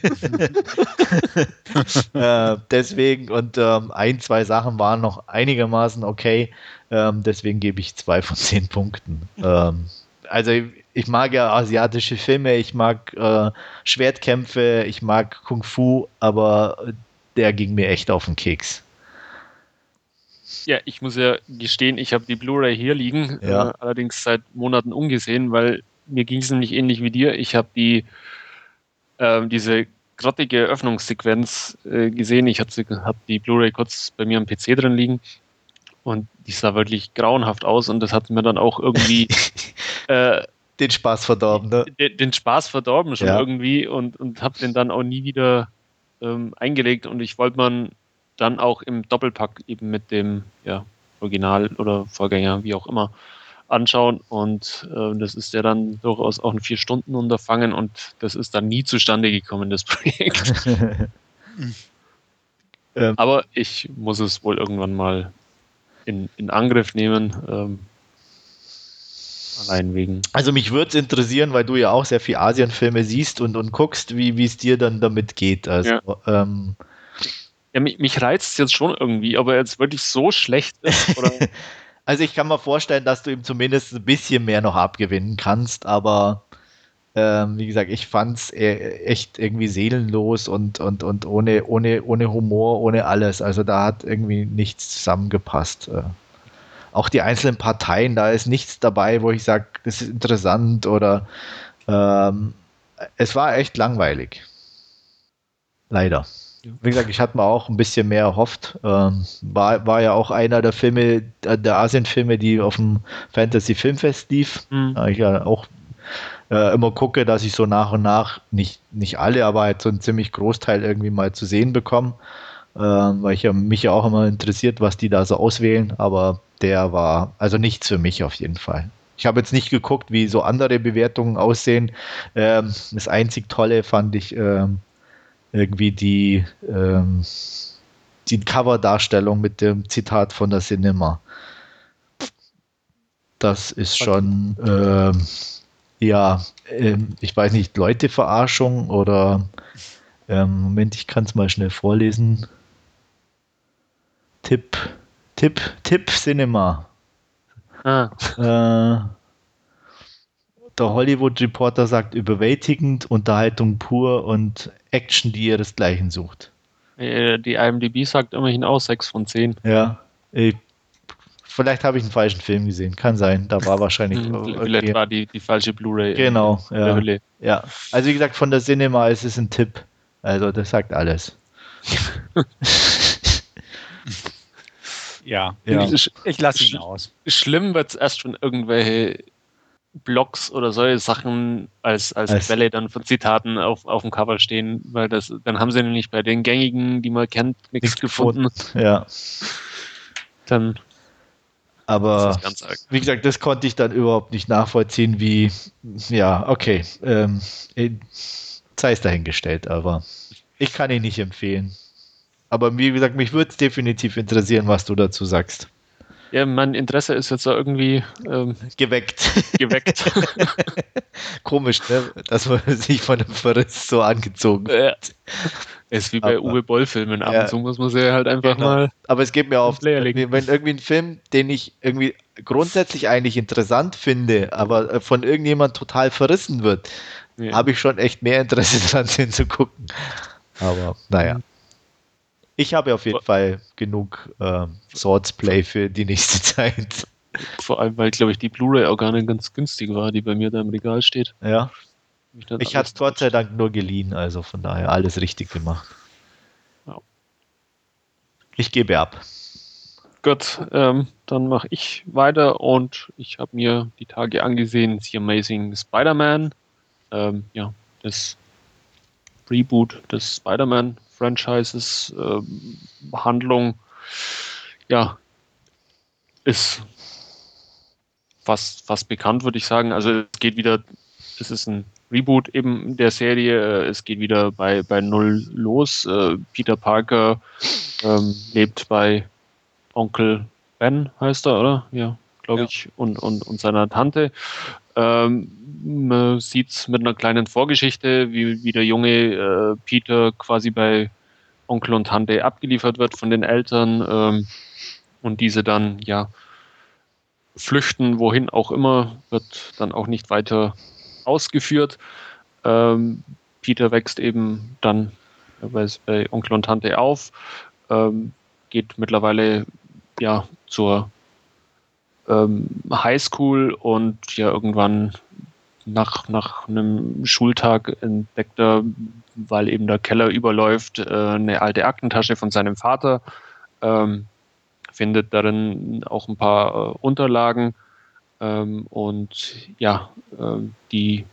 äh, deswegen, und ähm, ein, zwei Sachen waren noch einigermaßen okay. Ähm, deswegen gebe ich zwei von zehn Punkten. Ähm, also ich mag ja asiatische Filme, ich mag äh, Schwertkämpfe, ich mag Kung Fu, aber der ging mir echt auf den Keks. Ja, ich muss ja gestehen, ich habe die Blu-ray hier liegen, ja. äh, allerdings seit Monaten ungesehen, weil mir ging es nämlich ähnlich wie dir. Ich habe die äh, diese grottige Öffnungssequenz äh, gesehen. Ich habe hab die Blu-ray kurz bei mir am PC drin liegen und die sah wirklich grauenhaft aus und das hat mir dann auch irgendwie äh, den Spaß verdorben, ne? Den, den Spaß verdorben schon ja. irgendwie und, und habe den dann auch nie wieder ähm, eingelegt und ich wollte man dann auch im Doppelpack eben mit dem ja, Original oder Vorgänger, wie auch immer, anschauen. Und äh, das ist ja dann durchaus auch ein Vier-Stunden-Unterfangen und das ist dann nie zustande gekommen, das Projekt. ähm. Aber ich muss es wohl irgendwann mal in, in Angriff nehmen. Ähm, allein wegen. Also mich würde es interessieren, weil du ja auch sehr viel Asienfilme siehst und, und guckst, wie es dir dann damit geht. Also, ja. Ähm, ja, mich, mich reizt es jetzt schon irgendwie, aber jetzt wirklich so schlecht ist. also ich kann mir vorstellen, dass du ihm zumindest ein bisschen mehr noch abgewinnen kannst, aber ähm, wie gesagt, ich fand es echt irgendwie seelenlos und, und, und ohne, ohne, ohne Humor, ohne alles. Also da hat irgendwie nichts zusammengepasst. Äh, auch die einzelnen Parteien, da ist nichts dabei, wo ich sage, das ist interessant oder ähm, es war echt langweilig. Leider. Wie gesagt, ich hatte mir auch ein bisschen mehr erhofft. Ähm, war, war ja auch einer der Filme, der Asien-Filme, die auf dem Fantasy Filmfest lief. Mhm. Ich ja auch äh, immer gucke, dass ich so nach und nach, nicht, nicht alle, aber halt so einen ziemlich Großteil irgendwie mal zu sehen bekomme. Äh, weil ich ja, mich ja auch immer interessiert, was die da so auswählen, aber der war also nichts für mich auf jeden Fall. Ich habe jetzt nicht geguckt, wie so andere Bewertungen aussehen. Ähm, das einzig Tolle fand ich ähm, irgendwie die, ähm, die Coverdarstellung mit dem Zitat von der Cinema. Das ist schon, ähm, ja, ähm, ich weiß nicht, Leuteverarschung oder ähm, Moment, ich kann es mal schnell vorlesen. Tipp, Tipp, Tipp Cinema. Ah. Äh, der Hollywood Reporter sagt überwältigend, Unterhaltung pur und Action, die ihresgleichen sucht. Äh, die IMDb sagt immerhin auch 6 von 10. Ja. Ich Vielleicht habe ich einen falschen Film gesehen. Kann sein. Da war wahrscheinlich. Okay. Vielleicht war die, die falsche Blu-ray. Genau. Ja. ja. Also, wie gesagt, von der Cinema ist es ein Tipp. Also, das sagt alles. ja. ja. Ich, ich lasse ihn aus. Schlimm wird es erst, wenn irgendwelche Blogs oder solche Sachen als, als, als Quelle dann von Zitaten auf, auf dem Cover stehen, weil das, dann haben sie nämlich bei den gängigen, die man kennt, nichts gefunden. Ja. Dann aber wie gesagt, das konnte ich dann überhaupt nicht nachvollziehen, wie, ja, okay, ähm, sei es dahingestellt, aber ich kann ihn nicht empfehlen. Aber wie gesagt, mich würde es definitiv interessieren, was du dazu sagst. Ja, mein Interesse ist jetzt irgendwie ähm, geweckt. Geweckt. Komisch, ne? dass man sich von einem Verriss so angezogen wird. Ist wie bei aber, Uwe Boll-Filmen. Ab ja, und zu muss man sie halt einfach genau. mal. Aber es geht mir auf, wenn irgendwie ein Film, den ich irgendwie grundsätzlich eigentlich interessant finde, aber äh, von irgendjemand total verrissen wird, ja. habe ich schon echt mehr Interesse daran, den zu gucken. Aber naja. Ich habe auf jeden Fall genug äh, Swordsplay für die nächste Zeit. Vor allem, weil, glaube ich, die Blu-ray auch gar nicht ganz günstig war, die bei mir da im Regal steht. Ja. Ich hatte es Gott sei Dank nur geliehen, also von daher alles richtig gemacht. Ja. Ich gebe ab. Gut, ähm, dann mache ich weiter und ich habe mir die Tage angesehen, The Amazing Spider-Man. Ähm, ja, das Reboot des Spider-Man-Franchises. Ähm, Handlung, ja, ist fast, fast bekannt, würde ich sagen. Also es geht wieder, es ist ein Reboot eben der Serie. Es geht wieder bei, bei Null los. Äh, Peter Parker ähm, lebt bei Onkel Ben, heißt er, oder? Ja, glaube ja. ich, und, und, und seiner Tante. Ähm, man sieht es mit einer kleinen Vorgeschichte, wie, wie der junge äh, Peter quasi bei Onkel und Tante abgeliefert wird von den Eltern ähm, und diese dann ja flüchten, wohin auch immer, wird dann auch nicht weiter ausgeführt. Ähm, Peter wächst eben dann bei, bei Onkel und Tante auf, ähm, geht mittlerweile ja zur ähm, Highschool und ja irgendwann nach, nach einem Schultag entdeckt er, weil eben der Keller überläuft, äh, eine alte Aktentasche von seinem Vater, ähm, findet darin auch ein paar äh, Unterlagen ähm, und ja, äh, die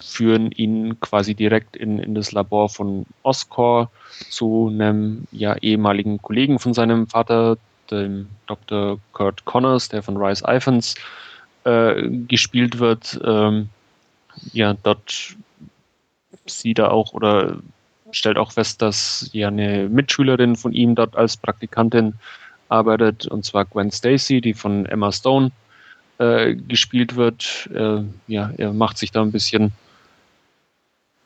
führen ihn quasi direkt in, in das Labor von Oscor zu einem ja, ehemaligen Kollegen von seinem Vater, dem Dr. Kurt Connors, der von Rice Iphans äh, gespielt wird. Ähm, ja, dort sieht er auch oder stellt auch fest, dass ja eine Mitschülerin von ihm dort als Praktikantin arbeitet, und zwar Gwen Stacy, die von Emma Stone äh, gespielt wird. Äh, ja, er macht sich da ein bisschen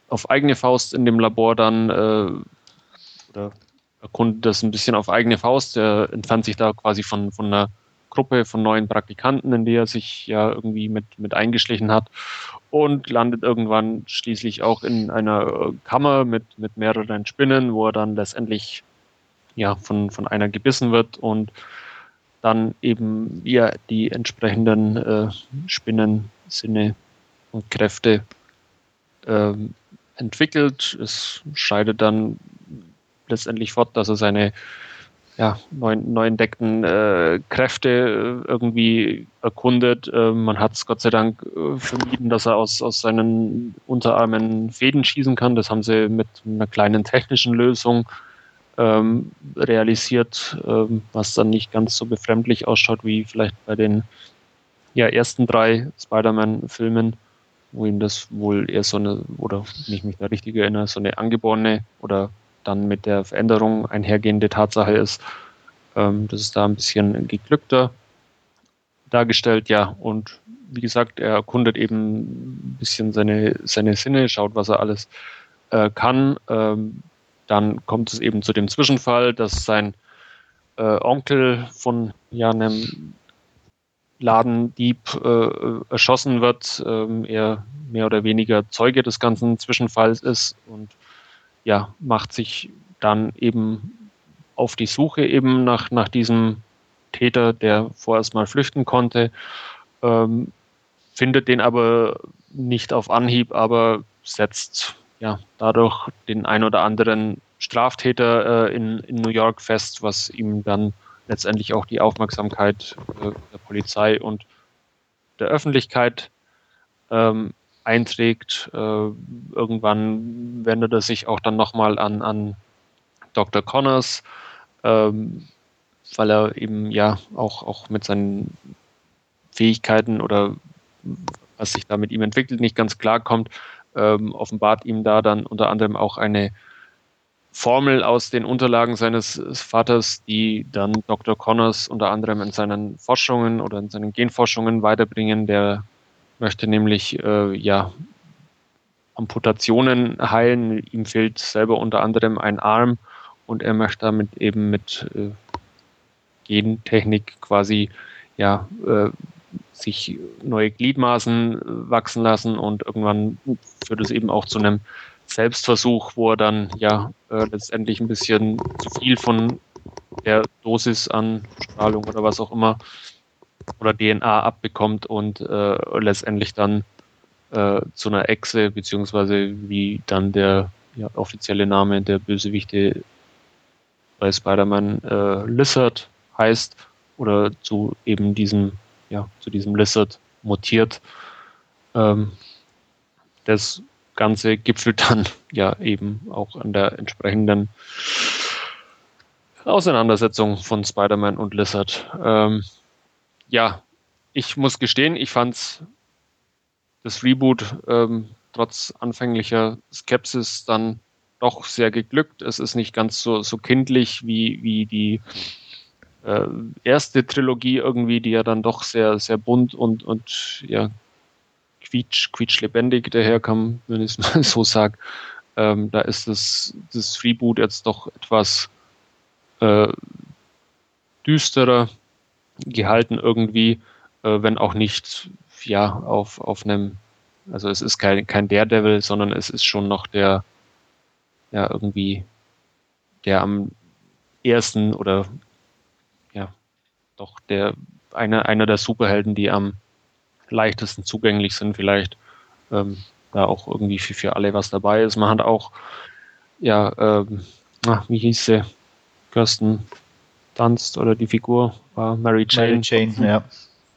auf eigene Faust in dem Labor dann äh, oder erkundet das ein bisschen auf eigene Faust. Er entfernt sich da quasi von, von einer Gruppe von neuen Praktikanten, in die er sich ja irgendwie mit, mit eingeschlichen hat und landet irgendwann schließlich auch in einer Kammer mit, mit mehreren Spinnen, wo er dann letztendlich ja, von, von einer gebissen wird und dann eben ja die entsprechenden äh, Spinnensinne und Kräfte ähm, entwickelt. Es scheidet dann letztendlich fort, dass er seine ja, neu, neu entdeckten äh, Kräfte äh, irgendwie erkundet. Äh, man hat es Gott sei Dank äh, vermieden, dass er aus, aus seinen Unterarmen Fäden schießen kann. Das haben sie mit einer kleinen technischen Lösung ähm, realisiert, ähm, was dann nicht ganz so befremdlich ausschaut wie vielleicht bei den ja, ersten drei Spider-Man-Filmen, wo ihm das wohl eher so eine, oder wenn ich mich da richtig erinnere, so eine angeborene oder dann mit der Veränderung einhergehende Tatsache ist. Ähm, das ist da ein bisschen geglückter dargestellt, ja. Und wie gesagt, er erkundet eben ein bisschen seine, seine Sinne, schaut, was er alles äh, kann. Ähm, dann kommt es eben zu dem Zwischenfall, dass sein äh, Onkel von ja, einem Ladendieb äh, erschossen wird. Ähm, er mehr oder weniger Zeuge des ganzen Zwischenfalls ist und ja, macht sich dann eben auf die Suche eben nach, nach diesem Täter, der vorerst mal flüchten konnte, ähm, findet den aber nicht auf Anhieb, aber setzt ja, dadurch den ein oder anderen Straftäter äh, in, in New York fest, was ihm dann letztendlich auch die Aufmerksamkeit äh, der Polizei und der Öffentlichkeit ähm, einträgt. Äh, irgendwann wendet er sich auch dann nochmal an, an Dr. Connors, ähm, weil er eben ja auch, auch mit seinen Fähigkeiten oder was sich da mit ihm entwickelt, nicht ganz klar kommt ähm, offenbart ihm da dann unter anderem auch eine Formel aus den Unterlagen seines Vaters, die dann Dr. Connors unter anderem in seinen Forschungen oder in seinen Genforschungen weiterbringen. Der möchte nämlich äh, ja Amputationen heilen. Ihm fehlt selber unter anderem ein Arm und er möchte damit eben mit äh, Gentechnik quasi ja äh, sich neue Gliedmaßen äh, wachsen lassen und irgendwann führt es eben auch zu einem Selbstversuch, wo er dann ja äh, letztendlich ein bisschen zu viel von der Dosis an Strahlung oder was auch immer oder DNA abbekommt und äh, letztendlich dann äh, zu einer Echse, beziehungsweise wie dann der ja, offizielle Name der Bösewichte bei Spider-Man äh, Lizard heißt oder zu eben diesem ja, zu diesem Lizard mutiert. Ähm, das Ganze gipfelt dann ja eben auch an der entsprechenden Auseinandersetzung von Spider-Man und Lizard. Ähm, ja, ich muss gestehen, ich fand das Reboot ähm, trotz anfänglicher Skepsis dann doch sehr geglückt. Es ist nicht ganz so, so kindlich wie, wie die äh, erste Trilogie irgendwie, die ja dann doch sehr, sehr bunt und, und ja, quietsch, quietschlebendig daherkam, wenn ich es mal so sage. Ähm, da ist das, das Reboot jetzt doch etwas äh, düsterer gehalten irgendwie, äh, wenn auch nicht ja auf, auf einem, also es ist kein, kein Daredevil, sondern es ist schon noch der, ja, irgendwie der am ersten oder doch der einer, einer der Superhelden, die am leichtesten zugänglich sind, vielleicht. Ähm, da auch irgendwie für, für alle was dabei ist. Man hat auch, ja, ähm, ach, wie hieß sie? Kirsten Dunst oder die Figur war Mary Jane. Mary Jane, ja.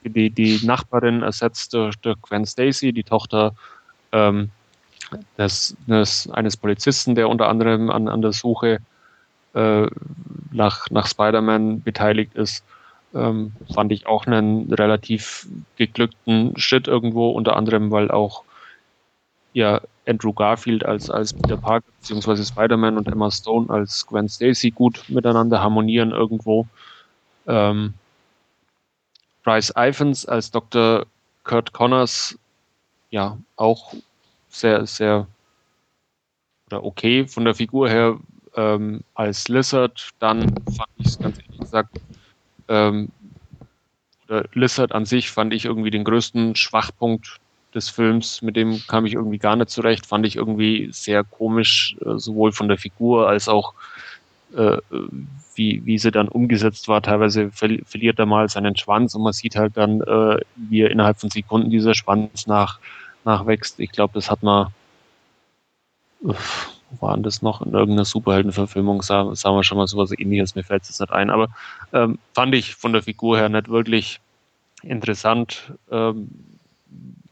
Die, die Nachbarin ersetzt durch, durch Gwen Stacy, die Tochter ähm, des, des, eines Polizisten, der unter anderem an, an der Suche äh, nach, nach Spider-Man beteiligt ist. Ähm, fand ich auch einen relativ geglückten Schritt irgendwo, unter anderem, weil auch ja, Andrew Garfield als, als Peter Parker beziehungsweise Spider-Man und Emma Stone als Gwen Stacy gut miteinander harmonieren irgendwo. Ähm, Bryce Iphans als Dr. Kurt Connors, ja, auch sehr, sehr oder okay von der Figur her ähm, als Lizard. Dann fand ich es ganz ehrlich gesagt, ähm, oder Lizard an sich fand ich irgendwie den größten Schwachpunkt des Films, mit dem kam ich irgendwie gar nicht zurecht, fand ich irgendwie sehr komisch, äh, sowohl von der Figur als auch äh, wie, wie sie dann umgesetzt war. Teilweise ver verliert er mal seinen Schwanz und man sieht halt dann, äh, wie er innerhalb von Sekunden dieser Schwanz nach, nachwächst. Ich glaube, das hat man, uff, waren das noch? In irgendeiner Superheldenverfilmung sah, sah man schon mal sowas ähnliches, mir fällt es nicht ein. Aber ähm, fand ich von der Figur her nicht wirklich interessant. Ähm,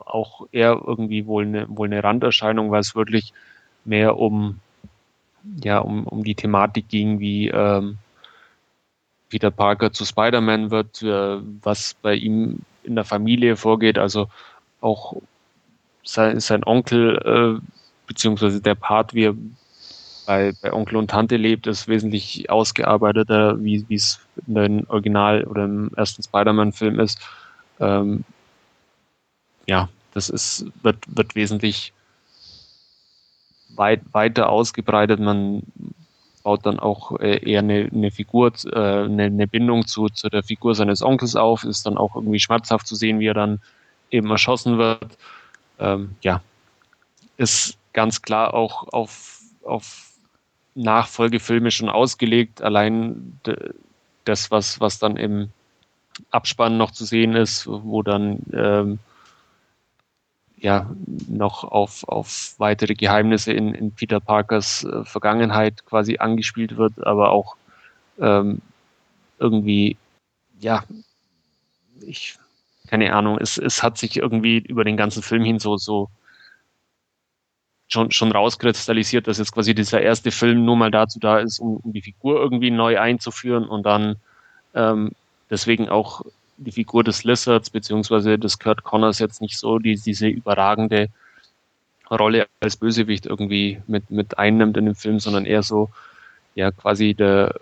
auch eher irgendwie wohl eine, wohl eine Randerscheinung, weil es wirklich mehr um, ja, um, um die Thematik ging, wie ähm, Peter Parker zu Spider-Man wird, äh, was bei ihm in der Familie vorgeht, also auch sein, sein Onkel, äh, beziehungsweise der Part, wie er bei, bei Onkel und Tante lebt, ist wesentlich ausgearbeiteter, wie es in dem Original oder im ersten Spider-Man-Film ist. Ähm, ja, das ist, wird, wird wesentlich weit, weiter ausgebreitet. Man baut dann auch äh, eher eine, eine Figur, äh, eine, eine Bindung zu, zu der Figur seines Onkels auf. Ist dann auch irgendwie schmerzhaft zu sehen, wie er dann eben erschossen wird. Ähm, ja, ist ganz klar auch auf, auf Nachfolgefilme schon ausgelegt. Allein das, was, was dann im Abspann noch zu sehen ist, wo dann ähm, ja noch auf, auf weitere Geheimnisse in, in Peter Parkers äh, Vergangenheit quasi angespielt wird, aber auch ähm, irgendwie, ja, ich, keine Ahnung, es, es hat sich irgendwie über den ganzen Film hin so, so schon, schon rauskristallisiert, dass jetzt quasi dieser erste Film nur mal dazu da ist, um, um die Figur irgendwie neu einzuführen und dann ähm, deswegen auch die Figur des Lizards beziehungsweise des Kurt Connors jetzt nicht so die, diese überragende Rolle als Bösewicht irgendwie mit, mit einnimmt in dem Film, sondern eher so, ja, quasi der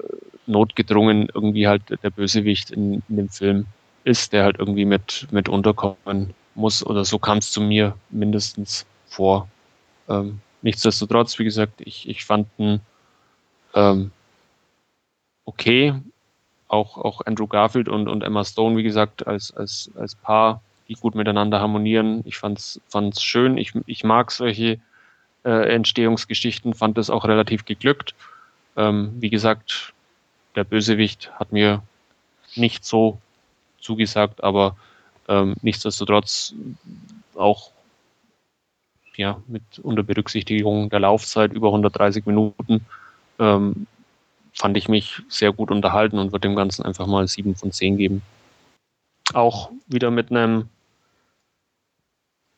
notgedrungen irgendwie halt der Bösewicht in, in dem Film ist, der halt irgendwie mit, mit unterkommen muss oder so kam es zu mir mindestens vor. Ähm, nichtsdestotrotz, wie gesagt, ich, ich fand ihn ähm, okay, auch, auch Andrew Garfield und, und Emma Stone, wie gesagt, als, als, als Paar, die gut miteinander harmonieren. Ich fand's, fand's schön. Ich, ich mag solche äh, Entstehungsgeschichten, fand es auch relativ geglückt. Ähm, wie gesagt, der Bösewicht hat mir nicht so zugesagt, aber ähm, nichtsdestotrotz auch ja, mit unter Berücksichtigung der Laufzeit über 130 Minuten ähm, fand ich mich sehr gut unterhalten und würde dem Ganzen einfach mal 7 von 10 geben. Auch wieder mit einem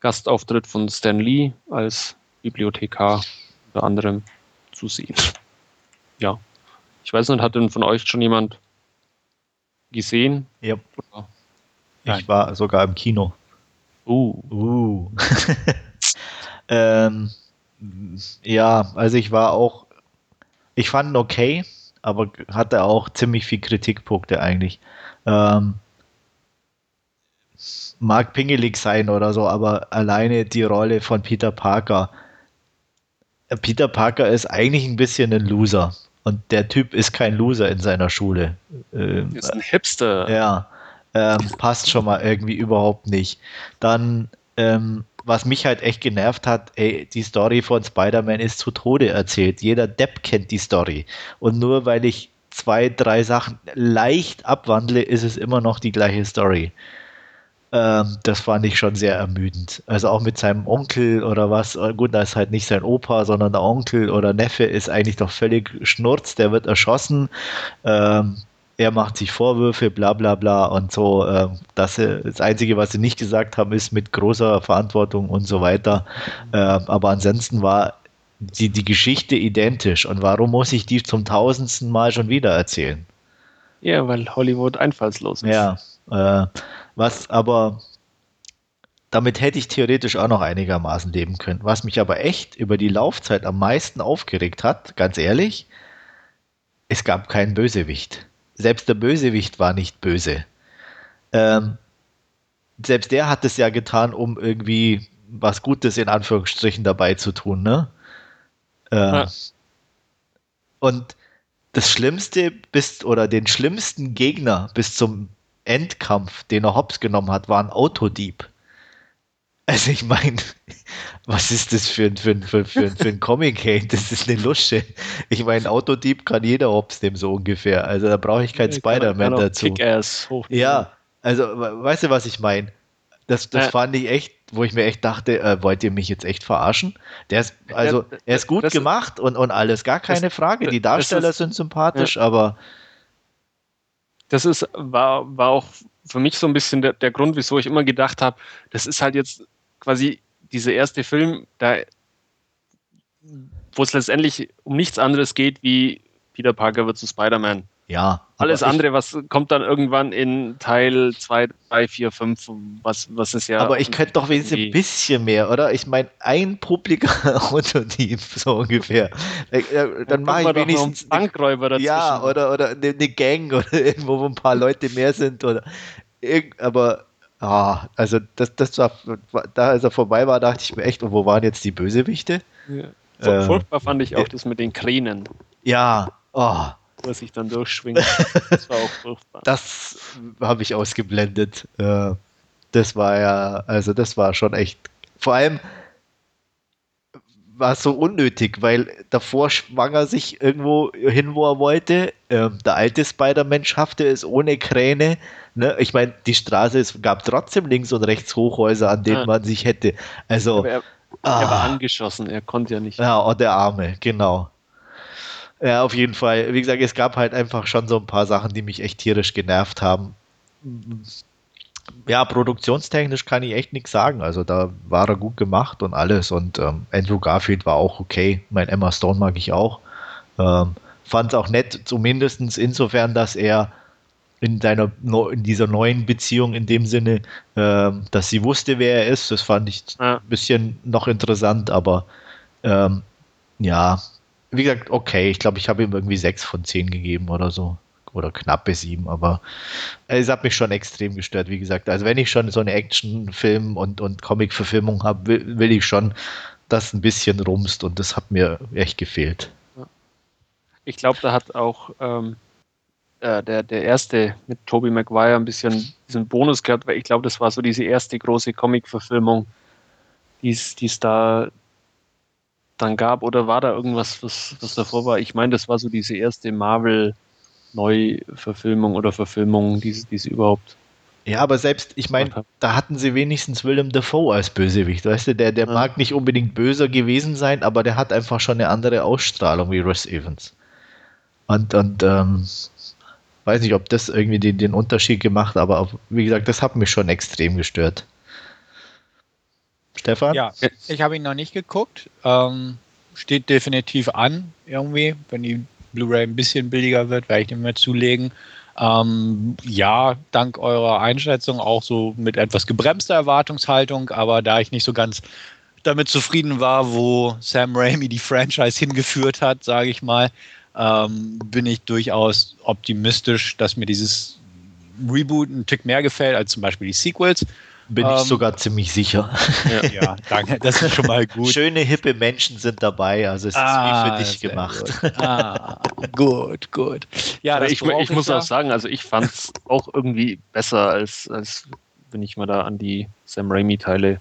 Gastauftritt von Stan Lee als Bibliothekar unter anderem zu sehen. Ja. Ich weiß nicht, hat denn von euch schon jemand gesehen? Ja. Ich war sogar im Kino. Uh. Uh. ähm, ja, also ich war auch, ich fand ihn okay aber hatte auch ziemlich viel Kritikpunkte eigentlich. Ähm, mag pingelig sein oder so, aber alleine die Rolle von Peter Parker. Peter Parker ist eigentlich ein bisschen ein Loser. Und der Typ ist kein Loser in seiner Schule. Ähm, ist ein Hipster. Ja, ähm, passt schon mal irgendwie überhaupt nicht. Dann ähm, was mich halt echt genervt hat, ey, die Story von Spider-Man ist zu Tode erzählt. Jeder Depp kennt die Story. Und nur weil ich zwei, drei Sachen leicht abwandle, ist es immer noch die gleiche Story. Ähm, das fand ich schon sehr ermüdend. Also auch mit seinem Onkel oder was. Äh, gut, da ist halt nicht sein Opa, sondern der Onkel oder Neffe ist eigentlich doch völlig schnurz. Der wird erschossen. Ähm, er macht sich Vorwürfe, bla bla bla und so. Äh, das, das Einzige, was sie nicht gesagt haben, ist mit großer Verantwortung und so weiter. Äh, aber ansonsten war die, die Geschichte identisch. Und warum muss ich die zum tausendsten Mal schon wieder erzählen? Ja, weil Hollywood einfallslos ist. Ja, äh, was aber damit hätte ich theoretisch auch noch einigermaßen leben können. Was mich aber echt über die Laufzeit am meisten aufgeregt hat, ganz ehrlich, es gab keinen Bösewicht. Selbst der Bösewicht war nicht böse. Ähm, selbst der hat es ja getan, um irgendwie was Gutes in Anführungsstrichen dabei zu tun, ne? Äh, ja. Und das Schlimmste bis oder den schlimmsten Gegner bis zum Endkampf, den er hops genommen hat, war ein Autodieb. Also ich meine, was ist das für ein, für ein, für, für, für ein Comic, hey? Das ist eine Lusche. Ich meine, Autodieb kann jeder hops dem so ungefähr. Also da brauche ich kein Spider-Man dazu. Ja, also weißt du, was ich meine? Das, das ja. fand ich echt, wo ich mir echt dachte, äh, wollt ihr mich jetzt echt verarschen? Der ist, also, er ist gut gemacht und, und alles, gar keine das, Frage. Die Darsteller ist, sind sympathisch, ja. aber. Das ist, war, war auch für mich so ein bisschen der, der Grund, wieso ich immer gedacht habe, das ist halt jetzt quasi dieser erste Film, da, wo es letztendlich um nichts anderes geht, wie Peter Parker wird zu Spider-Man. Ja. Alles andere, was kommt dann irgendwann in Teil 2, 3, 4, 5, was, was ist ja. Aber ich könnte doch wenigstens ein bisschen mehr, oder? Ich meine, ein publiker Autodieb, so ungefähr. Äh, äh, dann mache ich wenigstens. Bankräuber dazwischen. Ja, oder, oder eine, eine Gang oder irgendwo, wo ein paar Leute mehr sind. Oder aber Ah, also das, das war, da als er vorbei war, dachte ich mir echt, und wo waren jetzt die Bösewichte? Ja. Äh, furchtbar fand ich auch äh, das mit den Kränen. Ja, oh. Wo er sich dann durchschwingt. Das war auch furchtbar. Das habe ich ausgeblendet. Äh, das war ja, also das war schon echt, vor allem war es so unnötig, weil davor schwang er sich irgendwo hin, wo er wollte. Ähm, der alte Spider-Man schaffte es ohne Kräne Ne? Ich meine, die Straße, es gab trotzdem links und rechts Hochhäuser, an denen ja. man sich hätte. Also. Er, ah, er, war angeschossen, er konnte ja nicht. Ja, und der Arme, genau. Ja, auf jeden Fall. Wie gesagt, es gab halt einfach schon so ein paar Sachen, die mich echt tierisch genervt haben. Ja, produktionstechnisch kann ich echt nichts sagen. Also da war er gut gemacht und alles. Und ähm, Andrew Garfield war auch okay. Mein Emma Stone mag ich auch. Ähm, Fand es auch nett, zumindest insofern, dass er in, deiner, in dieser neuen Beziehung in dem Sinne, äh, dass sie wusste, wer er ist. Das fand ich ja. ein bisschen noch interessant, aber ähm, ja, wie gesagt, okay, ich glaube, ich habe ihm irgendwie sechs von zehn gegeben oder so. Oder knappe sieben, aber es hat mich schon extrem gestört, wie gesagt. Also wenn ich schon so eine Actionfilm und, und Comic-Verfilmung habe, will, will, ich schon, dass ein bisschen rumst und das hat mir echt gefehlt. Ich glaube, da hat auch ähm, äh, der, der erste mit Tobey Maguire ein bisschen diesen Bonus gehabt, weil ich glaube, das war so diese erste große Comic-Verfilmung, die es da dann gab. Oder war da irgendwas, was, was davor war? Ich meine, das war so diese erste Marvel-Neuverfilmung oder Verfilmung, die, sie überhaupt ja, aber selbst, ich meine, da hatten sie wenigstens Willem Dafoe als Bösewicht, weißt du, der, der ja. mag nicht unbedingt böser gewesen sein, aber der hat einfach schon eine andere Ausstrahlung wie Russ Evans. Und, und ähm, weiß nicht, ob das irgendwie den, den Unterschied gemacht, aber auf, wie gesagt, das hat mich schon extrem gestört. Stefan? Ja, ich habe ihn noch nicht geguckt. Ähm, steht definitiv an, irgendwie. Wenn die Blu-ray ein bisschen billiger wird, werde ich den mal zulegen. Ähm, ja, dank eurer Einschätzung auch so mit etwas gebremster Erwartungshaltung, aber da ich nicht so ganz damit zufrieden war, wo Sam Raimi die Franchise hingeführt hat, sage ich mal, ähm, bin ich durchaus optimistisch, dass mir dieses Reboot ein Tick mehr gefällt als zum Beispiel die Sequels. Bin ähm, ich sogar ziemlich sicher. Ja, ja, danke, das ist schon mal gut. Schöne, hippe Menschen sind dabei, also es ist ah, wie für dich gemacht. Gut. Ah, gut, gut. Ja, ich, ich muss auch sagen, also ich fand es auch irgendwie besser, als, als wenn ich mal da an die Sam Raimi-Teile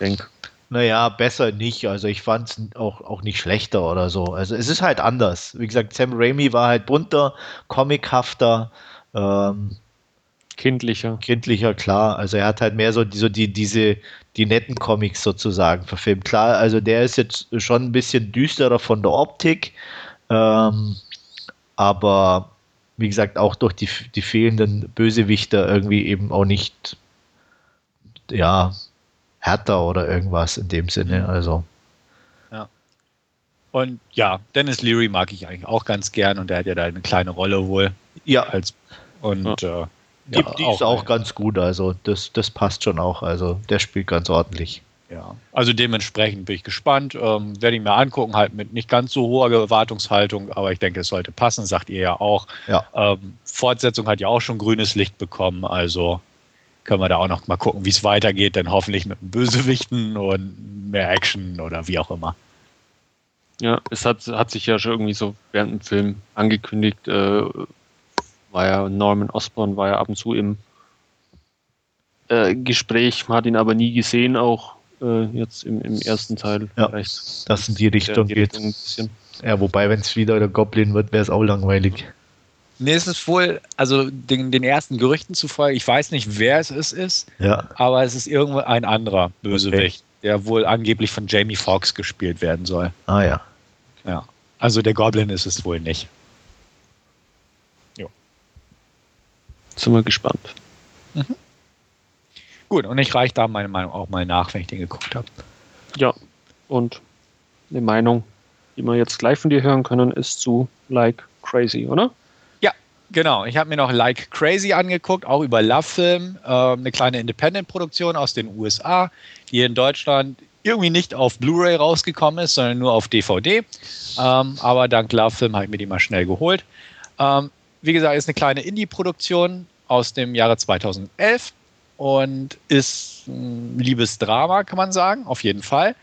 denke. Naja, besser nicht. Also ich fand es auch, auch nicht schlechter oder so. Also es ist halt anders. Wie gesagt, Sam Raimi war halt bunter, comichafter, ähm, kindlicher. Kindlicher, klar. Also er hat halt mehr so, die, so die, diese, die netten Comics sozusagen verfilmt. Klar, also der ist jetzt schon ein bisschen düsterer von der Optik, ähm, aber wie gesagt, auch durch die, die fehlenden Bösewichter irgendwie eben auch nicht, ja, härter oder irgendwas in dem Sinne. Also. Ja. Und ja, Dennis Leary mag ich eigentlich auch ganz gern und der hat ja da eine kleine Rolle wohl. Ja. Als, und ja. Äh, die, ja, die auch ist auch ganz gut, also das, das passt schon auch. Also der spielt ganz ordentlich. Ja, also dementsprechend bin ich gespannt. Ähm, werde ich mir angucken, halt mit nicht ganz so hoher Erwartungshaltung, aber ich denke, es sollte passen, sagt ihr ja auch. Ja. Ähm, Fortsetzung hat ja auch schon grünes Licht bekommen, also können wir da auch noch mal gucken, wie es weitergeht, dann hoffentlich mit Bösewichten und mehr Action oder wie auch immer. Ja, es hat, hat sich ja schon irgendwie so während dem Film angekündigt, äh, war ja Norman Osborn war ja ab und zu im äh, Gespräch, man hat ihn aber nie gesehen, auch äh, jetzt im, im, ersten Teil. Ja, Vielleicht das in die Richtung geht. Ja, wobei, wenn es wieder der Goblin wird, wäre es auch langweilig. Nee, es ist wohl, also den, den ersten Gerüchten zufolge, ich weiß nicht, wer es ist, ist ja. aber es ist irgendwo ein anderer Bösewicht, okay. der wohl angeblich von Jamie Foxx gespielt werden soll. Ah ja. Ja. Also der Goblin ist es wohl nicht. Jo. Sind wir gespannt. Mhm. Gut, und ich reiche da meine Meinung auch mal nach, wenn ich den geguckt habe. Ja, und eine Meinung, die wir jetzt gleich von dir hören können, ist zu Like Crazy, oder? Genau. Ich habe mir noch Like Crazy angeguckt, auch über Love Film, äh, eine kleine Independent-Produktion aus den USA, die in Deutschland irgendwie nicht auf Blu-ray rausgekommen ist, sondern nur auf DVD. Ähm, aber dank Love Film habe ich mir die mal schnell geholt. Ähm, wie gesagt, ist eine kleine Indie-Produktion aus dem Jahre 2011 und ist ein Liebesdrama, kann man sagen, auf jeden Fall.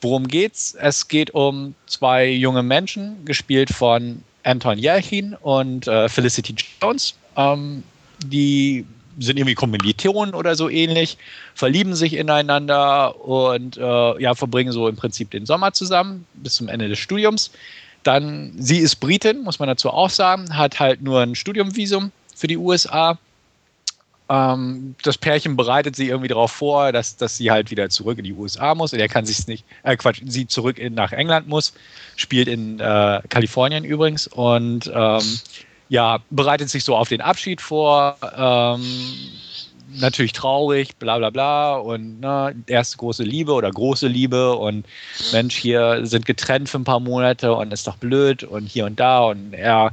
Worum geht's? Es geht um zwei junge Menschen, gespielt von Anton Yelchin und äh, Felicity Jones. Ähm, die sind irgendwie Kommilitonen oder so ähnlich, verlieben sich ineinander und äh, ja, verbringen so im Prinzip den Sommer zusammen bis zum Ende des Studiums. Dann, sie ist Britin, muss man dazu auch sagen, hat halt nur ein Studiumvisum für die USA ähm, das Pärchen bereitet sie irgendwie darauf vor, dass, dass sie halt wieder zurück in die USA muss. Und er kann sich nicht, äh, Quatsch, sie zurück in, nach England muss. Spielt in äh, Kalifornien übrigens. Und ähm, ja, bereitet sich so auf den Abschied vor. Ähm, natürlich traurig, bla bla bla. Und ne, erste große Liebe oder große Liebe. Und Mensch, hier sind getrennt für ein paar Monate und ist doch blöd und hier und da. Und er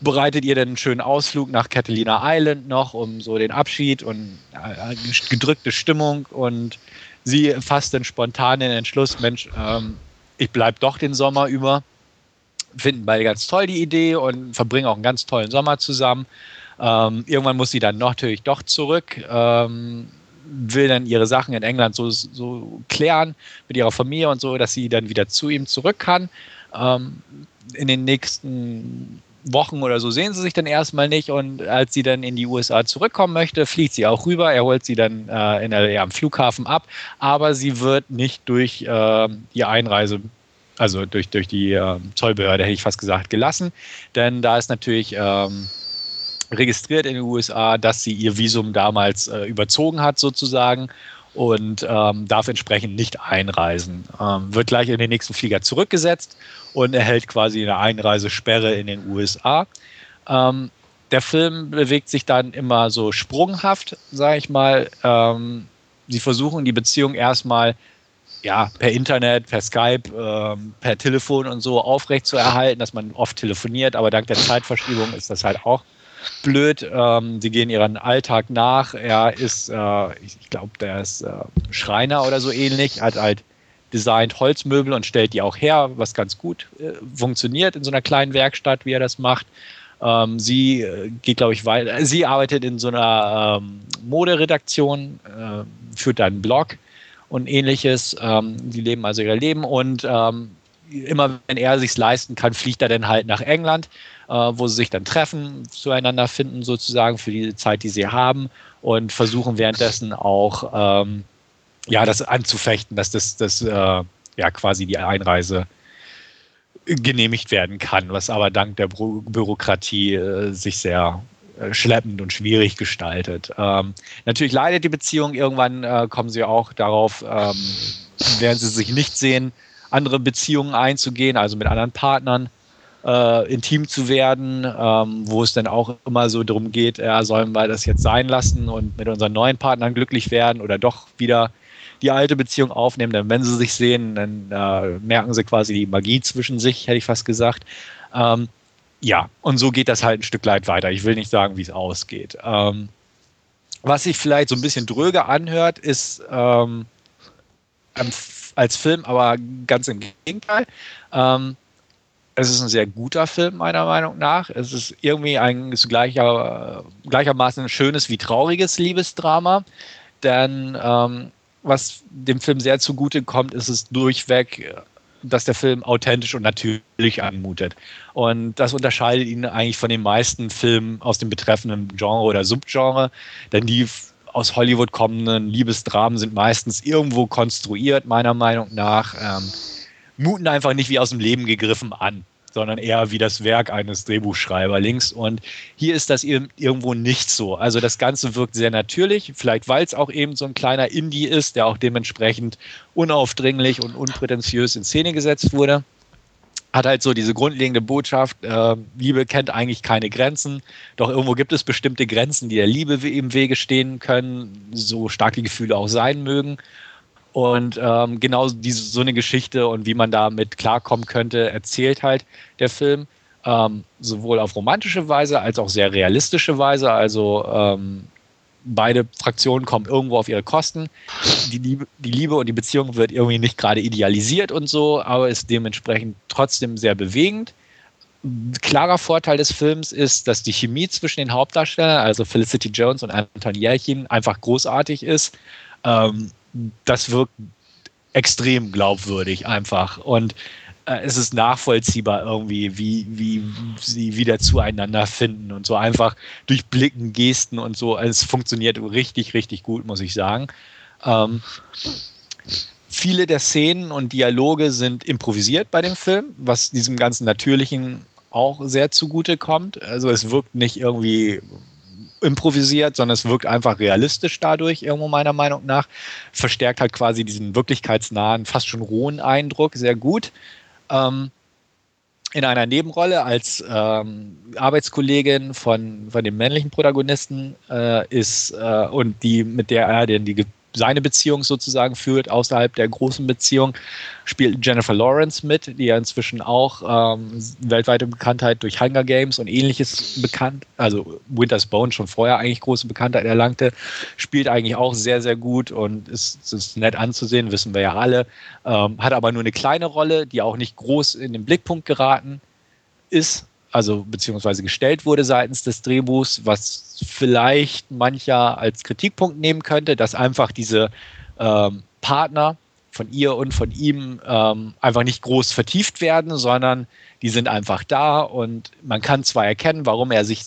bereitet ihr dann einen schönen Ausflug nach Catalina Island noch, um so den Abschied und äh, gedrückte Stimmung und sie fasst dann spontan den Entschluss, Mensch, ähm, ich bleibe doch den Sommer über. Finden beide ganz toll die Idee und verbringen auch einen ganz tollen Sommer zusammen. Ähm, irgendwann muss sie dann natürlich doch zurück, ähm, will dann ihre Sachen in England so, so klären mit ihrer Familie und so, dass sie dann wieder zu ihm zurück kann. Ähm, in den nächsten Wochen oder so sehen sie sich dann erstmal nicht und als sie dann in die USA zurückkommen möchte, fliegt sie auch rüber. Er holt sie dann äh, in LA am Flughafen ab, aber sie wird nicht durch äh, die Einreise, also durch, durch die äh, Zollbehörde, hätte ich fast gesagt, gelassen. Denn da ist natürlich ähm, registriert in den USA, dass sie ihr Visum damals äh, überzogen hat, sozusagen und ähm, darf entsprechend nicht einreisen. Ähm, wird gleich in den nächsten Flieger zurückgesetzt und erhält quasi eine Einreisesperre in den USA. Ähm, der Film bewegt sich dann immer so sprunghaft, sage ich mal. Ähm, sie versuchen die Beziehung erstmal ja, per Internet, per Skype, ähm, per Telefon und so aufrechtzuerhalten, dass man oft telefoniert, aber dank der Zeitverschiebung ist das halt auch blöd. Ähm, sie gehen ihren Alltag nach. Er ist, äh, ich glaube, der ist äh, Schreiner oder so ähnlich, hat halt designt Holzmöbel und stellt die auch her, was ganz gut äh, funktioniert in so einer kleinen Werkstatt, wie er das macht. Ähm, sie äh, geht, glaube ich, weiter. Sie arbeitet in so einer ähm, Moderedaktion, äh, führt einen Blog und ähnliches. Ähm, die leben also ihr Leben und ähm, immer wenn er sich leisten kann, fliegt er dann halt nach England, äh, wo sie sich dann treffen, zueinander finden sozusagen für die Zeit, die sie haben und versuchen währenddessen auch ähm, ja das anzufechten, dass das, das äh, ja quasi die Einreise genehmigt werden kann, was aber dank der Bü Bürokratie äh, sich sehr äh, schleppend und schwierig gestaltet. Ähm, natürlich leidet die Beziehung. Irgendwann äh, kommen sie auch darauf, ähm, während sie sich nicht sehen, andere Beziehungen einzugehen, also mit anderen Partnern. äh, intim zu werden, ähm, wo es dann auch immer so darum geht, ja, sollen wir das jetzt sein lassen und mit unseren neuen Partnern glücklich werden oder doch wieder die alte Beziehung aufnehmen. Denn wenn sie sich sehen, dann äh, merken sie quasi die Magie zwischen sich, hätte ich fast gesagt. Ähm, ja, und so geht das halt ein Stück weit weiter. Ich will nicht sagen, wie es ausgeht. Ähm, was sich vielleicht so ein bisschen dröge anhört, ist ähm, als Film, aber ganz im Gegenteil. Ähm, es ist ein sehr guter Film, meiner Meinung nach. Es ist irgendwie ein ist gleicher, gleichermaßen ein schönes wie trauriges Liebesdrama. Denn ähm, was dem Film sehr zugute kommt, ist es durchweg, dass der Film authentisch und natürlich anmutet. Und das unterscheidet ihn eigentlich von den meisten Filmen aus dem betreffenden Genre oder Subgenre. Denn die aus Hollywood kommenden Liebesdramen sind meistens irgendwo konstruiert, meiner Meinung nach. Ähm, muten einfach nicht wie aus dem Leben gegriffen an, sondern eher wie das Werk eines Drehbuchschreiberlings. Und hier ist das irgendwo nicht so. Also das Ganze wirkt sehr natürlich, vielleicht weil es auch eben so ein kleiner Indie ist, der auch dementsprechend unaufdringlich und unprätentiös in Szene gesetzt wurde. Hat halt so diese grundlegende Botschaft, äh, Liebe kennt eigentlich keine Grenzen, doch irgendwo gibt es bestimmte Grenzen, die der Liebe im Wege stehen können, so stark die Gefühle auch sein mögen. Und ähm, genau diese, so eine Geschichte und wie man damit klarkommen könnte, erzählt halt der Film. Ähm, sowohl auf romantische Weise als auch sehr realistische Weise. Also ähm, beide Fraktionen kommen irgendwo auf ihre Kosten. Die Liebe, die Liebe und die Beziehung wird irgendwie nicht gerade idealisiert und so, aber ist dementsprechend trotzdem sehr bewegend. Klarer Vorteil des Films ist, dass die Chemie zwischen den Hauptdarstellern, also Felicity Jones und Anton Jelchin, einfach großartig ist. Ähm, das wirkt extrem glaubwürdig einfach. Und äh, es ist nachvollziehbar irgendwie, wie, wie sie wieder zueinander finden und so einfach durch Blicken, Gesten und so. Es funktioniert richtig, richtig gut, muss ich sagen. Ähm, viele der Szenen und Dialoge sind improvisiert bei dem Film, was diesem ganzen Natürlichen auch sehr zugute kommt. Also es wirkt nicht irgendwie improvisiert, sondern es wirkt einfach realistisch dadurch, irgendwo meiner Meinung nach. Verstärkt halt quasi diesen wirklichkeitsnahen, fast schon rohen Eindruck sehr gut. Ähm, in einer Nebenrolle als ähm, Arbeitskollegin von, von dem männlichen Protagonisten äh, ist äh, und die, mit der er denn die seine Beziehung sozusagen führt, außerhalb der großen Beziehung, spielt Jennifer Lawrence mit, die ja inzwischen auch ähm, weltweite Bekanntheit durch Hunger Games und ähnliches bekannt, also Winter's Bone schon vorher eigentlich große Bekanntheit erlangte, spielt eigentlich auch sehr, sehr gut und ist, ist nett anzusehen, wissen wir ja alle, ähm, hat aber nur eine kleine Rolle, die auch nicht groß in den Blickpunkt geraten ist, also beziehungsweise gestellt wurde seitens des Drehbuchs, was vielleicht mancher als Kritikpunkt nehmen könnte, dass einfach diese ähm, Partner von ihr und von ihm ähm, einfach nicht groß vertieft werden, sondern die sind einfach da und man kann zwar erkennen, warum er sich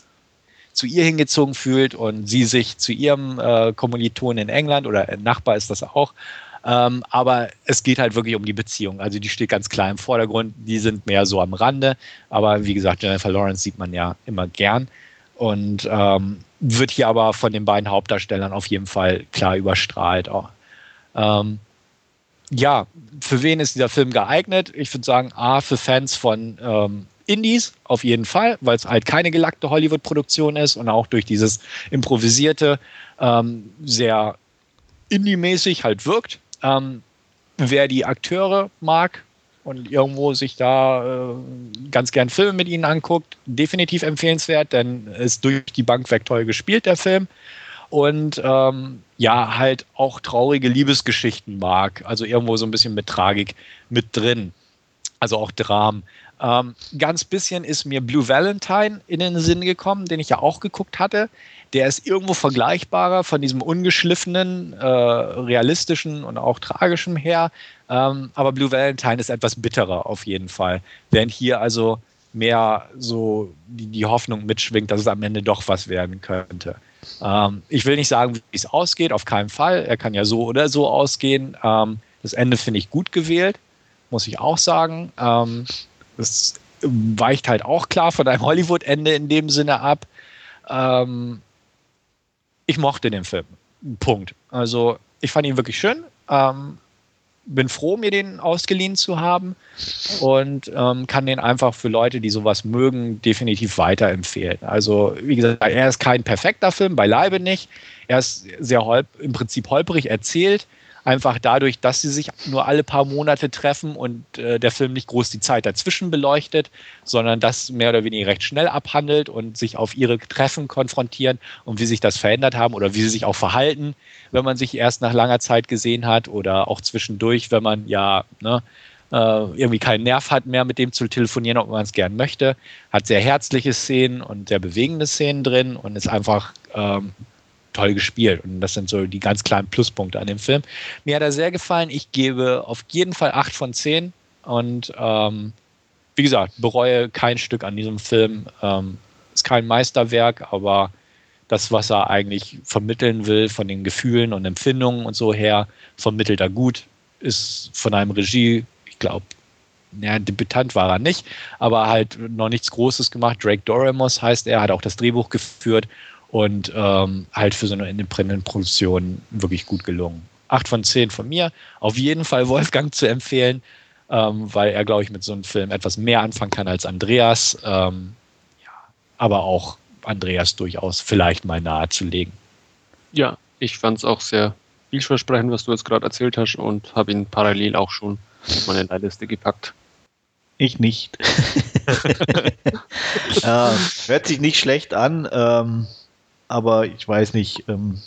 zu ihr hingezogen fühlt und sie sich zu ihrem äh, Kommiliton in England oder Nachbar ist das auch, ähm, aber es geht halt wirklich um die Beziehung. Also die steht ganz klar im Vordergrund. Die sind mehr so am Rande. Aber wie gesagt, Jennifer Lawrence sieht man ja immer gern. Und ähm, wird hier aber von den beiden Hauptdarstellern auf jeden Fall klar überstrahlt. Auch. Ähm, ja, für wen ist dieser Film geeignet? Ich würde sagen, A, für Fans von ähm, Indies auf jeden Fall, weil es halt keine gelackte Hollywood-Produktion ist und auch durch dieses improvisierte, ähm, sehr indie-mäßig halt wirkt. Ähm, wer die Akteure mag und irgendwo sich da äh, ganz gern Filme mit ihnen anguckt, definitiv empfehlenswert, denn ist durch die Bank weg toll gespielt, der Film. Und ähm, ja, halt auch traurige Liebesgeschichten mag. Also irgendwo so ein bisschen mit Tragik mit drin. Also auch Dramen. Ähm, ganz bisschen ist mir Blue Valentine in den Sinn gekommen, den ich ja auch geguckt hatte der ist irgendwo vergleichbarer von diesem ungeschliffenen, äh, realistischen und auch tragischen her. Ähm, aber Blue Valentine ist etwas bitterer auf jeden Fall. Während hier also mehr so die, die Hoffnung mitschwingt, dass es am Ende doch was werden könnte. Ähm, ich will nicht sagen, wie es ausgeht, auf keinen Fall. Er kann ja so oder so ausgehen. Ähm, das Ende finde ich gut gewählt, muss ich auch sagen. Ähm, das weicht halt auch klar von einem Hollywood-Ende in dem Sinne ab. Ähm, ich mochte den Film. Punkt. Also ich fand ihn wirklich schön. Ähm, bin froh, mir den ausgeliehen zu haben und ähm, kann den einfach für Leute, die sowas mögen, definitiv weiterempfehlen. Also, wie gesagt, er ist kein perfekter Film, beileibe nicht. Er ist sehr im Prinzip holprig erzählt einfach dadurch, dass sie sich nur alle paar Monate treffen und äh, der Film nicht groß die Zeit dazwischen beleuchtet, sondern das mehr oder weniger recht schnell abhandelt und sich auf ihre Treffen konfrontieren und wie sich das verändert haben oder wie sie sich auch verhalten, wenn man sich erst nach langer Zeit gesehen hat oder auch zwischendurch, wenn man ja ne, äh, irgendwie keinen Nerv hat mehr mit dem zu telefonieren, ob man es gern möchte. Hat sehr herzliche Szenen und sehr bewegende Szenen drin und ist einfach ähm, toll gespielt. Und das sind so die ganz kleinen Pluspunkte an dem Film. Mir hat er sehr gefallen. Ich gebe auf jeden Fall 8 von 10. Und ähm, wie gesagt, bereue kein Stück an diesem Film. Ähm, ist kein Meisterwerk, aber das, was er eigentlich vermitteln will, von den Gefühlen und Empfindungen und so her, vermittelt er gut. Ist von einem Regie, ich glaube, ja, Debütant war er nicht, aber halt noch nichts Großes gemacht. Drake Doramos heißt er, hat auch das Drehbuch geführt und ähm, halt für so eine Independent-Produktion wirklich gut gelungen. Acht von zehn von mir. Auf jeden Fall Wolfgang zu empfehlen, ähm, weil er, glaube ich, mit so einem Film etwas mehr anfangen kann als Andreas. Ähm, ja, aber auch Andreas durchaus vielleicht mal nahezulegen. Ja, ich fand es auch sehr vielversprechend, was du jetzt gerade erzählt hast und habe ihn parallel auch schon auf meine Leihliste gepackt. Ich nicht. äh, hört sich nicht schlecht an. Ähm, aber ich weiß nicht. Ähm,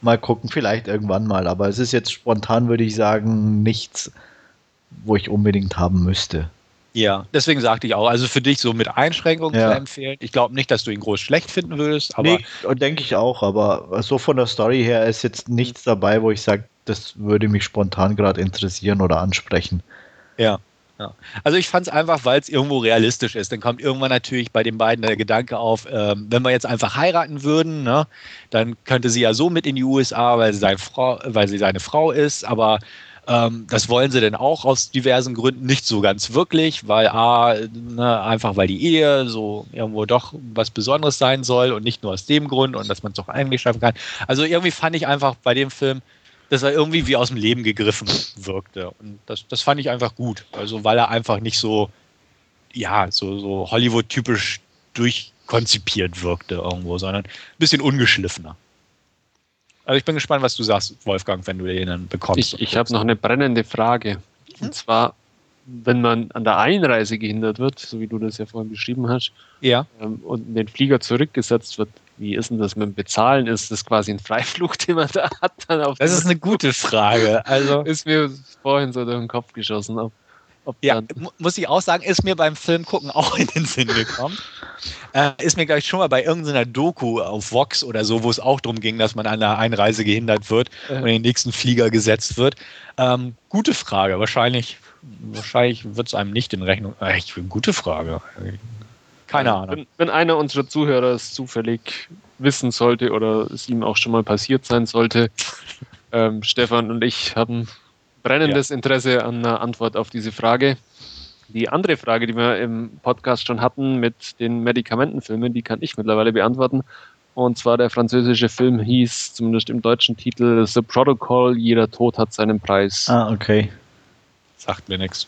mal gucken, vielleicht irgendwann mal. Aber es ist jetzt spontan, würde ich sagen, nichts, wo ich unbedingt haben müsste. Ja, deswegen sagte ich auch, also für dich so mit Einschränkungen ja. zu empfehlen. Ich glaube nicht, dass du ihn groß schlecht finden würdest, aber. Nee, denke ich auch, aber so von der Story her ist jetzt nichts dabei, wo ich sage, das würde mich spontan gerade interessieren oder ansprechen. Ja. Ja. Also ich fand es einfach, weil es irgendwo realistisch ist. Dann kommt irgendwann natürlich bei den beiden der Gedanke auf, ähm, wenn wir jetzt einfach heiraten würden, ne, dann könnte sie ja so mit in die USA, weil sie, seine Frau, weil sie seine Frau ist, aber ähm, das wollen sie denn auch aus diversen Gründen nicht so ganz wirklich, weil A, ne, einfach weil die Ehe so irgendwo doch was Besonderes sein soll und nicht nur aus dem Grund und dass man es doch eigentlich schaffen kann. Also irgendwie fand ich einfach bei dem Film, dass er irgendwie wie aus dem Leben gegriffen wirkte. Und das, das fand ich einfach gut. Also, weil er einfach nicht so, ja, so, so Hollywood-typisch durchkonzipiert wirkte irgendwo, sondern ein bisschen ungeschliffener. Also ich bin gespannt, was du sagst, Wolfgang, wenn du den dann bekommst. Ich, ich habe noch eine brennende Frage. Und zwar, wenn man an der Einreise gehindert wird, so wie du das ja vorhin beschrieben hast, ja. ähm, und in den Flieger zurückgesetzt wird, wie ist denn das mit dem Bezahlen? Ist das quasi ein Freiflug, den man da hat? Dann auf das ist eine gute Frage. Also ist mir vorhin so durch den Kopf geschossen. Ob, ob ja, muss ich auch sagen, ist mir beim Film gucken auch in den Sinn gekommen. äh, ist mir gleich schon mal bei irgendeiner Doku auf Vox oder so, wo es auch darum ging, dass man an der Einreise gehindert wird äh. und in den nächsten Flieger gesetzt wird. Ähm, gute Frage. Wahrscheinlich, wahrscheinlich wird es einem nicht in Rechnung. Äh, ich, gute Frage. Keine Ahnung. Wenn, wenn, einer unserer Zuhörer es zufällig wissen sollte oder es ihm auch schon mal passiert sein sollte, ähm, Stefan und ich haben brennendes ja. Interesse an einer Antwort auf diese Frage. Die andere Frage, die wir im Podcast schon hatten mit den Medikamentenfilmen, die kann ich mittlerweile beantworten. Und zwar der französische Film hieß, zumindest im deutschen Titel, The Protocol, jeder Tod hat seinen Preis. Ah, okay. Sagt mir nichts.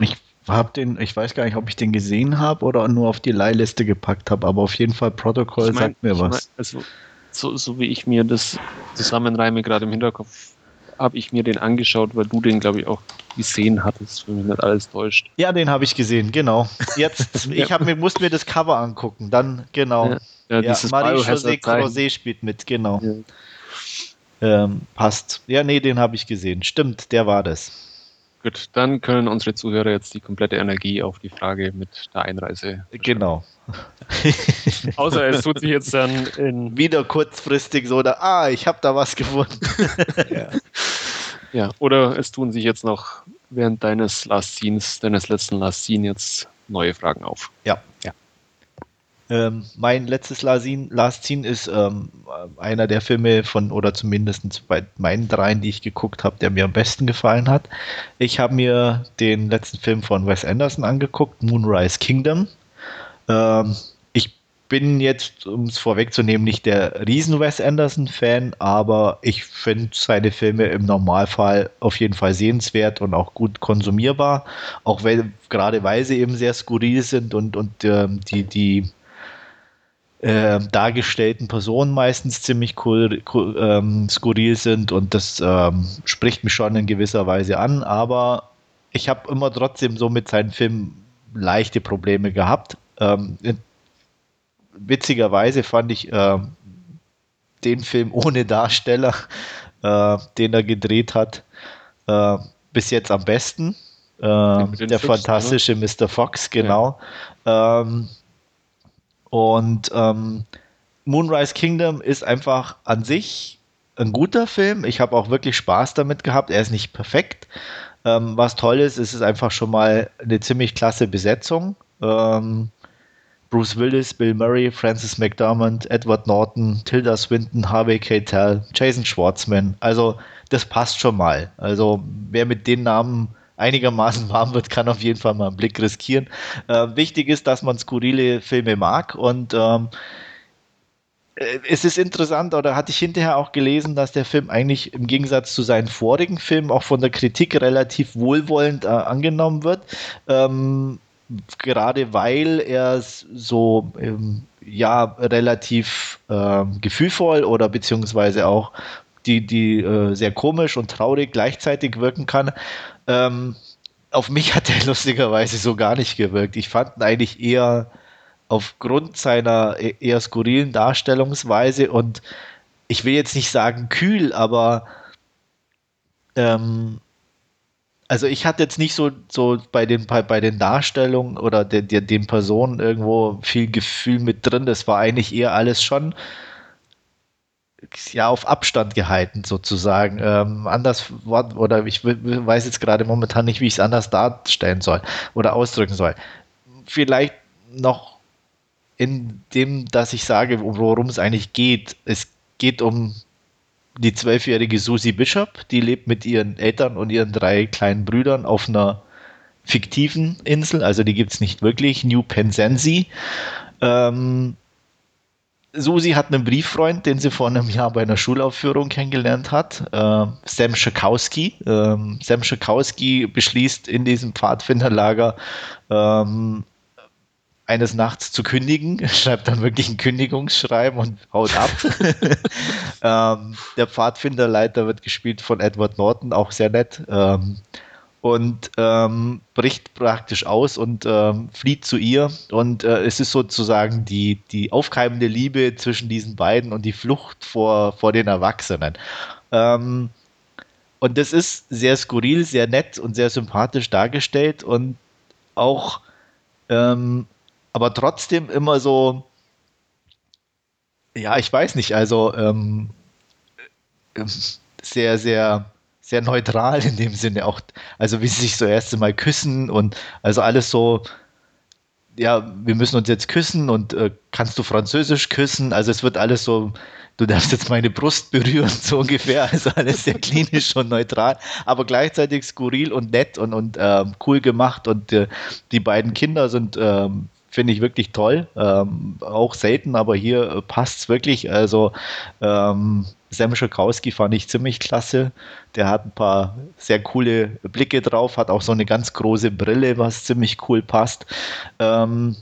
Ich hab den, ich weiß gar nicht, ob ich den gesehen habe oder nur auf die Leihliste gepackt habe, aber auf jeden Fall Protokoll ich mein, sagt mir was. Mein, also, so, so wie ich mir das zusammenreime gerade im Hinterkopf, habe ich mir den angeschaut, weil du den, glaube ich, auch gesehen hattest, wenn mich nicht alles täuscht. Ja, den habe ich gesehen, genau. Jetzt, ich hab mir, musste mir das Cover angucken, dann, genau. Ja, ja, ja Marie-José Crozet spielt mit, genau. Ähm, passt. Ja, nee, den habe ich gesehen. Stimmt, der war das. Gut, dann können unsere Zuhörer jetzt die komplette Energie auf die Frage mit der Einreise. Genau. Außer es tut sich jetzt dann in. Wieder kurzfristig so, da, ah, ich habe da was gefunden. ja. ja, oder es tun sich jetzt noch während deines Last Scenes, deines letzten Last Scene jetzt neue Fragen auf. Ja, ja. Ähm, mein letztes Last Scene ist ähm, einer der Filme von, oder zumindest bei meinen dreien, die ich geguckt habe, der mir am besten gefallen hat. Ich habe mir den letzten Film von Wes Anderson angeguckt, Moonrise Kingdom. Ähm, ich bin jetzt, um es vorwegzunehmen, nicht der riesen Wes Anderson-Fan, aber ich finde seine Filme im Normalfall auf jeden Fall sehenswert und auch gut konsumierbar, auch weil, gerade weil sie eben sehr skurril sind und, und ähm, die, die äh, dargestellten Personen meistens ziemlich cool, cool ähm, skurril sind und das ähm, spricht mich schon in gewisser Weise an, aber ich habe immer trotzdem so mit seinen Filmen leichte Probleme gehabt. Ähm, witzigerweise fand ich äh, den Film ohne Darsteller, äh, den er gedreht hat, äh, bis jetzt am besten. Ähm, der Füchsen, fantastische oder? Mr. Fox, genau. Ja. Ähm, und ähm, Moonrise Kingdom ist einfach an sich ein guter Film. Ich habe auch wirklich Spaß damit gehabt. Er ist nicht perfekt. Ähm, was toll ist, ist es einfach schon mal eine ziemlich klasse Besetzung. Ähm, Bruce Willis, Bill Murray, Francis McDormand, Edward Norton, Tilda Swinton, Harvey Keitel, Jason Schwartzman. Also das passt schon mal. Also wer mit den Namen einigermaßen warm wird, kann auf jeden Fall mal einen Blick riskieren. Äh, wichtig ist, dass man skurrile Filme mag und ähm, äh, es ist interessant, oder hatte ich hinterher auch gelesen, dass der Film eigentlich im Gegensatz zu seinen vorigen Filmen auch von der Kritik relativ wohlwollend äh, angenommen wird. Ähm, gerade weil er so ähm, ja relativ äh, gefühlvoll oder beziehungsweise auch die, die äh, sehr komisch und traurig gleichzeitig wirken kann. Ähm, auf mich hat er lustigerweise so gar nicht gewirkt. Ich fand ihn eigentlich eher aufgrund seiner e-, eher skurrilen Darstellungsweise und ich will jetzt nicht sagen kühl, aber ähm, also ich hatte jetzt nicht so, so bei, den, bei, bei den Darstellungen oder de, de, den Personen irgendwo viel Gefühl mit drin. Das war eigentlich eher alles schon ja auf Abstand gehalten sozusagen. Ähm, anders oder ich weiß jetzt gerade momentan nicht, wie ich es anders darstellen soll oder ausdrücken soll. Vielleicht noch in dem, dass ich sage, worum es eigentlich geht. Es geht um die zwölfjährige Susie Bishop, die lebt mit ihren Eltern und ihren drei kleinen Brüdern auf einer fiktiven Insel, also die gibt es nicht wirklich, New Penzance. Ähm, Susi hat einen Brieffreund, den sie vor einem Jahr bei einer Schulaufführung kennengelernt hat, äh, Sam Schakowski. Ähm, Sam Schakowski beschließt in diesem Pfadfinderlager ähm, eines Nachts zu kündigen, schreibt dann wirklich ein Kündigungsschreiben und haut ab. ähm, der Pfadfinderleiter wird gespielt von Edward Norton, auch sehr nett. Ähm, und ähm, bricht praktisch aus und ähm, flieht zu ihr. Und äh, es ist sozusagen die, die aufkeimende Liebe zwischen diesen beiden und die Flucht vor, vor den Erwachsenen. Ähm, und das ist sehr skurril, sehr nett und sehr sympathisch dargestellt und auch ähm, aber trotzdem immer so, ja, ich weiß nicht, also ähm, ähm, sehr, sehr, sehr neutral in dem Sinne auch, also wie sie sich so erste Mal küssen und also alles so, ja, wir müssen uns jetzt küssen und äh, kannst du Französisch küssen? Also es wird alles so, du darfst jetzt meine Brust berühren, so ungefähr. Also alles sehr klinisch und neutral, aber gleichzeitig skurril und nett und, und ähm, cool gemacht. Und äh, die beiden Kinder sind ähm, finde ich wirklich toll. Ähm, auch selten, aber hier äh, passt es wirklich. Also ähm, Sam Schakowski fand ich ziemlich klasse. Der hat ein paar sehr coole Blicke drauf, hat auch so eine ganz große Brille, was ziemlich cool passt. Ähm,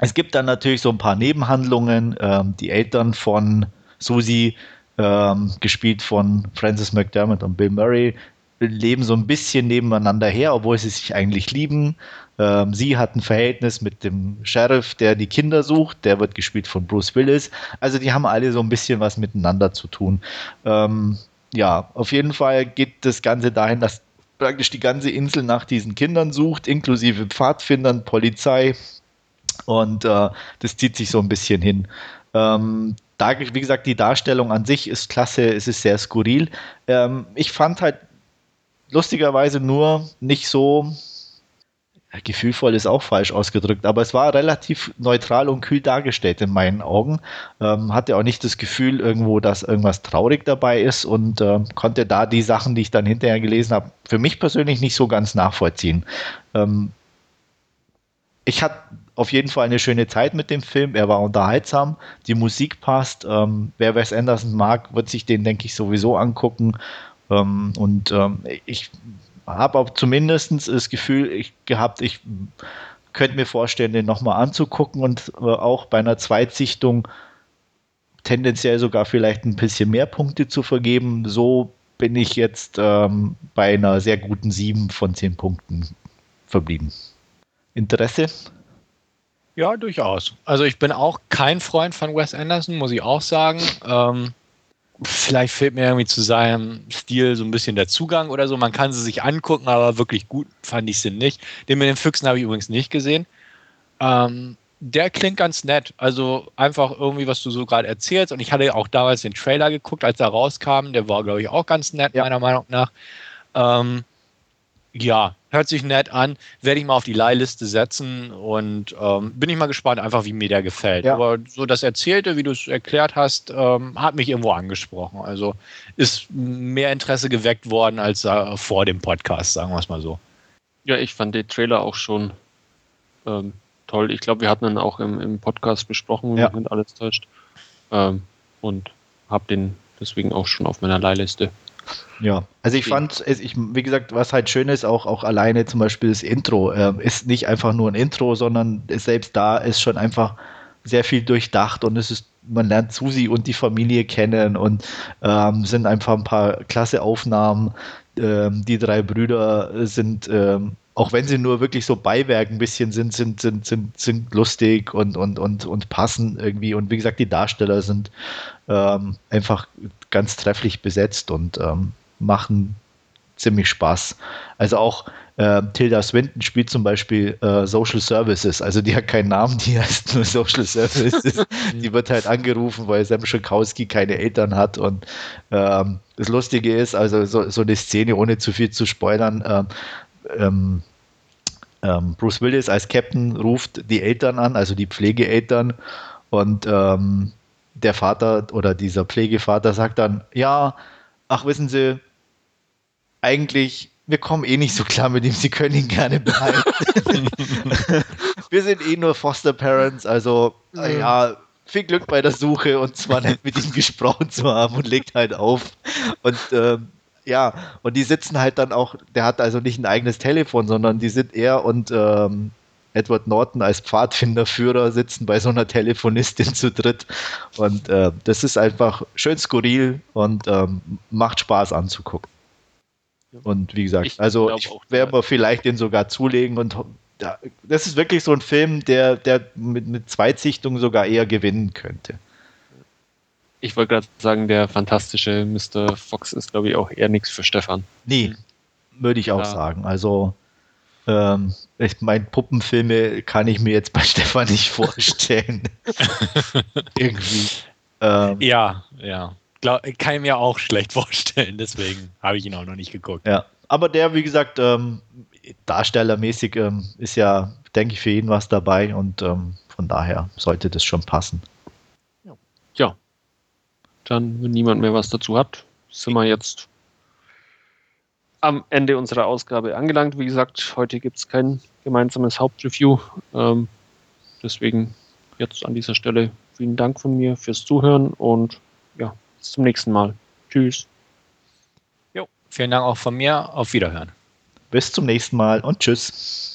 es gibt dann natürlich so ein paar Nebenhandlungen. Ähm, die Eltern von Susi, ähm, gespielt von Francis McDermott und Bill Murray, leben so ein bisschen nebeneinander her, obwohl sie sich eigentlich lieben. Ähm, sie hat ein Verhältnis mit dem Sheriff, der die Kinder sucht. Der wird gespielt von Bruce Willis. Also die haben alle so ein bisschen was miteinander zu tun. Ähm, ja, auf jeden Fall geht das Ganze dahin, dass praktisch die ganze Insel nach diesen Kindern sucht, inklusive Pfadfindern, Polizei. Und äh, das zieht sich so ein bisschen hin. Ähm, da, wie gesagt, die Darstellung an sich ist klasse, es ist sehr skurril. Ähm, ich fand halt lustigerweise nur nicht so gefühlvoll ist auch falsch ausgedrückt, aber es war relativ neutral und kühl dargestellt in meinen Augen. Ähm, hatte auch nicht das Gefühl irgendwo, dass irgendwas traurig dabei ist und äh, konnte da die Sachen, die ich dann hinterher gelesen habe, für mich persönlich nicht so ganz nachvollziehen. Ähm, ich hatte auf jeden Fall eine schöne Zeit mit dem Film. Er war unterhaltsam, die Musik passt. Ähm, wer Wes Anderson mag, wird sich den, denke ich, sowieso angucken. Ähm, und ähm, ich habe auch zumindest das Gefühl ich, gehabt, ich könnte mir vorstellen, den nochmal anzugucken und äh, auch bei einer Zweitsichtung tendenziell sogar vielleicht ein bisschen mehr Punkte zu vergeben. So bin ich jetzt ähm, bei einer sehr guten 7 von 10 Punkten verblieben. Interesse? Ja, durchaus. Also ich bin auch kein Freund von Wes Anderson, muss ich auch sagen. Ähm, vielleicht fehlt mir irgendwie zu seinem Stil so ein bisschen der Zugang oder so. Man kann sie sich angucken, aber wirklich gut fand ich sie nicht. Den mit den Füchsen habe ich übrigens nicht gesehen. Ähm, der klingt ganz nett. Also einfach irgendwie, was du so gerade erzählst. Und ich hatte auch damals den Trailer geguckt, als er rauskam. Der war, glaube ich, auch ganz nett, ja. meiner Meinung nach. Ähm, ja, hört sich nett an. Werde ich mal auf die Leihliste setzen und ähm, bin ich mal gespannt, einfach wie mir der gefällt. Ja. Aber so das Erzählte, wie du es erklärt hast, ähm, hat mich irgendwo angesprochen. Also ist mehr Interesse geweckt worden als äh, vor dem Podcast, sagen wir es mal so. Ja, ich fand den Trailer auch schon ähm, toll. Ich glaube, wir hatten ihn auch im, im Podcast besprochen, ja. wenn alles täuscht. Ähm, und habe den deswegen auch schon auf meiner Leihliste. Ja, also ich fand, ich, wie gesagt, was halt schön ist, auch, auch alleine zum Beispiel das Intro, äh, ist nicht einfach nur ein Intro, sondern selbst da ist schon einfach sehr viel durchdacht und es ist, man lernt Susi und die Familie kennen und ähm, sind einfach ein paar klasse Aufnahmen. Ähm, die drei Brüder sind, ähm, auch wenn sie nur wirklich so Beiwerk ein bisschen sind, sind, sind, sind, sind lustig und, und, und, und passen irgendwie. Und wie gesagt, die Darsteller sind ähm, einfach ganz trefflich besetzt und ähm, machen ziemlich Spaß. Also auch äh, Tilda Swinton spielt zum Beispiel äh, Social Services, also die hat keinen Namen, die heißt nur Social Services. die wird halt angerufen, weil Sam Schakowski keine Eltern hat und ähm, das Lustige ist, also so, so, eine Szene, ohne zu viel zu spoilern, ähm, ähm, ähm Bruce Willis als Captain ruft die Eltern an, also die Pflegeeltern und ähm, der Vater oder dieser Pflegevater sagt dann, ja, ach wissen Sie, eigentlich, wir kommen eh nicht so klar mit ihm, Sie können ihn gerne behalten. wir sind eh nur Foster Parents, also mhm. ja, viel Glück bei der Suche und zwar nicht mit ihm gesprochen zu haben und legt halt auf. Und ähm, ja, und die sitzen halt dann auch, der hat also nicht ein eigenes Telefon, sondern die sind er und ähm, Edward Norton als Pfadfinderführer sitzen bei so einer Telefonistin zu dritt. Und äh, das ist einfach schön skurril und ähm, macht Spaß anzugucken. Und wie gesagt, ich also ich werde mir vielleicht den sogar zulegen und das ist wirklich so ein Film, der, der mit, mit Zweitsichtung sogar eher gewinnen könnte. Ich wollte gerade sagen, der fantastische Mr. Fox ist, glaube ich, auch eher nichts für Stefan. Nee, würde ich auch ja. sagen. Also ähm, ich meine, Puppenfilme kann ich mir jetzt bei Stefan nicht vorstellen. Irgendwie. Ähm, ja, ja. Glaub, kann ich mir auch schlecht vorstellen, deswegen habe ich ihn auch noch nicht geguckt. Ja, aber der, wie gesagt, ähm, darstellermäßig ähm, ist ja, denke ich, für ihn was dabei und ähm, von daher sollte das schon passen. Ja. Dann, wenn niemand mehr was dazu hat, sind wir jetzt am Ende unserer Ausgabe angelangt. Wie gesagt, heute gibt es kein gemeinsames Hauptreview. Ähm, deswegen jetzt an dieser Stelle vielen Dank von mir fürs Zuhören und ja, bis zum nächsten Mal. Tschüss. Jo, vielen Dank auch von mir. Auf Wiederhören. Bis zum nächsten Mal und tschüss.